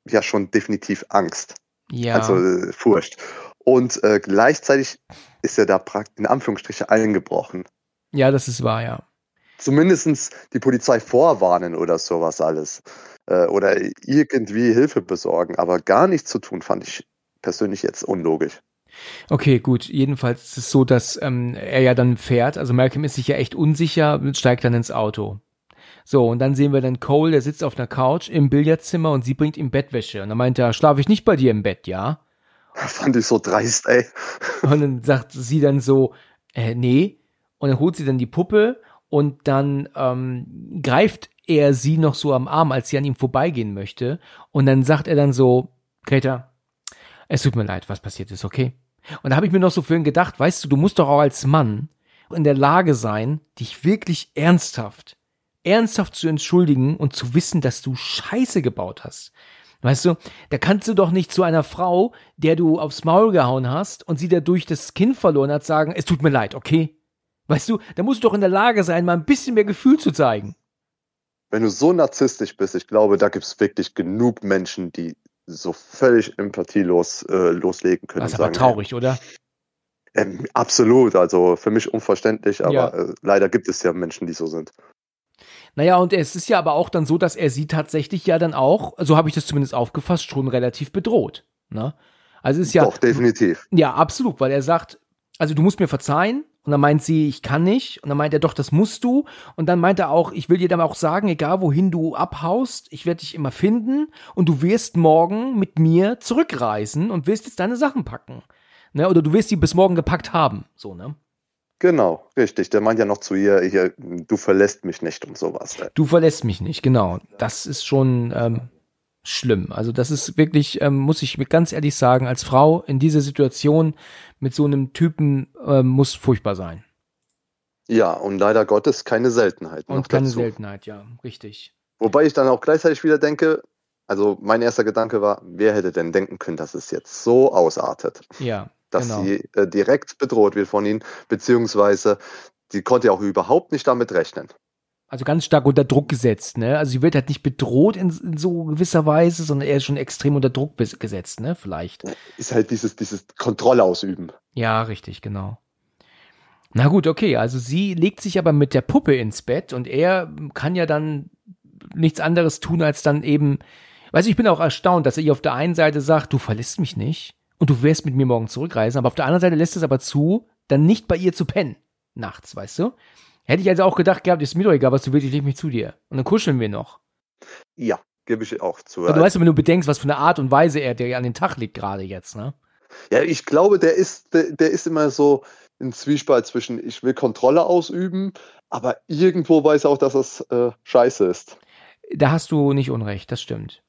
ja schon definitiv Angst, Ja. also äh, Furcht. Und äh, gleichzeitig ist er da praktisch in Anführungsstriche eingebrochen. ja, das ist wahr, ja. Zumindestens die Polizei vorwarnen oder sowas alles. Äh, oder irgendwie Hilfe besorgen. Aber gar nichts zu tun, fand ich persönlich jetzt unlogisch. Okay, gut. Jedenfalls ist es so, dass ähm, er ja dann fährt. Also Malcolm ist sich ja echt unsicher und steigt dann ins Auto. So, und dann sehen wir dann Cole, der sitzt auf einer Couch im Billardzimmer und sie bringt ihm Bettwäsche. Und dann meint er, schlafe ich nicht bei dir im Bett, ja? Fand ich so dreist, ey. Und dann sagt sie dann so, äh, nee. Und dann holt sie dann die Puppe und dann ähm, greift er sie noch so am Arm, als sie an ihm vorbeigehen möchte. Und dann sagt er dann so, Greta, es tut mir leid, was passiert ist, okay? Und da habe ich mir noch so vorhin gedacht, weißt du, du musst doch auch als Mann in der Lage sein, dich wirklich ernsthaft, ernsthaft zu entschuldigen und zu wissen, dass du Scheiße gebaut hast. Weißt du, da kannst du doch nicht zu einer Frau, der du aufs Maul gehauen hast und sie dadurch das Kind verloren hat, sagen, es tut mir leid, okay? Weißt du, da musst du doch in der Lage sein, mal ein bisschen mehr Gefühl zu zeigen. Wenn du so narzisstisch bist, ich glaube, da gibt es wirklich genug Menschen, die so völlig empathielos äh, loslegen können. Das ist aber sagen, traurig, oder? Ähm, absolut, also für mich unverständlich, aber Ja. äh, leider gibt es ja Menschen, die so sind. Naja, und es ist ja aber auch dann so, dass er sie tatsächlich ja dann auch, so habe ich das zumindest aufgefasst, schon relativ bedroht. Ne? Also ist ja. Doch, definitiv. Ja, absolut, weil er sagt, also du musst mir verzeihen. Und dann meint sie, ich kann nicht. Und dann meint er, doch, das musst du. Und dann meint er auch, ich will dir dann auch sagen, egal wohin du abhaust, ich werde dich immer finden. Und du wirst morgen mit mir zurückreisen und wirst jetzt deine Sachen packen. Ne? Oder du wirst die bis morgen gepackt haben. So, ne? Genau, richtig. Der meint ja noch zu ihr, hier, du verlässt mich nicht und sowas. Du verlässt mich nicht, genau. Das ist schon ähm, schlimm. Also das ist wirklich, ähm, muss ich mir ganz ehrlich sagen, als Frau in dieser Situation mit so einem Typen ähm, muss furchtbar sein. Ja, und leider Gottes keine Seltenheit. Und keine dazu. Seltenheit, ja, richtig. Wobei ich dann auch gleichzeitig wieder denke, also mein erster Gedanke war, wer hätte denn denken können, dass es jetzt so ausartet? Ja. Dass genau. sie äh, direkt bedroht wird von ihnen, beziehungsweise sie konnte ja auch überhaupt nicht damit rechnen also ganz stark unter Druck gesetzt, ne? Also sie wird halt nicht bedroht in, in so gewisser Weise, sondern eher schon extrem unter Druck gesetzt, ne? Vielleicht. Ist halt dieses, dieses Kontrolle ausüben. Ja, richtig, genau. Na gut, okay, also sie legt sich aber mit der Puppe ins Bett und er kann ja dann nichts anderes tun, als dann eben, weißt du, ich bin auch erstaunt, dass er ihr auf der einen Seite sagt, du verlässt mich nicht und du wirst mit mir morgen zurückreisen, aber auf der anderen Seite lässt es aber zu, dann nicht bei ihr zu pennen, nachts, weißt du? Hätte ich also auch gedacht gehabt, ist mir doch egal, was du willst, ich leg mich zu dir. Und dann kuscheln wir noch. Ja, gebe ich auch zu. Und du weißt, wenn du bedenkst, was für eine Art und Weise er dir an den Tag legt gerade jetzt, ne? Ja, ich glaube, der ist, der, der ist immer so ein Zwiespalt zwischen, ich will Kontrolle ausüben, aber irgendwo weiß er auch, dass das äh, scheiße ist. Da hast du nicht Unrecht, das stimmt.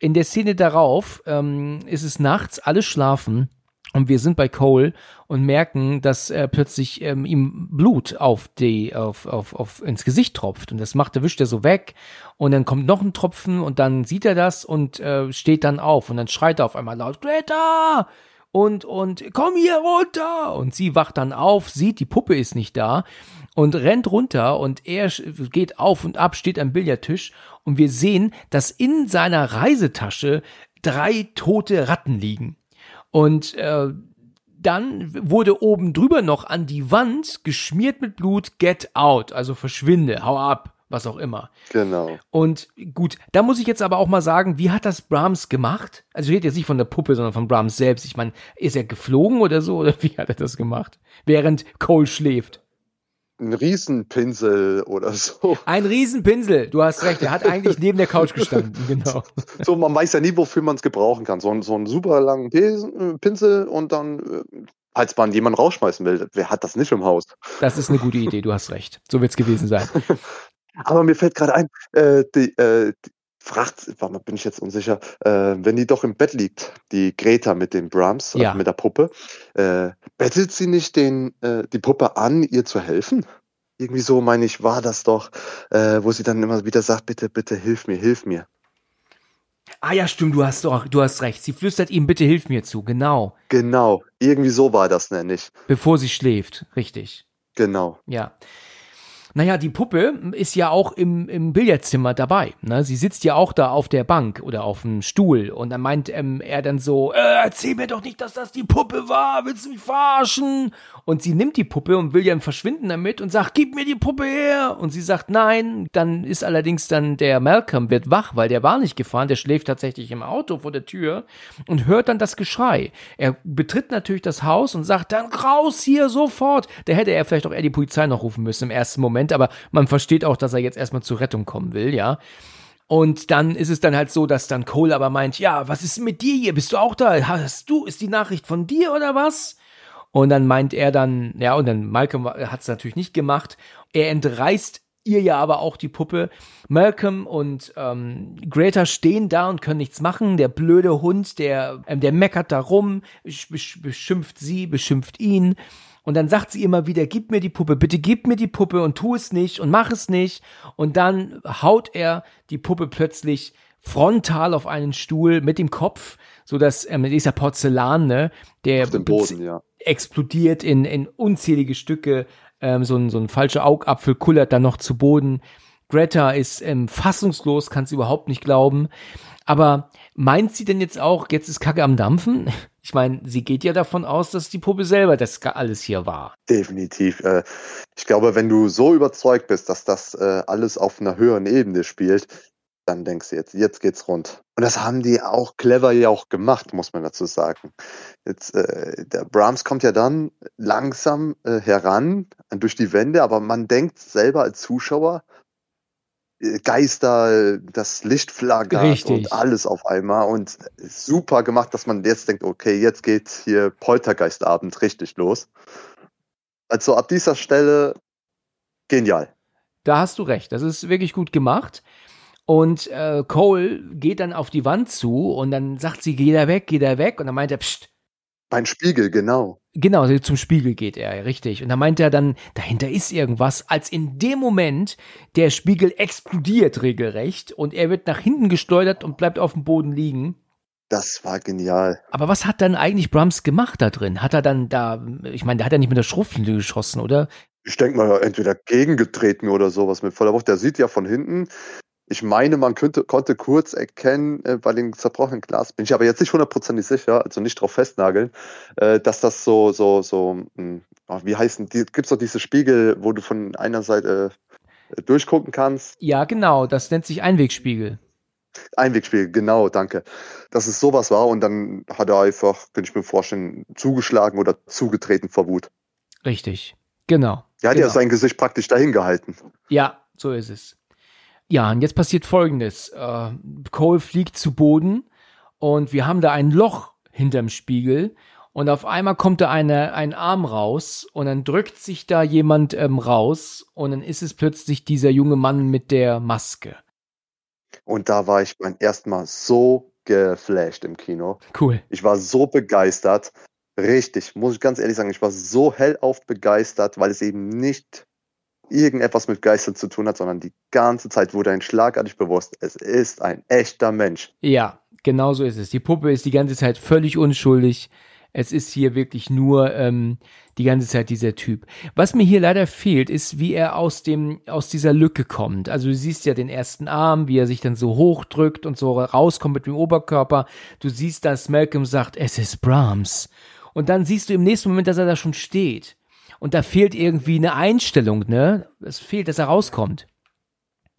In der Szene darauf ähm, ist es nachts, alle schlafen und wir sind bei Cole und merken, dass er plötzlich ähm, ihm Blut auf die, auf, auf, auf ins Gesicht tropft. Und das macht er, wischt er so weg. Und dann kommt noch ein Tropfen und dann sieht er das und äh, steht dann auf. Und dann schreit er auf einmal laut, Greta! Und, und komm hier runter! Und sie wacht dann auf, sieht, die Puppe ist nicht da und rennt runter und er geht auf und ab, steht am Billardtisch und wir sehen, dass in seiner Reisetasche drei tote Ratten liegen. Und äh, dann wurde oben drüber noch an die Wand geschmiert mit Blut Get out, also verschwinde, hau ab, was auch immer. Genau. Und gut, da muss ich jetzt aber auch mal sagen, wie hat das Brahms gemacht? Also ich rede jetzt nicht von der Puppe, sondern von Brahms selbst. Ich meine, ist er geflogen oder so oder wie hat er das gemacht? Während Cole schläft ein Riesenpinsel oder so. Ein Riesenpinsel, du hast recht, er hat eigentlich neben der Couch gestanden, genau. So, man weiß ja nie, wofür man es gebrauchen kann. So, so einen super langen Pinsel und dann, äh, falls man jemanden rausschmeißen will, wer hat das nicht im Haus? Das ist eine gute Idee, du hast recht. So wird es gewesen sein. Aber mir fällt gerade ein, äh, die, äh, die fragt, bin ich jetzt unsicher, äh, wenn die doch im Bett liegt, die Greta mit den Brahms, also ja. mit der Puppe, äh, bettelt sie nicht den, äh, die Puppe an, ihr zu helfen? Irgendwie so, meine ich, war das doch, äh, wo sie dann immer wieder sagt, bitte, bitte, hilf mir, hilf mir. Ah ja, stimmt, du hast doch, du hast recht. Sie flüstert ihm, bitte hilf mir zu, genau. Genau, irgendwie so war das nämlich. Bevor sie schläft, richtig. Genau. Ja. Naja, die Puppe ist ja auch im, im Billardzimmer dabei. Ne? Sie sitzt ja auch da auf der Bank oder auf dem Stuhl und dann meint ähm, er dann so, äh, erzähl mir doch nicht, dass das die Puppe war, willst du mich verarschen? Und sie nimmt die Puppe und will ja verschwinden damit und sagt, gib mir die Puppe her. Und sie sagt nein. Dann ist allerdings dann der Malcolm wird wach, weil der war nicht gefahren, der schläft tatsächlich im Auto vor der Tür und hört dann das Geschrei. Er betritt natürlich das Haus und sagt dann raus hier sofort. Da hätte er vielleicht auch eher die Polizei noch rufen müssen im ersten Moment Moment, aber man versteht auch, dass er jetzt erstmal zur Rettung kommen will, ja. Und dann ist es dann halt so, dass dann Cole aber meint, ja, was ist mit dir hier? Bist du auch da? Hast du, ist die Nachricht von dir oder was? Und dann meint er dann, ja, und dann Malcolm hat es natürlich nicht gemacht. Er entreißt ihr ja aber auch die Puppe. Malcolm und ähm, Greta stehen da und können nichts machen. Der blöde Hund, der, ähm, der meckert da rum, beschimpft sie, beschimpft ihn. Und dann sagt sie immer wieder, gib mir die Puppe, bitte gib mir die Puppe und tu es nicht und mach es nicht. Und dann haut er die Puppe plötzlich frontal auf einen Stuhl mit dem Kopf, so dass ähm, dieser Porzellan, ne, der Boden, ja. Explodiert in, in unzählige Stücke. Ähm, so, ein, so ein falscher Augapfel kullert dann noch zu Boden. Greta ist ähm, fassungslos, kann es überhaupt nicht glauben. Aber meint sie denn jetzt auch, jetzt ist Kacke am Dampfen? Ich meine, sie geht ja davon aus, dass die Puppe selber das alles hier war. Definitiv. Äh, ich glaube, wenn du so überzeugt bist, dass das äh, alles auf einer höheren Ebene spielt, dann denkst du jetzt, jetzt geht's rund. Und das haben die auch clever ja auch gemacht, muss man dazu sagen. Jetzt, äh, der Brahms kommt ja dann langsam äh, heran durch die Wände, aber man denkt selber als Zuschauer, äh, Geister, das Licht flackert und alles auf einmal und super gemacht, dass man jetzt denkt, okay, jetzt geht hier Poltergeistabend richtig los. Also ab dieser Stelle genial. Da hast du recht. Das ist wirklich gut gemacht. Und äh, Cole geht dann auf die Wand zu und dann sagt sie, geh da weg, geh da weg. Und dann meint er, pst, Mein Spiegel, genau. Genau, zum Spiegel geht er, richtig. Und dann meint er dann, dahinter ist irgendwas, als in dem Moment der Spiegel explodiert regelrecht und er wird nach hinten gesteuert und bleibt auf dem Boden liegen. Das war genial. Aber was hat dann eigentlich Brahms gemacht da drin? Hat er dann da, ich meine, der hat ja nicht mit der Schrotflinte geschossen, oder? Ich denke mal, entweder gegengetreten oder sowas mit voller Wucht. Der sieht ja von hinten. Ich meine, man könnte, konnte kurz erkennen äh, bei dem zerbrochenen Glas, bin ich aber jetzt nicht hundertprozentig sicher, also nicht drauf festnageln, äh, dass das so, so, so, mh, ach, wie heißen die, gibt's doch diese Spiegel, wo du von einer Seite äh, durchgucken kannst. Ja, genau, das nennt sich Einwegspiegel. Einwegspiegel, genau, danke. Dass es sowas war und dann hat er einfach, könnte ich mir vorstellen, zugeschlagen oder zugetreten vor Wut. Richtig, genau. Er hat genau. ja sein Gesicht praktisch dahin gehalten. Ja, so ist es. Ja, und jetzt passiert Folgendes. Äh, Cole fliegt zu Boden und wir haben da ein Loch hinterm Spiegel und auf einmal kommt da eine, ein Arm raus und dann drückt sich da jemand ähm, raus und dann ist es plötzlich dieser junge Mann mit der Maske. Und da war ich beim ersten Mal so geflasht im Kino. Cool. Ich war so begeistert. Richtig, muss ich ganz ehrlich sagen, ich war so hellauf begeistert, weil es eben nicht irgendetwas mit Geistern zu tun hat, sondern die ganze Zeit wurde ein schlagartig bewusst, es ist ein echter Mensch. Ja, genau so ist es. Die Puppe ist die ganze Zeit völlig unschuldig. Es ist hier wirklich nur ähm, die ganze Zeit dieser Typ. Was mir hier leider fehlt, ist, wie er aus dem aus dieser Lücke kommt. Also du siehst ja den ersten Arm, wie er sich dann so hochdrückt und so rauskommt mit dem Oberkörper. Du siehst, dass Malcolm sagt, es ist Brahms. Und dann siehst du im nächsten Moment, dass er da schon steht. Und da fehlt irgendwie eine Einstellung, ne? Es fehlt, dass er rauskommt.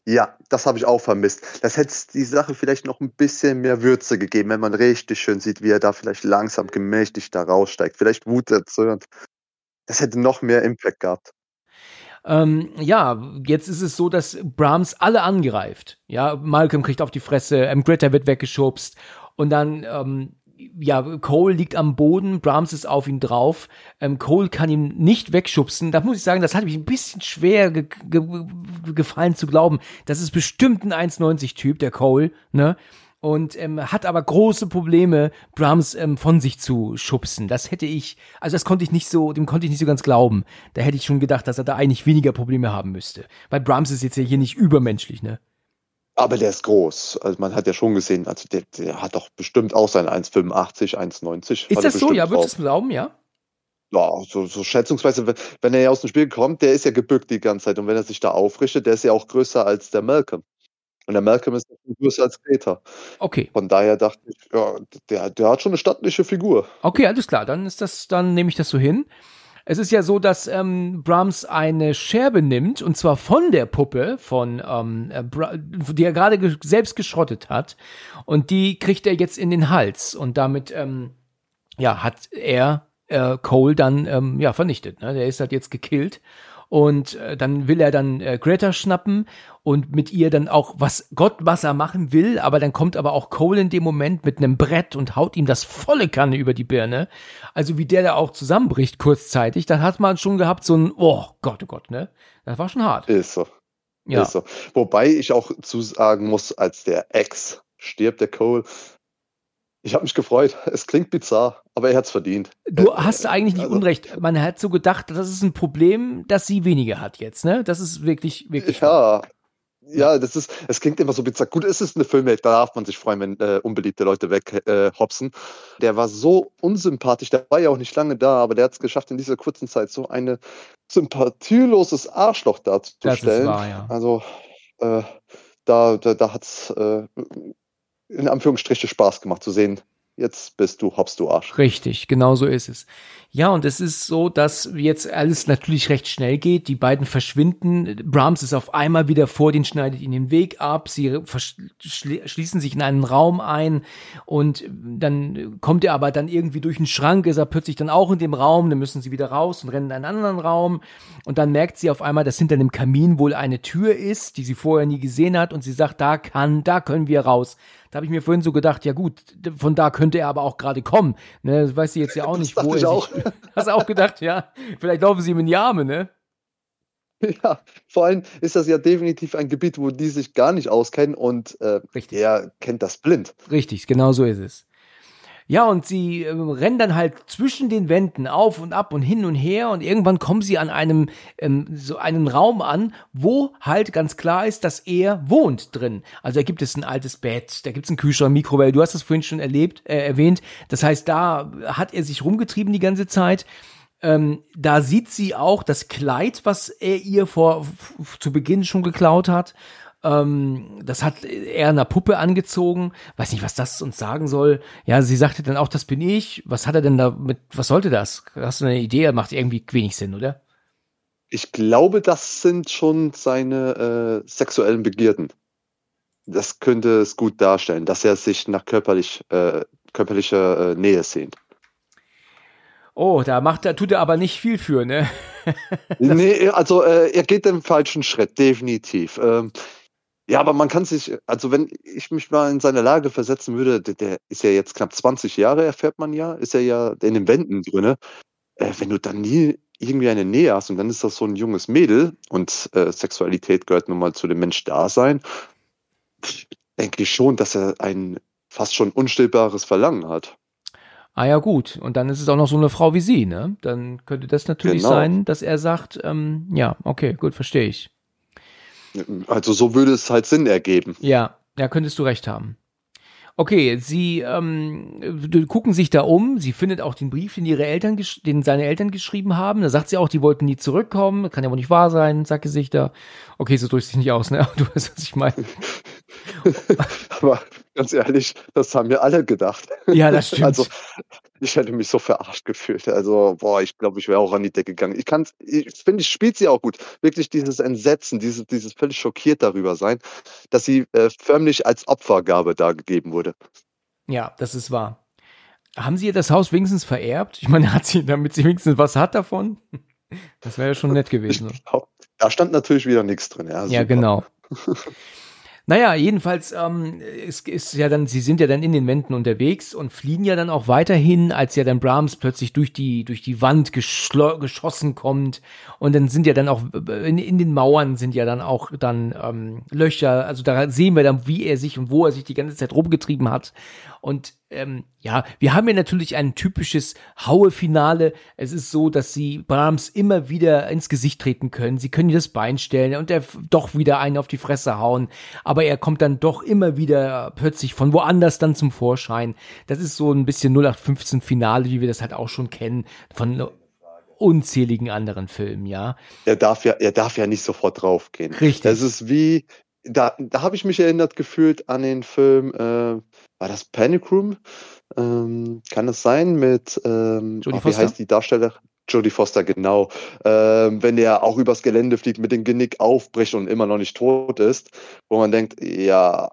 Ja, das habe ich auch vermisst. Das hätte die Sache vielleicht noch ein bisschen mehr Würze gegeben, wenn man richtig schön sieht, wie er da vielleicht langsam gemächtig da raussteigt. Vielleicht Wut erzürnt. Das hätte noch mehr Impact gehabt. Ähm, ja, jetzt ist es so, dass Brahms alle angreift. Ja, Malcolm kriegt auf die Fresse, ähm, Greta wird weggeschubst und dann, ähm, ja, Cole liegt am Boden, Brahms ist auf ihn drauf. Ähm, Cole kann ihn nicht wegschubsen. Da muss ich sagen, das hat mich ein bisschen schwer ge ge gefallen zu glauben. Das ist bestimmt ein 1,90-Typ, der Cole, ne? Und ähm, hat aber große Probleme, Brahms ähm, von sich zu schubsen. Das hätte ich, also das konnte ich nicht so, dem konnte ich nicht so ganz glauben. Da hätte ich schon gedacht, dass er da eigentlich weniger Probleme haben müsste. Weil Brahms ist jetzt ja hier nicht übermenschlich, ne? Aber der ist groß. Also man hat ja schon gesehen, also der, der hat doch bestimmt auch sein 1,85, 1,90. Ist das so? Ja, würdest du glauben, ja? Ja, so, so schätzungsweise, wenn, wenn er ja aus dem Spiel kommt, der ist ja gebückt die ganze Zeit. Und wenn er sich da aufrichtet, der ist ja auch größer als der Malcolm. Und der Malcolm ist größer als Greta. Okay. Von daher dachte ich, ja, der, der hat schon eine stattliche Figur. Okay, alles klar. Dann ist das, dann nehme ich das so hin. Es ist ja so, dass ähm, Brahms eine Scherbe nimmt, und zwar von der Puppe, von ähm, die er gerade ge selbst geschrottet hat. Und die kriegt er jetzt in den Hals. Und damit ähm, ja, hat er äh, Cole dann ähm, ja, vernichtet. Ne? Der ist halt jetzt gekillt. Und äh, dann will er dann äh, Greta schnappen und mit ihr dann auch was Gott was er machen will, aber dann kommt aber auch Cole in dem Moment mit einem Brett und haut ihm das volle Kanne über die Birne. Also wie der da auch zusammenbricht kurzzeitig, dann hat man schon gehabt so ein oh Gott, oh Gott, ne? Das war schon hart. Ist so. Ja. Ist so. Wobei ich auch zusagen muss, als der Ex stirbt, der Cole, ich habe mich gefreut. Es klingt bizarr, aber er hat's verdient. Du hast eigentlich nicht Also- unrecht. Man hat so gedacht, das ist ein Problem, das sie weniger hat jetzt, ne? Das ist wirklich, wirklich. Ja, ja, das ist, es klingt immer so bizarr. Gut, es ist eine Filmwelt, da darf man sich freuen, wenn äh, unbeliebte Leute weghopsen. Äh, der war so unsympathisch, der war ja auch nicht lange da, aber der hat es geschafft, in dieser kurzen Zeit so eine sympathieloses Arschloch Das ist darzustellen. wahr, ja. Also, äh, da, da, da hat es äh, in Anführungsstriche Spaß gemacht zu sehen, jetzt bist du hops du Arsch. Richtig, genau so ist es. Ja, und es ist so, dass jetzt alles natürlich recht schnell geht. Die beiden verschwinden. Brahms ist auf einmal wieder vor den, schneidet ihnen den Weg ab. Sie schließen sich in einen Raum ein und dann kommt er aber dann irgendwie durch einen Schrank, ist er plötzlich dann auch in dem Raum. Dann müssen sie wieder raus und rennen in einen anderen Raum. Und dann merkt sie auf einmal, dass hinter dem Kamin wohl eine Tür ist, die sie vorher nie gesehen hat. Und sie sagt, da kann, da können wir raus. Da habe ich mir vorhin so gedacht, ja gut, von da könnte er aber auch gerade kommen. Ne, das weiß ich jetzt ja auch nicht, wo er auch. sich. Hast du auch gedacht, ja? Vielleicht laufen sie ihm in die Arme, ne? Ja, vor allem ist das ja definitiv ein Gebiet, wo die sich gar nicht auskennen und äh, er kennt das blind. Richtig, genau so ist es. Ja, und sie äh, rennen dann halt zwischen den Wänden auf und ab und hin und her und irgendwann kommen sie an einem ähm, so einen Raum an, wo halt ganz klar ist, dass er wohnt drin. Also da gibt es ein altes Bett, da gibt es einen Kühlschrank, Mikrowelle. Du hast das vorhin schon erlebt, äh, erwähnt. Das heißt, da hat er sich rumgetrieben die ganze Zeit. Ähm, da sieht sie auch das Kleid, was er ihr vor zu Beginn schon geklaut hat. Ähm, das hat er einer Puppe angezogen. Weiß nicht, was das uns sagen soll. Ja, sie sagte dann auch, das bin ich. Was hat er denn da mit, was sollte das? Hast du eine Idee? Macht irgendwie wenig Sinn, oder? Ich glaube, das sind schon seine äh, sexuellen Begierden. Das könnte es gut darstellen, dass er sich nach körperlich, äh, körperlicher äh, Nähe sehnt. Oh, da macht er, tut er aber nicht viel für, ne? nee, also äh, er geht den falschen Schritt, definitiv. Ähm, ja, aber man kann sich, also wenn ich mich mal in seine Lage versetzen würde, der, der ist ja jetzt knapp 20 Jahre, erfährt man ja, ist er ja in den Wänden drin. Äh, wenn du dann nie irgendwie eine Nähe hast und dann ist das so ein junges Mädel und äh, Sexualität gehört nun mal zu dem Mensch-Dasein, denke ich schon, dass er ein fast schon unstillbares Verlangen hat. Ah ja, gut. Und dann ist es auch noch so eine Frau wie sie, ne? Dann könnte das natürlich genau. sein, dass er sagt, ähm, ja, okay, gut, verstehe ich. Also so würde es halt Sinn ergeben. Ja, ja, könntest du recht haben. Okay, sie ähm, gucken sich da um. Sie findet auch den Brief, den ihre Eltern, den seine Eltern geschrieben haben. Da sagt sie auch, die wollten nie zurückkommen. Kann ja wohl nicht wahr sein, sagt sie sich da. Okay, so drückt sich nicht aus, ne? Du weißt, was ich meine. Aber ganz ehrlich, das haben wir alle gedacht. Ja, das stimmt. Also ich hätte mich so verarscht gefühlt. Also, boah, ich glaube, ich wäre auch an die Decke gegangen. Ich kann ich finde, ich spielt sie auch gut. Wirklich dieses Entsetzen, dieses, dieses völlig schockiert darüber sein, dass sie äh, förmlich als Opfergabe dargegeben wurde. Ja, das ist wahr. Haben Sie ihr das Haus wenigstens vererbt? Ich meine, hat sie, damit sie wenigstens was hat davon? Das wäre ja schon nett gewesen. Glaub, da stand natürlich wieder nichts drin. Ja, ja genau. Naja, jedenfalls ähm, ist, ist ja dann, sie sind ja dann in den Wänden unterwegs und fliehen ja dann auch weiterhin, als ja dann Brahms plötzlich durch die durch die Wand geschossen kommt. Und dann sind ja dann auch in, in den Mauern sind ja dann auch dann ähm, Löcher, also da sehen wir dann, wie er sich und wo er sich die ganze Zeit rumgetrieben hat und ähm, ja, wir haben hier natürlich ein typisches Haue-Finale. Es ist so, dass sie Brahms immer wieder ins Gesicht treten können. Sie können ihr das Bein stellen und er doch wieder einen auf die Fresse hauen. Aber er kommt dann doch immer wieder plötzlich von woanders dann zum Vorschein. Das ist so ein bisschen 0815 Finale, wie wir das halt auch schon kennen von unzähligen anderen Filmen, ja. Er darf ja, er darf ja nicht sofort draufgehen. Richtig. Das ist wie, da, da habe ich mich erinnert gefühlt an den Film, äh, war das Panic Room? Ähm, kann es sein mit, ähm, oh, wie heißt die Darsteller? Jodie Foster, genau. Ähm, wenn der auch übers Gelände fliegt, mit dem Genick aufbricht und immer noch nicht tot ist, wo man denkt, ja,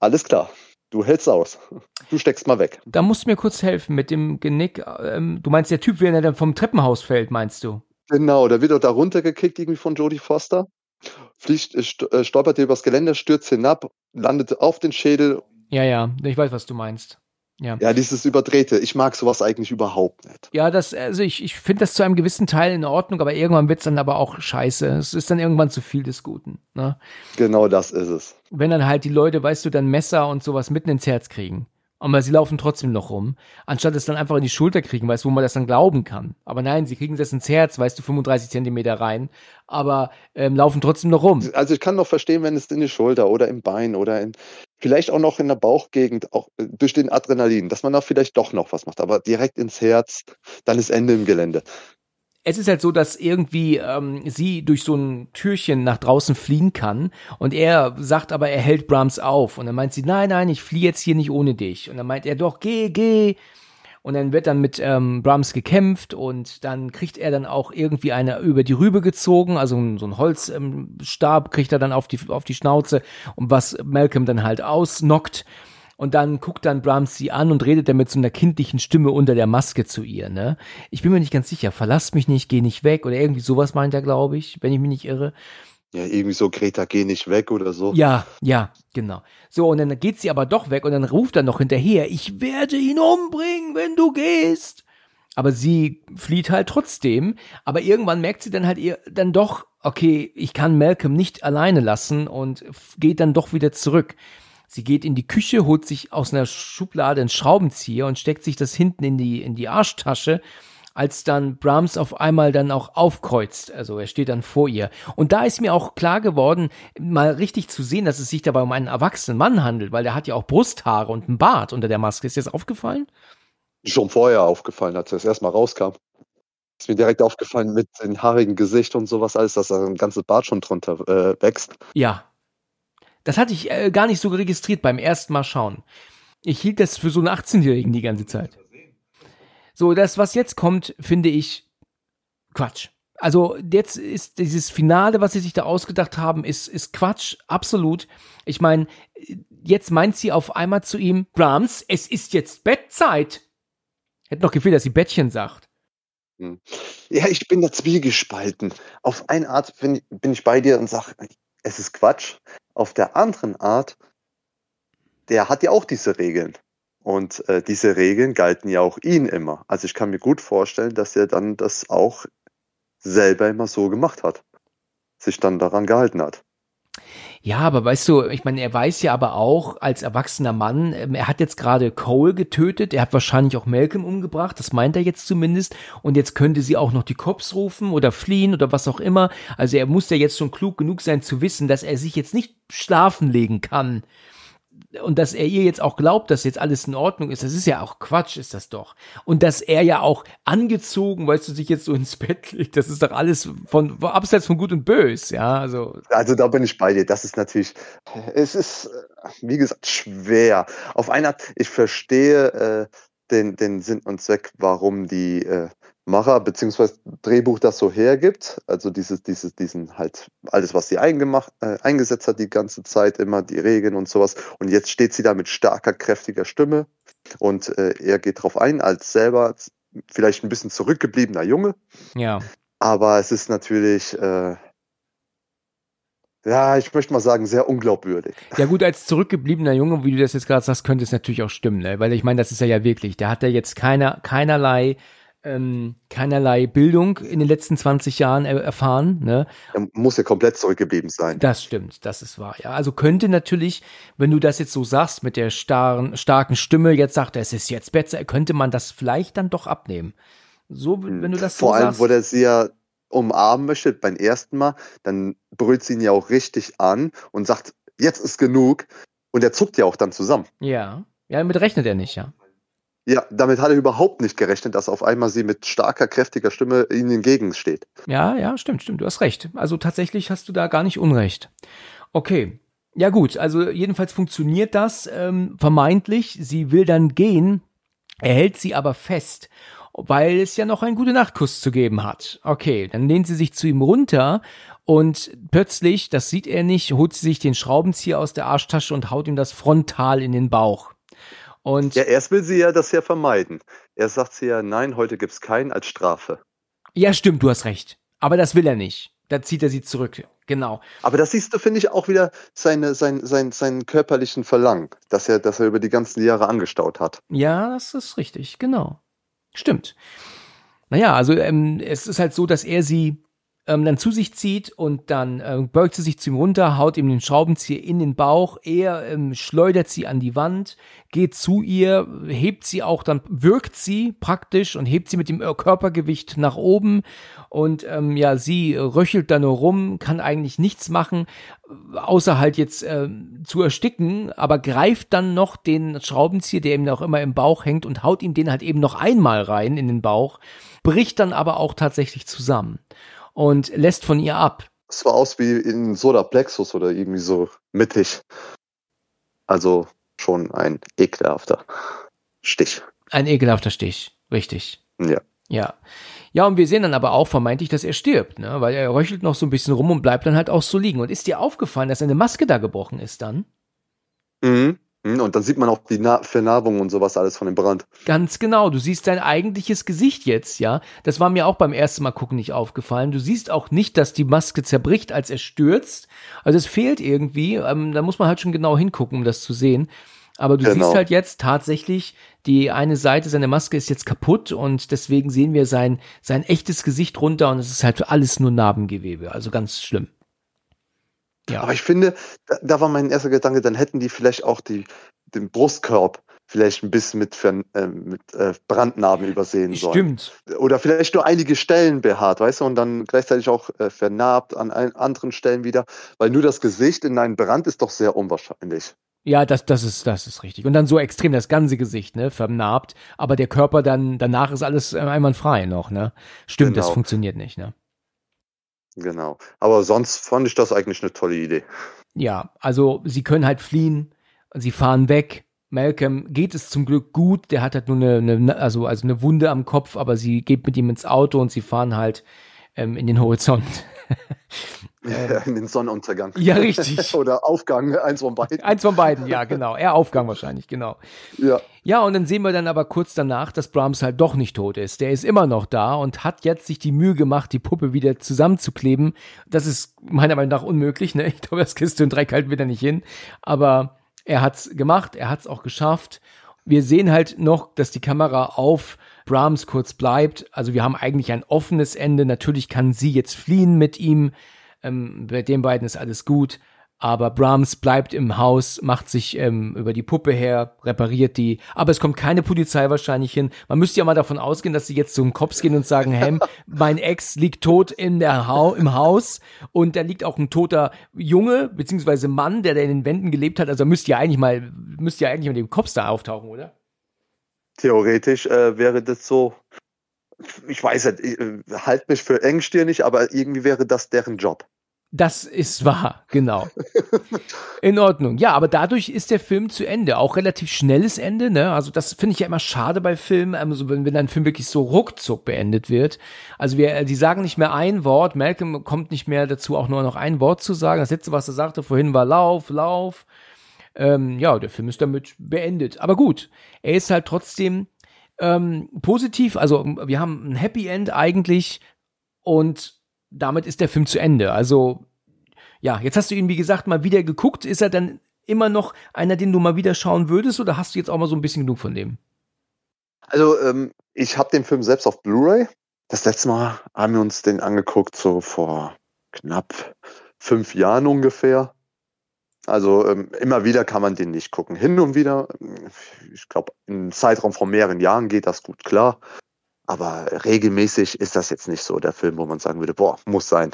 alles klar, du hältst aus. Du steckst mal weg. Da musst du mir kurz helfen mit dem Genick. Ähm, du meinst, der Typ, wenn er dann vom Treppenhaus fällt, meinst du? Genau, der wird auch da runtergekickt irgendwie von Jodie Foster. Fliegt, äh, stolpert übers Gelände, stürzt hinab, landet auf den Schädel ja, ja, ich weiß, was du meinst. Ja. ja, dieses Überdrehte. Ich mag sowas eigentlich überhaupt nicht. Ja, das, also ich, ich finde das zu einem gewissen Teil in Ordnung, aber irgendwann wird es dann aber auch scheiße. Es ist dann irgendwann zu viel des Guten. Ne? Genau das ist es. Wenn dann halt die Leute, weißt du, dann Messer und sowas mitten ins Herz kriegen. Aber sie laufen trotzdem noch rum, anstatt es dann einfach in die Schulter kriegen, weißt du, wo man das dann glauben kann. Aber nein, sie kriegen das ins Herz, weißt du, 35 Zentimeter rein, aber ähm, laufen trotzdem noch rum. Also ich kann noch verstehen, wenn es in die Schulter oder im Bein oder in, vielleicht auch noch in der Bauchgegend, auch äh, durch den Adrenalin, dass man da vielleicht doch noch was macht, aber direkt ins Herz, dann ist Ende im Gelände. Es ist halt so, dass irgendwie ähm, sie durch so ein Türchen nach draußen fliehen kann und er sagt aber, er hält Brahms auf und dann meint sie, nein, nein, ich fliehe jetzt hier nicht ohne dich. Und dann meint er doch, geh, geh. Und dann wird dann mit ähm, Brahms gekämpft und dann kriegt er dann auch irgendwie eine über die Rübe gezogen, also so ein Holzstab ähm, kriegt er dann auf die, auf die Schnauze. Und was Malcolm dann halt ausnockt. Und dann guckt dann Brahms sie an und redet dann mit so einer kindlichen Stimme unter der Maske zu ihr, ne? Ich bin mir nicht ganz sicher, verlass mich nicht, geh nicht weg oder irgendwie sowas meint er, glaube ich, wenn ich mich nicht irre. Ja, irgendwie so, Greta, geh nicht weg oder so. Ja, ja, genau. So, und dann geht sie aber doch weg und dann ruft er noch hinterher, ich werde ihn umbringen, wenn du gehst. Aber sie flieht halt trotzdem. Aber irgendwann merkt sie dann halt ihr dann doch, okay, ich kann Malcolm nicht alleine lassen und geht dann doch wieder zurück. Sie geht in die Küche, holt sich aus einer Schublade einen Schraubenzieher und steckt sich das hinten in die, in die Arschtasche als dann Brahms auf einmal dann auch aufkreuzt. Also er steht dann vor ihr. Und da ist mir auch klar geworden, mal richtig zu sehen, dass es sich dabei um einen erwachsenen Mann handelt, weil der hat ja auch Brusthaare und einen Bart unter der Maske. Ist dir das aufgefallen? Schon vorher aufgefallen, als er das erstmal rauskam. Ist mir direkt aufgefallen mit dem haarigen Gesicht und sowas alles, dass da ein ganzes Bart schon drunter äh, wächst. Ja. Das hatte ich äh, gar nicht so registriert beim ersten Mal schauen. Ich hielt das für so einen 18-Jährigen die ganze Zeit. So, das, was jetzt kommt, finde ich Quatsch. Also jetzt ist dieses Finale, was sie sich da ausgedacht haben, ist, ist Quatsch, absolut. Ich meine, jetzt meint sie auf einmal zu ihm, Brahms, es ist jetzt Bettzeit. Hätte noch gefehlt, dass sie Bettchen sagt. Hm. Ja, ich bin da zwiegespalten. Auf eine Art bin, bin ich bei dir und sage, es ist Quatsch. Auf der anderen Art, der hat ja auch diese Regeln. Und äh, diese Regeln galten ja auch ihn immer. Also ich kann mir gut vorstellen, dass er dann das auch selber immer so gemacht hat. Sich dann daran gehalten hat. Ja, aber weißt du, ich meine, er weiß ja aber auch als erwachsener Mann, ähm, er hat jetzt gerade Cole getötet, er hat wahrscheinlich auch Malcolm umgebracht, das meint er jetzt zumindest. Und jetzt könnte sie auch noch die Cops rufen oder fliehen oder was auch immer. Also er muss ja jetzt schon klug genug sein zu wissen, dass er sich jetzt nicht schlafen legen kann und dass er ihr jetzt auch glaubt, dass jetzt alles in Ordnung ist, das ist ja auch Quatsch, ist das doch. Und dass er ja auch angezogen, weißt du, sich jetzt so ins Bett legt, das ist doch alles von abseits von Gut und Bös, ja, also. Also da bin ich bei dir. Das ist natürlich, es ist, wie gesagt, schwer. Auf einer ich verstehe äh, den, den Sinn und Zweck, warum die äh, Macher bzw. Drehbuch das so hergibt. Also dieses, dieses, diesen halt alles, was sie eingemacht, äh, eingesetzt hat die ganze Zeit, immer die Regeln und sowas. Und jetzt steht sie da mit starker, kräftiger Stimme und äh, er geht drauf ein, als selber vielleicht ein bisschen zurückgebliebener Junge. Ja. Aber es ist natürlich, äh, ja, ich möchte mal sagen, sehr unglaubwürdig. Ja gut, als zurückgebliebener Junge, wie du das jetzt gerade sagst, könnte es natürlich auch stimmen, ne? weil ich meine, das ist er ja wirklich. Der hat ja jetzt keiner, keinerlei ähm, keinerlei Bildung in den letzten 20 Jahren er erfahren. Ne? Er muss ja komplett zurückgeblieben sein. Das stimmt, das ist wahr. Ja, also könnte natürlich, wenn du das jetzt so sagst mit der starren, starken Stimme, jetzt sagt er, es ist jetzt besser, könnte man das vielleicht dann doch abnehmen. So, wenn du das Vor so allem, sagst. wo der sie ja umarmen möchte beim ersten Mal, dann brüllt sie ihn ja auch richtig an und sagt, jetzt ist genug. Und er zuckt ja auch dann zusammen. Ja, ja, damit rechnet er nicht, ja. Ja, damit hat er überhaupt nicht gerechnet, dass auf einmal sie mit starker, kräftiger Stimme ihnen entgegensteht. Ja, ja, stimmt, stimmt, du hast recht. Also tatsächlich hast du da gar nicht Unrecht. Okay. Ja gut, also jedenfalls funktioniert das ähm, vermeintlich. Sie will dann gehen, er hält sie aber fest, weil es ja noch einen gute Nachtkuss zu geben hat. Okay, dann lehnt sie sich zu ihm runter und plötzlich, das sieht er nicht, holt sie sich den Schraubenzieher aus der Arschtasche und haut ihm das frontal in den Bauch. Und Ja, erst will sie ja das ja vermeiden. Erst sagt sie ja, nein, heute gibt's keinen als Strafe. ja, stimmt, du hast recht. Aber das will er nicht. Da zieht er sie zurück. Genau. Aber das siehst du, finde ich, auch wieder seine, sein, sein, seinen körperlichen Verlangen, dass er, dass er über die ganzen Jahre angestaut hat. Ja, das ist richtig, genau. Stimmt. Naja, also ähm, es ist halt so, dass er sie ähm, dann zu sich zieht und dann äh, beugt sie sich zu ihm runter, haut ihm den Schraubenzieher in den Bauch, er ähm, schleudert sie an die Wand, geht zu ihr, hebt sie auch, dann wirkt sie praktisch und hebt sie mit dem Körpergewicht nach oben. Und ähm, ja, sie röchelt da nur rum, kann eigentlich nichts machen, außer halt jetzt äh, zu ersticken, aber greift dann noch den Schraubenzieher, der ihm noch immer im Bauch hängt und haut ihm den halt eben noch einmal rein in den Bauch, bricht dann aber auch tatsächlich zusammen und lässt von ihr ab. Es war aus wie in Solarplexus oder irgendwie so mittig. Also schon ein ekelhafter Stich. Ein ekelhafter Stich, richtig. Ja. Ja. Ja, und wir sehen dann aber auch vermeintlich, dass er stirbt, ne? weil er röchelt noch so ein bisschen rum und bleibt dann halt auch so liegen. Und ist dir aufgefallen, dass seine Maske da gebrochen ist dann? Mhm. Hm, und dann sieht man auch die Na Vernarbung und sowas alles von dem Brand. Ganz genau. Du siehst dein eigentliches Gesicht jetzt, ja. Das war mir auch beim ersten Mal gucken nicht aufgefallen. Du siehst auch nicht, dass die Maske zerbricht, als er stürzt. Also es fehlt irgendwie. Ähm, da muss man halt schon genau hingucken, um das zu sehen. Aber du genau. siehst halt jetzt tatsächlich, die eine Seite seiner Maske ist jetzt kaputt und deswegen sehen wir sein, sein echtes Gesicht runter und es ist halt alles nur Narbengewebe. Also ganz schlimm. Ja. Aber ich finde, da, da, war mein erster Gedanke, dann hätten die vielleicht auch die, den Brustkorb vielleicht ein bisschen mit, äh, mit äh, Brandnarben übersehen sollen. Stimmt. Oder vielleicht nur einige Stellen behaart, weißt du, und dann gleichzeitig auch äh, vernarbt an anderen Stellen wieder, weil nur das Gesicht in einen Brand ist doch sehr unwahrscheinlich. Ja, das, das ist, das ist richtig. Und dann so extrem das ganze Gesicht, ne, vernarbt, aber der Körper dann, danach ist alles äh, einwandfrei noch, ne. Stimmt, genau. das funktioniert nicht, ne. Genau. Aber sonst fand ich das eigentlich eine tolle Idee. Ja, also sie können halt fliehen, sie fahren weg. Malcolm geht es zum Glück gut, der hat halt nur eine, eine also, also eine Wunde am Kopf, aber sie geht mit ihm ins Auto und sie fahren halt ähm, in den Horizont. Ja, in den Sonnenuntergang. Ja, richtig. Oder Aufgang, eins von beiden. Eins von beiden, ja, genau. Er Aufgang wahrscheinlich, genau. Ja. Ja, und dann sehen wir dann aber kurz danach, dass Brahms halt doch nicht tot ist. Der ist immer noch da und hat jetzt sich die Mühe gemacht, die Puppe wieder zusammenzukleben. Das ist meiner Meinung nach unmöglich, ne? Ich glaube, das Kiste und Dreck halten wir da nicht hin. Aber er hat's gemacht, er hat's auch geschafft. Wir sehen halt noch, dass die Kamera auf Brahms kurz bleibt. Also wir haben eigentlich ein offenes Ende. Natürlich kann sie jetzt fliehen mit ihm. Ähm, bei den beiden ist alles gut. Aber Brahms bleibt im Haus, macht sich ähm, über die Puppe her, repariert die. Aber es kommt keine Polizei wahrscheinlich hin. Man müsste ja mal davon ausgehen, dass sie jetzt zum Cops gehen und sagen, hey, mein Ex liegt tot in der ha im Haus und da liegt auch ein toter Junge beziehungsweise Mann, der da in den Wänden gelebt hat. Also müsste ja eigentlich mal, müsste ja eigentlich mit dem Cops da auftauchen, oder? Theoretisch äh, wäre das so. Ich weiß nicht, äh, halt mich für engstirnig, aber irgendwie wäre das deren Job. Das ist wahr, genau. In Ordnung. Ja, aber dadurch ist der Film zu Ende. Auch relativ schnelles Ende, ne? Also das finde ich ja immer schade bei Filmen, also wenn, wenn ein Film wirklich so ruckzuck beendet wird. Also wir, die sagen nicht mehr ein Wort. Malcolm kommt nicht mehr dazu, auch nur noch ein Wort zu sagen. Das letzte, was er sagte vorhin, war Lauf, Lauf. Ähm, ja, der Film ist damit beendet. Aber gut, er ist halt trotzdem ähm, positiv. Also wir haben ein Happy End eigentlich und damit ist der Film zu Ende. Also, ja, jetzt hast du ihn, wie gesagt, mal wieder geguckt. Ist er dann immer noch einer, den du mal wieder schauen würdest, oder hast du jetzt auch mal so ein bisschen genug von dem? Also, ähm, ich habe den Film selbst auf Blu-ray. Das letzte Mal haben wir uns den angeguckt, so vor knapp fünf Jahren ungefähr. Also ähm, immer wieder kann man den nicht gucken. Hin und wieder, ich glaube, im Zeitraum von mehreren Jahren geht das gut klar. Aber regelmäßig ist das jetzt nicht so der Film, wo man sagen würde, boah, muss sein.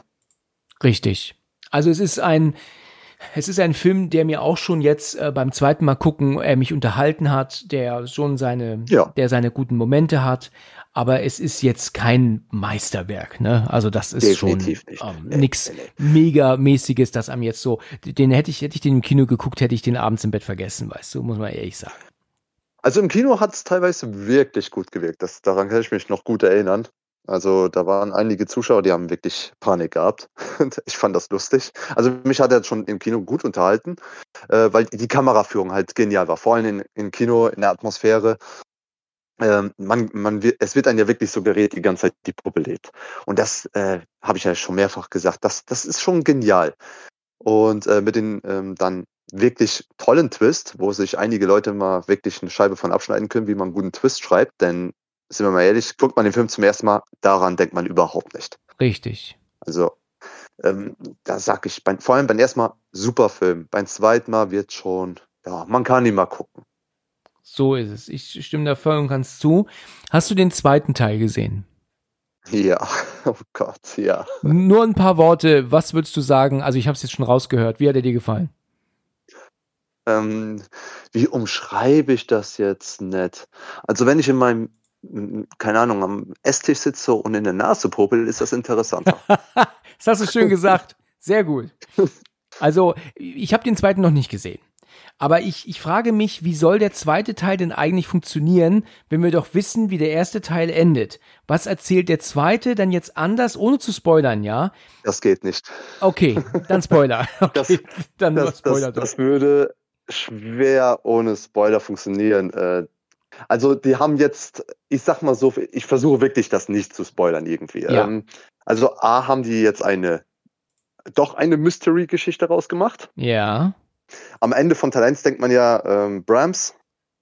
Richtig. Also es ist ein, es ist ein Film, der mir auch schon jetzt äh, beim zweiten Mal gucken äh, mich unterhalten hat, der schon seine, ja. der seine guten Momente hat. Aber es ist jetzt kein Meisterwerk, ne? Also das ist Definitiv schon ähm, nee, nix nee, nee. megamäßiges, das am jetzt so, den hätte ich, hätte ich den im Kino geguckt, hätte ich den abends im Bett vergessen, weißt du, muss man ehrlich sagen. Also im Kino hat es teilweise wirklich gut gewirkt. Das, daran kann ich mich noch gut erinnern. Also da waren einige Zuschauer, die haben wirklich Panik gehabt. ich fand das lustig. Also mich hat er schon im Kino gut unterhalten, äh, weil die Kameraführung halt genial war. Vor allem im Kino, in der Atmosphäre. Ähm, man, man, es wird einem ja wirklich suggeriert, die ganze Zeit die Puppe lebt. Und das äh, habe ich ja schon mehrfach gesagt. Das, das ist schon genial. Und äh, mit den ähm, dann wirklich tollen Twist, wo sich einige Leute mal wirklich eine Scheibe von abschneiden können, wie man einen guten Twist schreibt. Denn, sind wir mal ehrlich, guckt man den Film zum ersten Mal, daran denkt man überhaupt nicht. Richtig. Also ähm, da sag ich, beim, vor allem beim ersten Mal super Film, beim zweiten Mal wird schon, ja, man kann ihn mal gucken. So ist es. Ich stimme da voll und ganz zu. Hast du den zweiten Teil gesehen? Ja, oh Gott, ja. Nur ein paar Worte. Was würdest du sagen? Also ich habe es jetzt schon rausgehört. Wie hat er dir gefallen? Ähm, wie umschreibe ich das jetzt nett? Also wenn ich in meinem, keine Ahnung, am Esstisch sitze und in der Nase popel, ist das interessanter. das hast du schön gesagt. Sehr gut. Also ich habe den zweiten noch nicht gesehen. Aber ich, ich frage mich, wie soll der zweite Teil denn eigentlich funktionieren, wenn wir doch wissen, wie der erste Teil endet? Was erzählt der zweite dann jetzt anders, ohne zu spoilern, ja? Das geht nicht. Okay, dann Spoiler. Okay, das, dann das, Spoiler das, das, würde schwer ohne Spoiler funktionieren. Äh, also die haben jetzt, ich sag mal so, ich versuche wirklich das nicht zu spoilern irgendwie. Ja. Ähm, also A haben die jetzt eine, doch eine Mystery-Geschichte rausgemacht. Ja. Am Ende von Talents denkt man ja, ähm, Brahms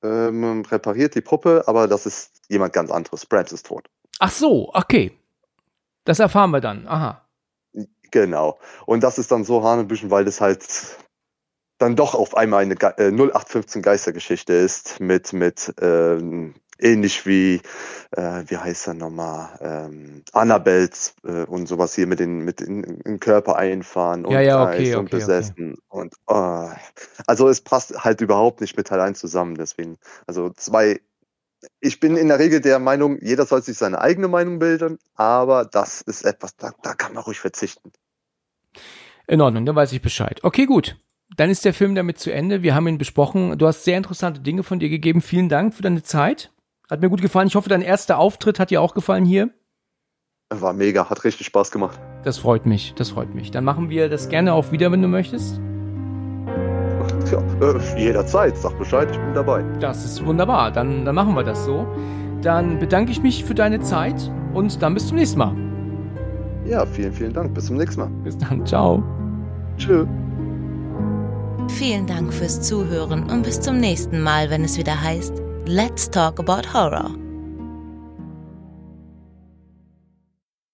ähm, repariert die Puppe, aber das ist jemand ganz anderes. Brahms ist tot. Ach so, okay. Das erfahren wir dann. Aha. Genau. Und das ist dann so Hanebüchen, weil das halt dann doch auf einmal eine äh, 0815 Geistergeschichte ist mit, mit ähm, ähnlich wie, äh, wie heißt er nochmal, ähm, Annabels äh, und sowas hier mit den, mit in, in den Körper einfahren und, ja, ja, okay, und okay, besessen. Okay. Und oh, also es passt halt überhaupt nicht mit Teil 1 zusammen. Deswegen, also zwei ich bin in der Regel der Meinung, jeder soll sich seine eigene Meinung bilden, aber das ist etwas, da, da kann man ruhig verzichten. In Ordnung, dann weiß ich Bescheid. Okay, gut dann ist der Film damit zu Ende. Wir haben ihn besprochen. Du hast sehr interessante Dinge von dir gegeben. Vielen Dank für deine Zeit. Hat mir gut gefallen. Ich hoffe, dein erster Auftritt hat dir auch gefallen hier. War mega, hat richtig Spaß gemacht. Das freut mich, das freut mich. Dann machen wir das gerne auch wieder, wenn du möchtest. Ja, äh, jederzeit. Sag Bescheid, ich bin dabei. Das ist wunderbar. Dann, dann machen wir das so. Dann bedanke ich mich für deine Zeit und dann bis zum nächsten Mal. Ja, vielen, vielen Dank. Bis zum nächsten Mal. Bis dann. Ciao. Tschüss. Vielen Dank fürs Zuhören und bis zum nächsten Mal, wenn es wieder heißt Let's Talk About Horror.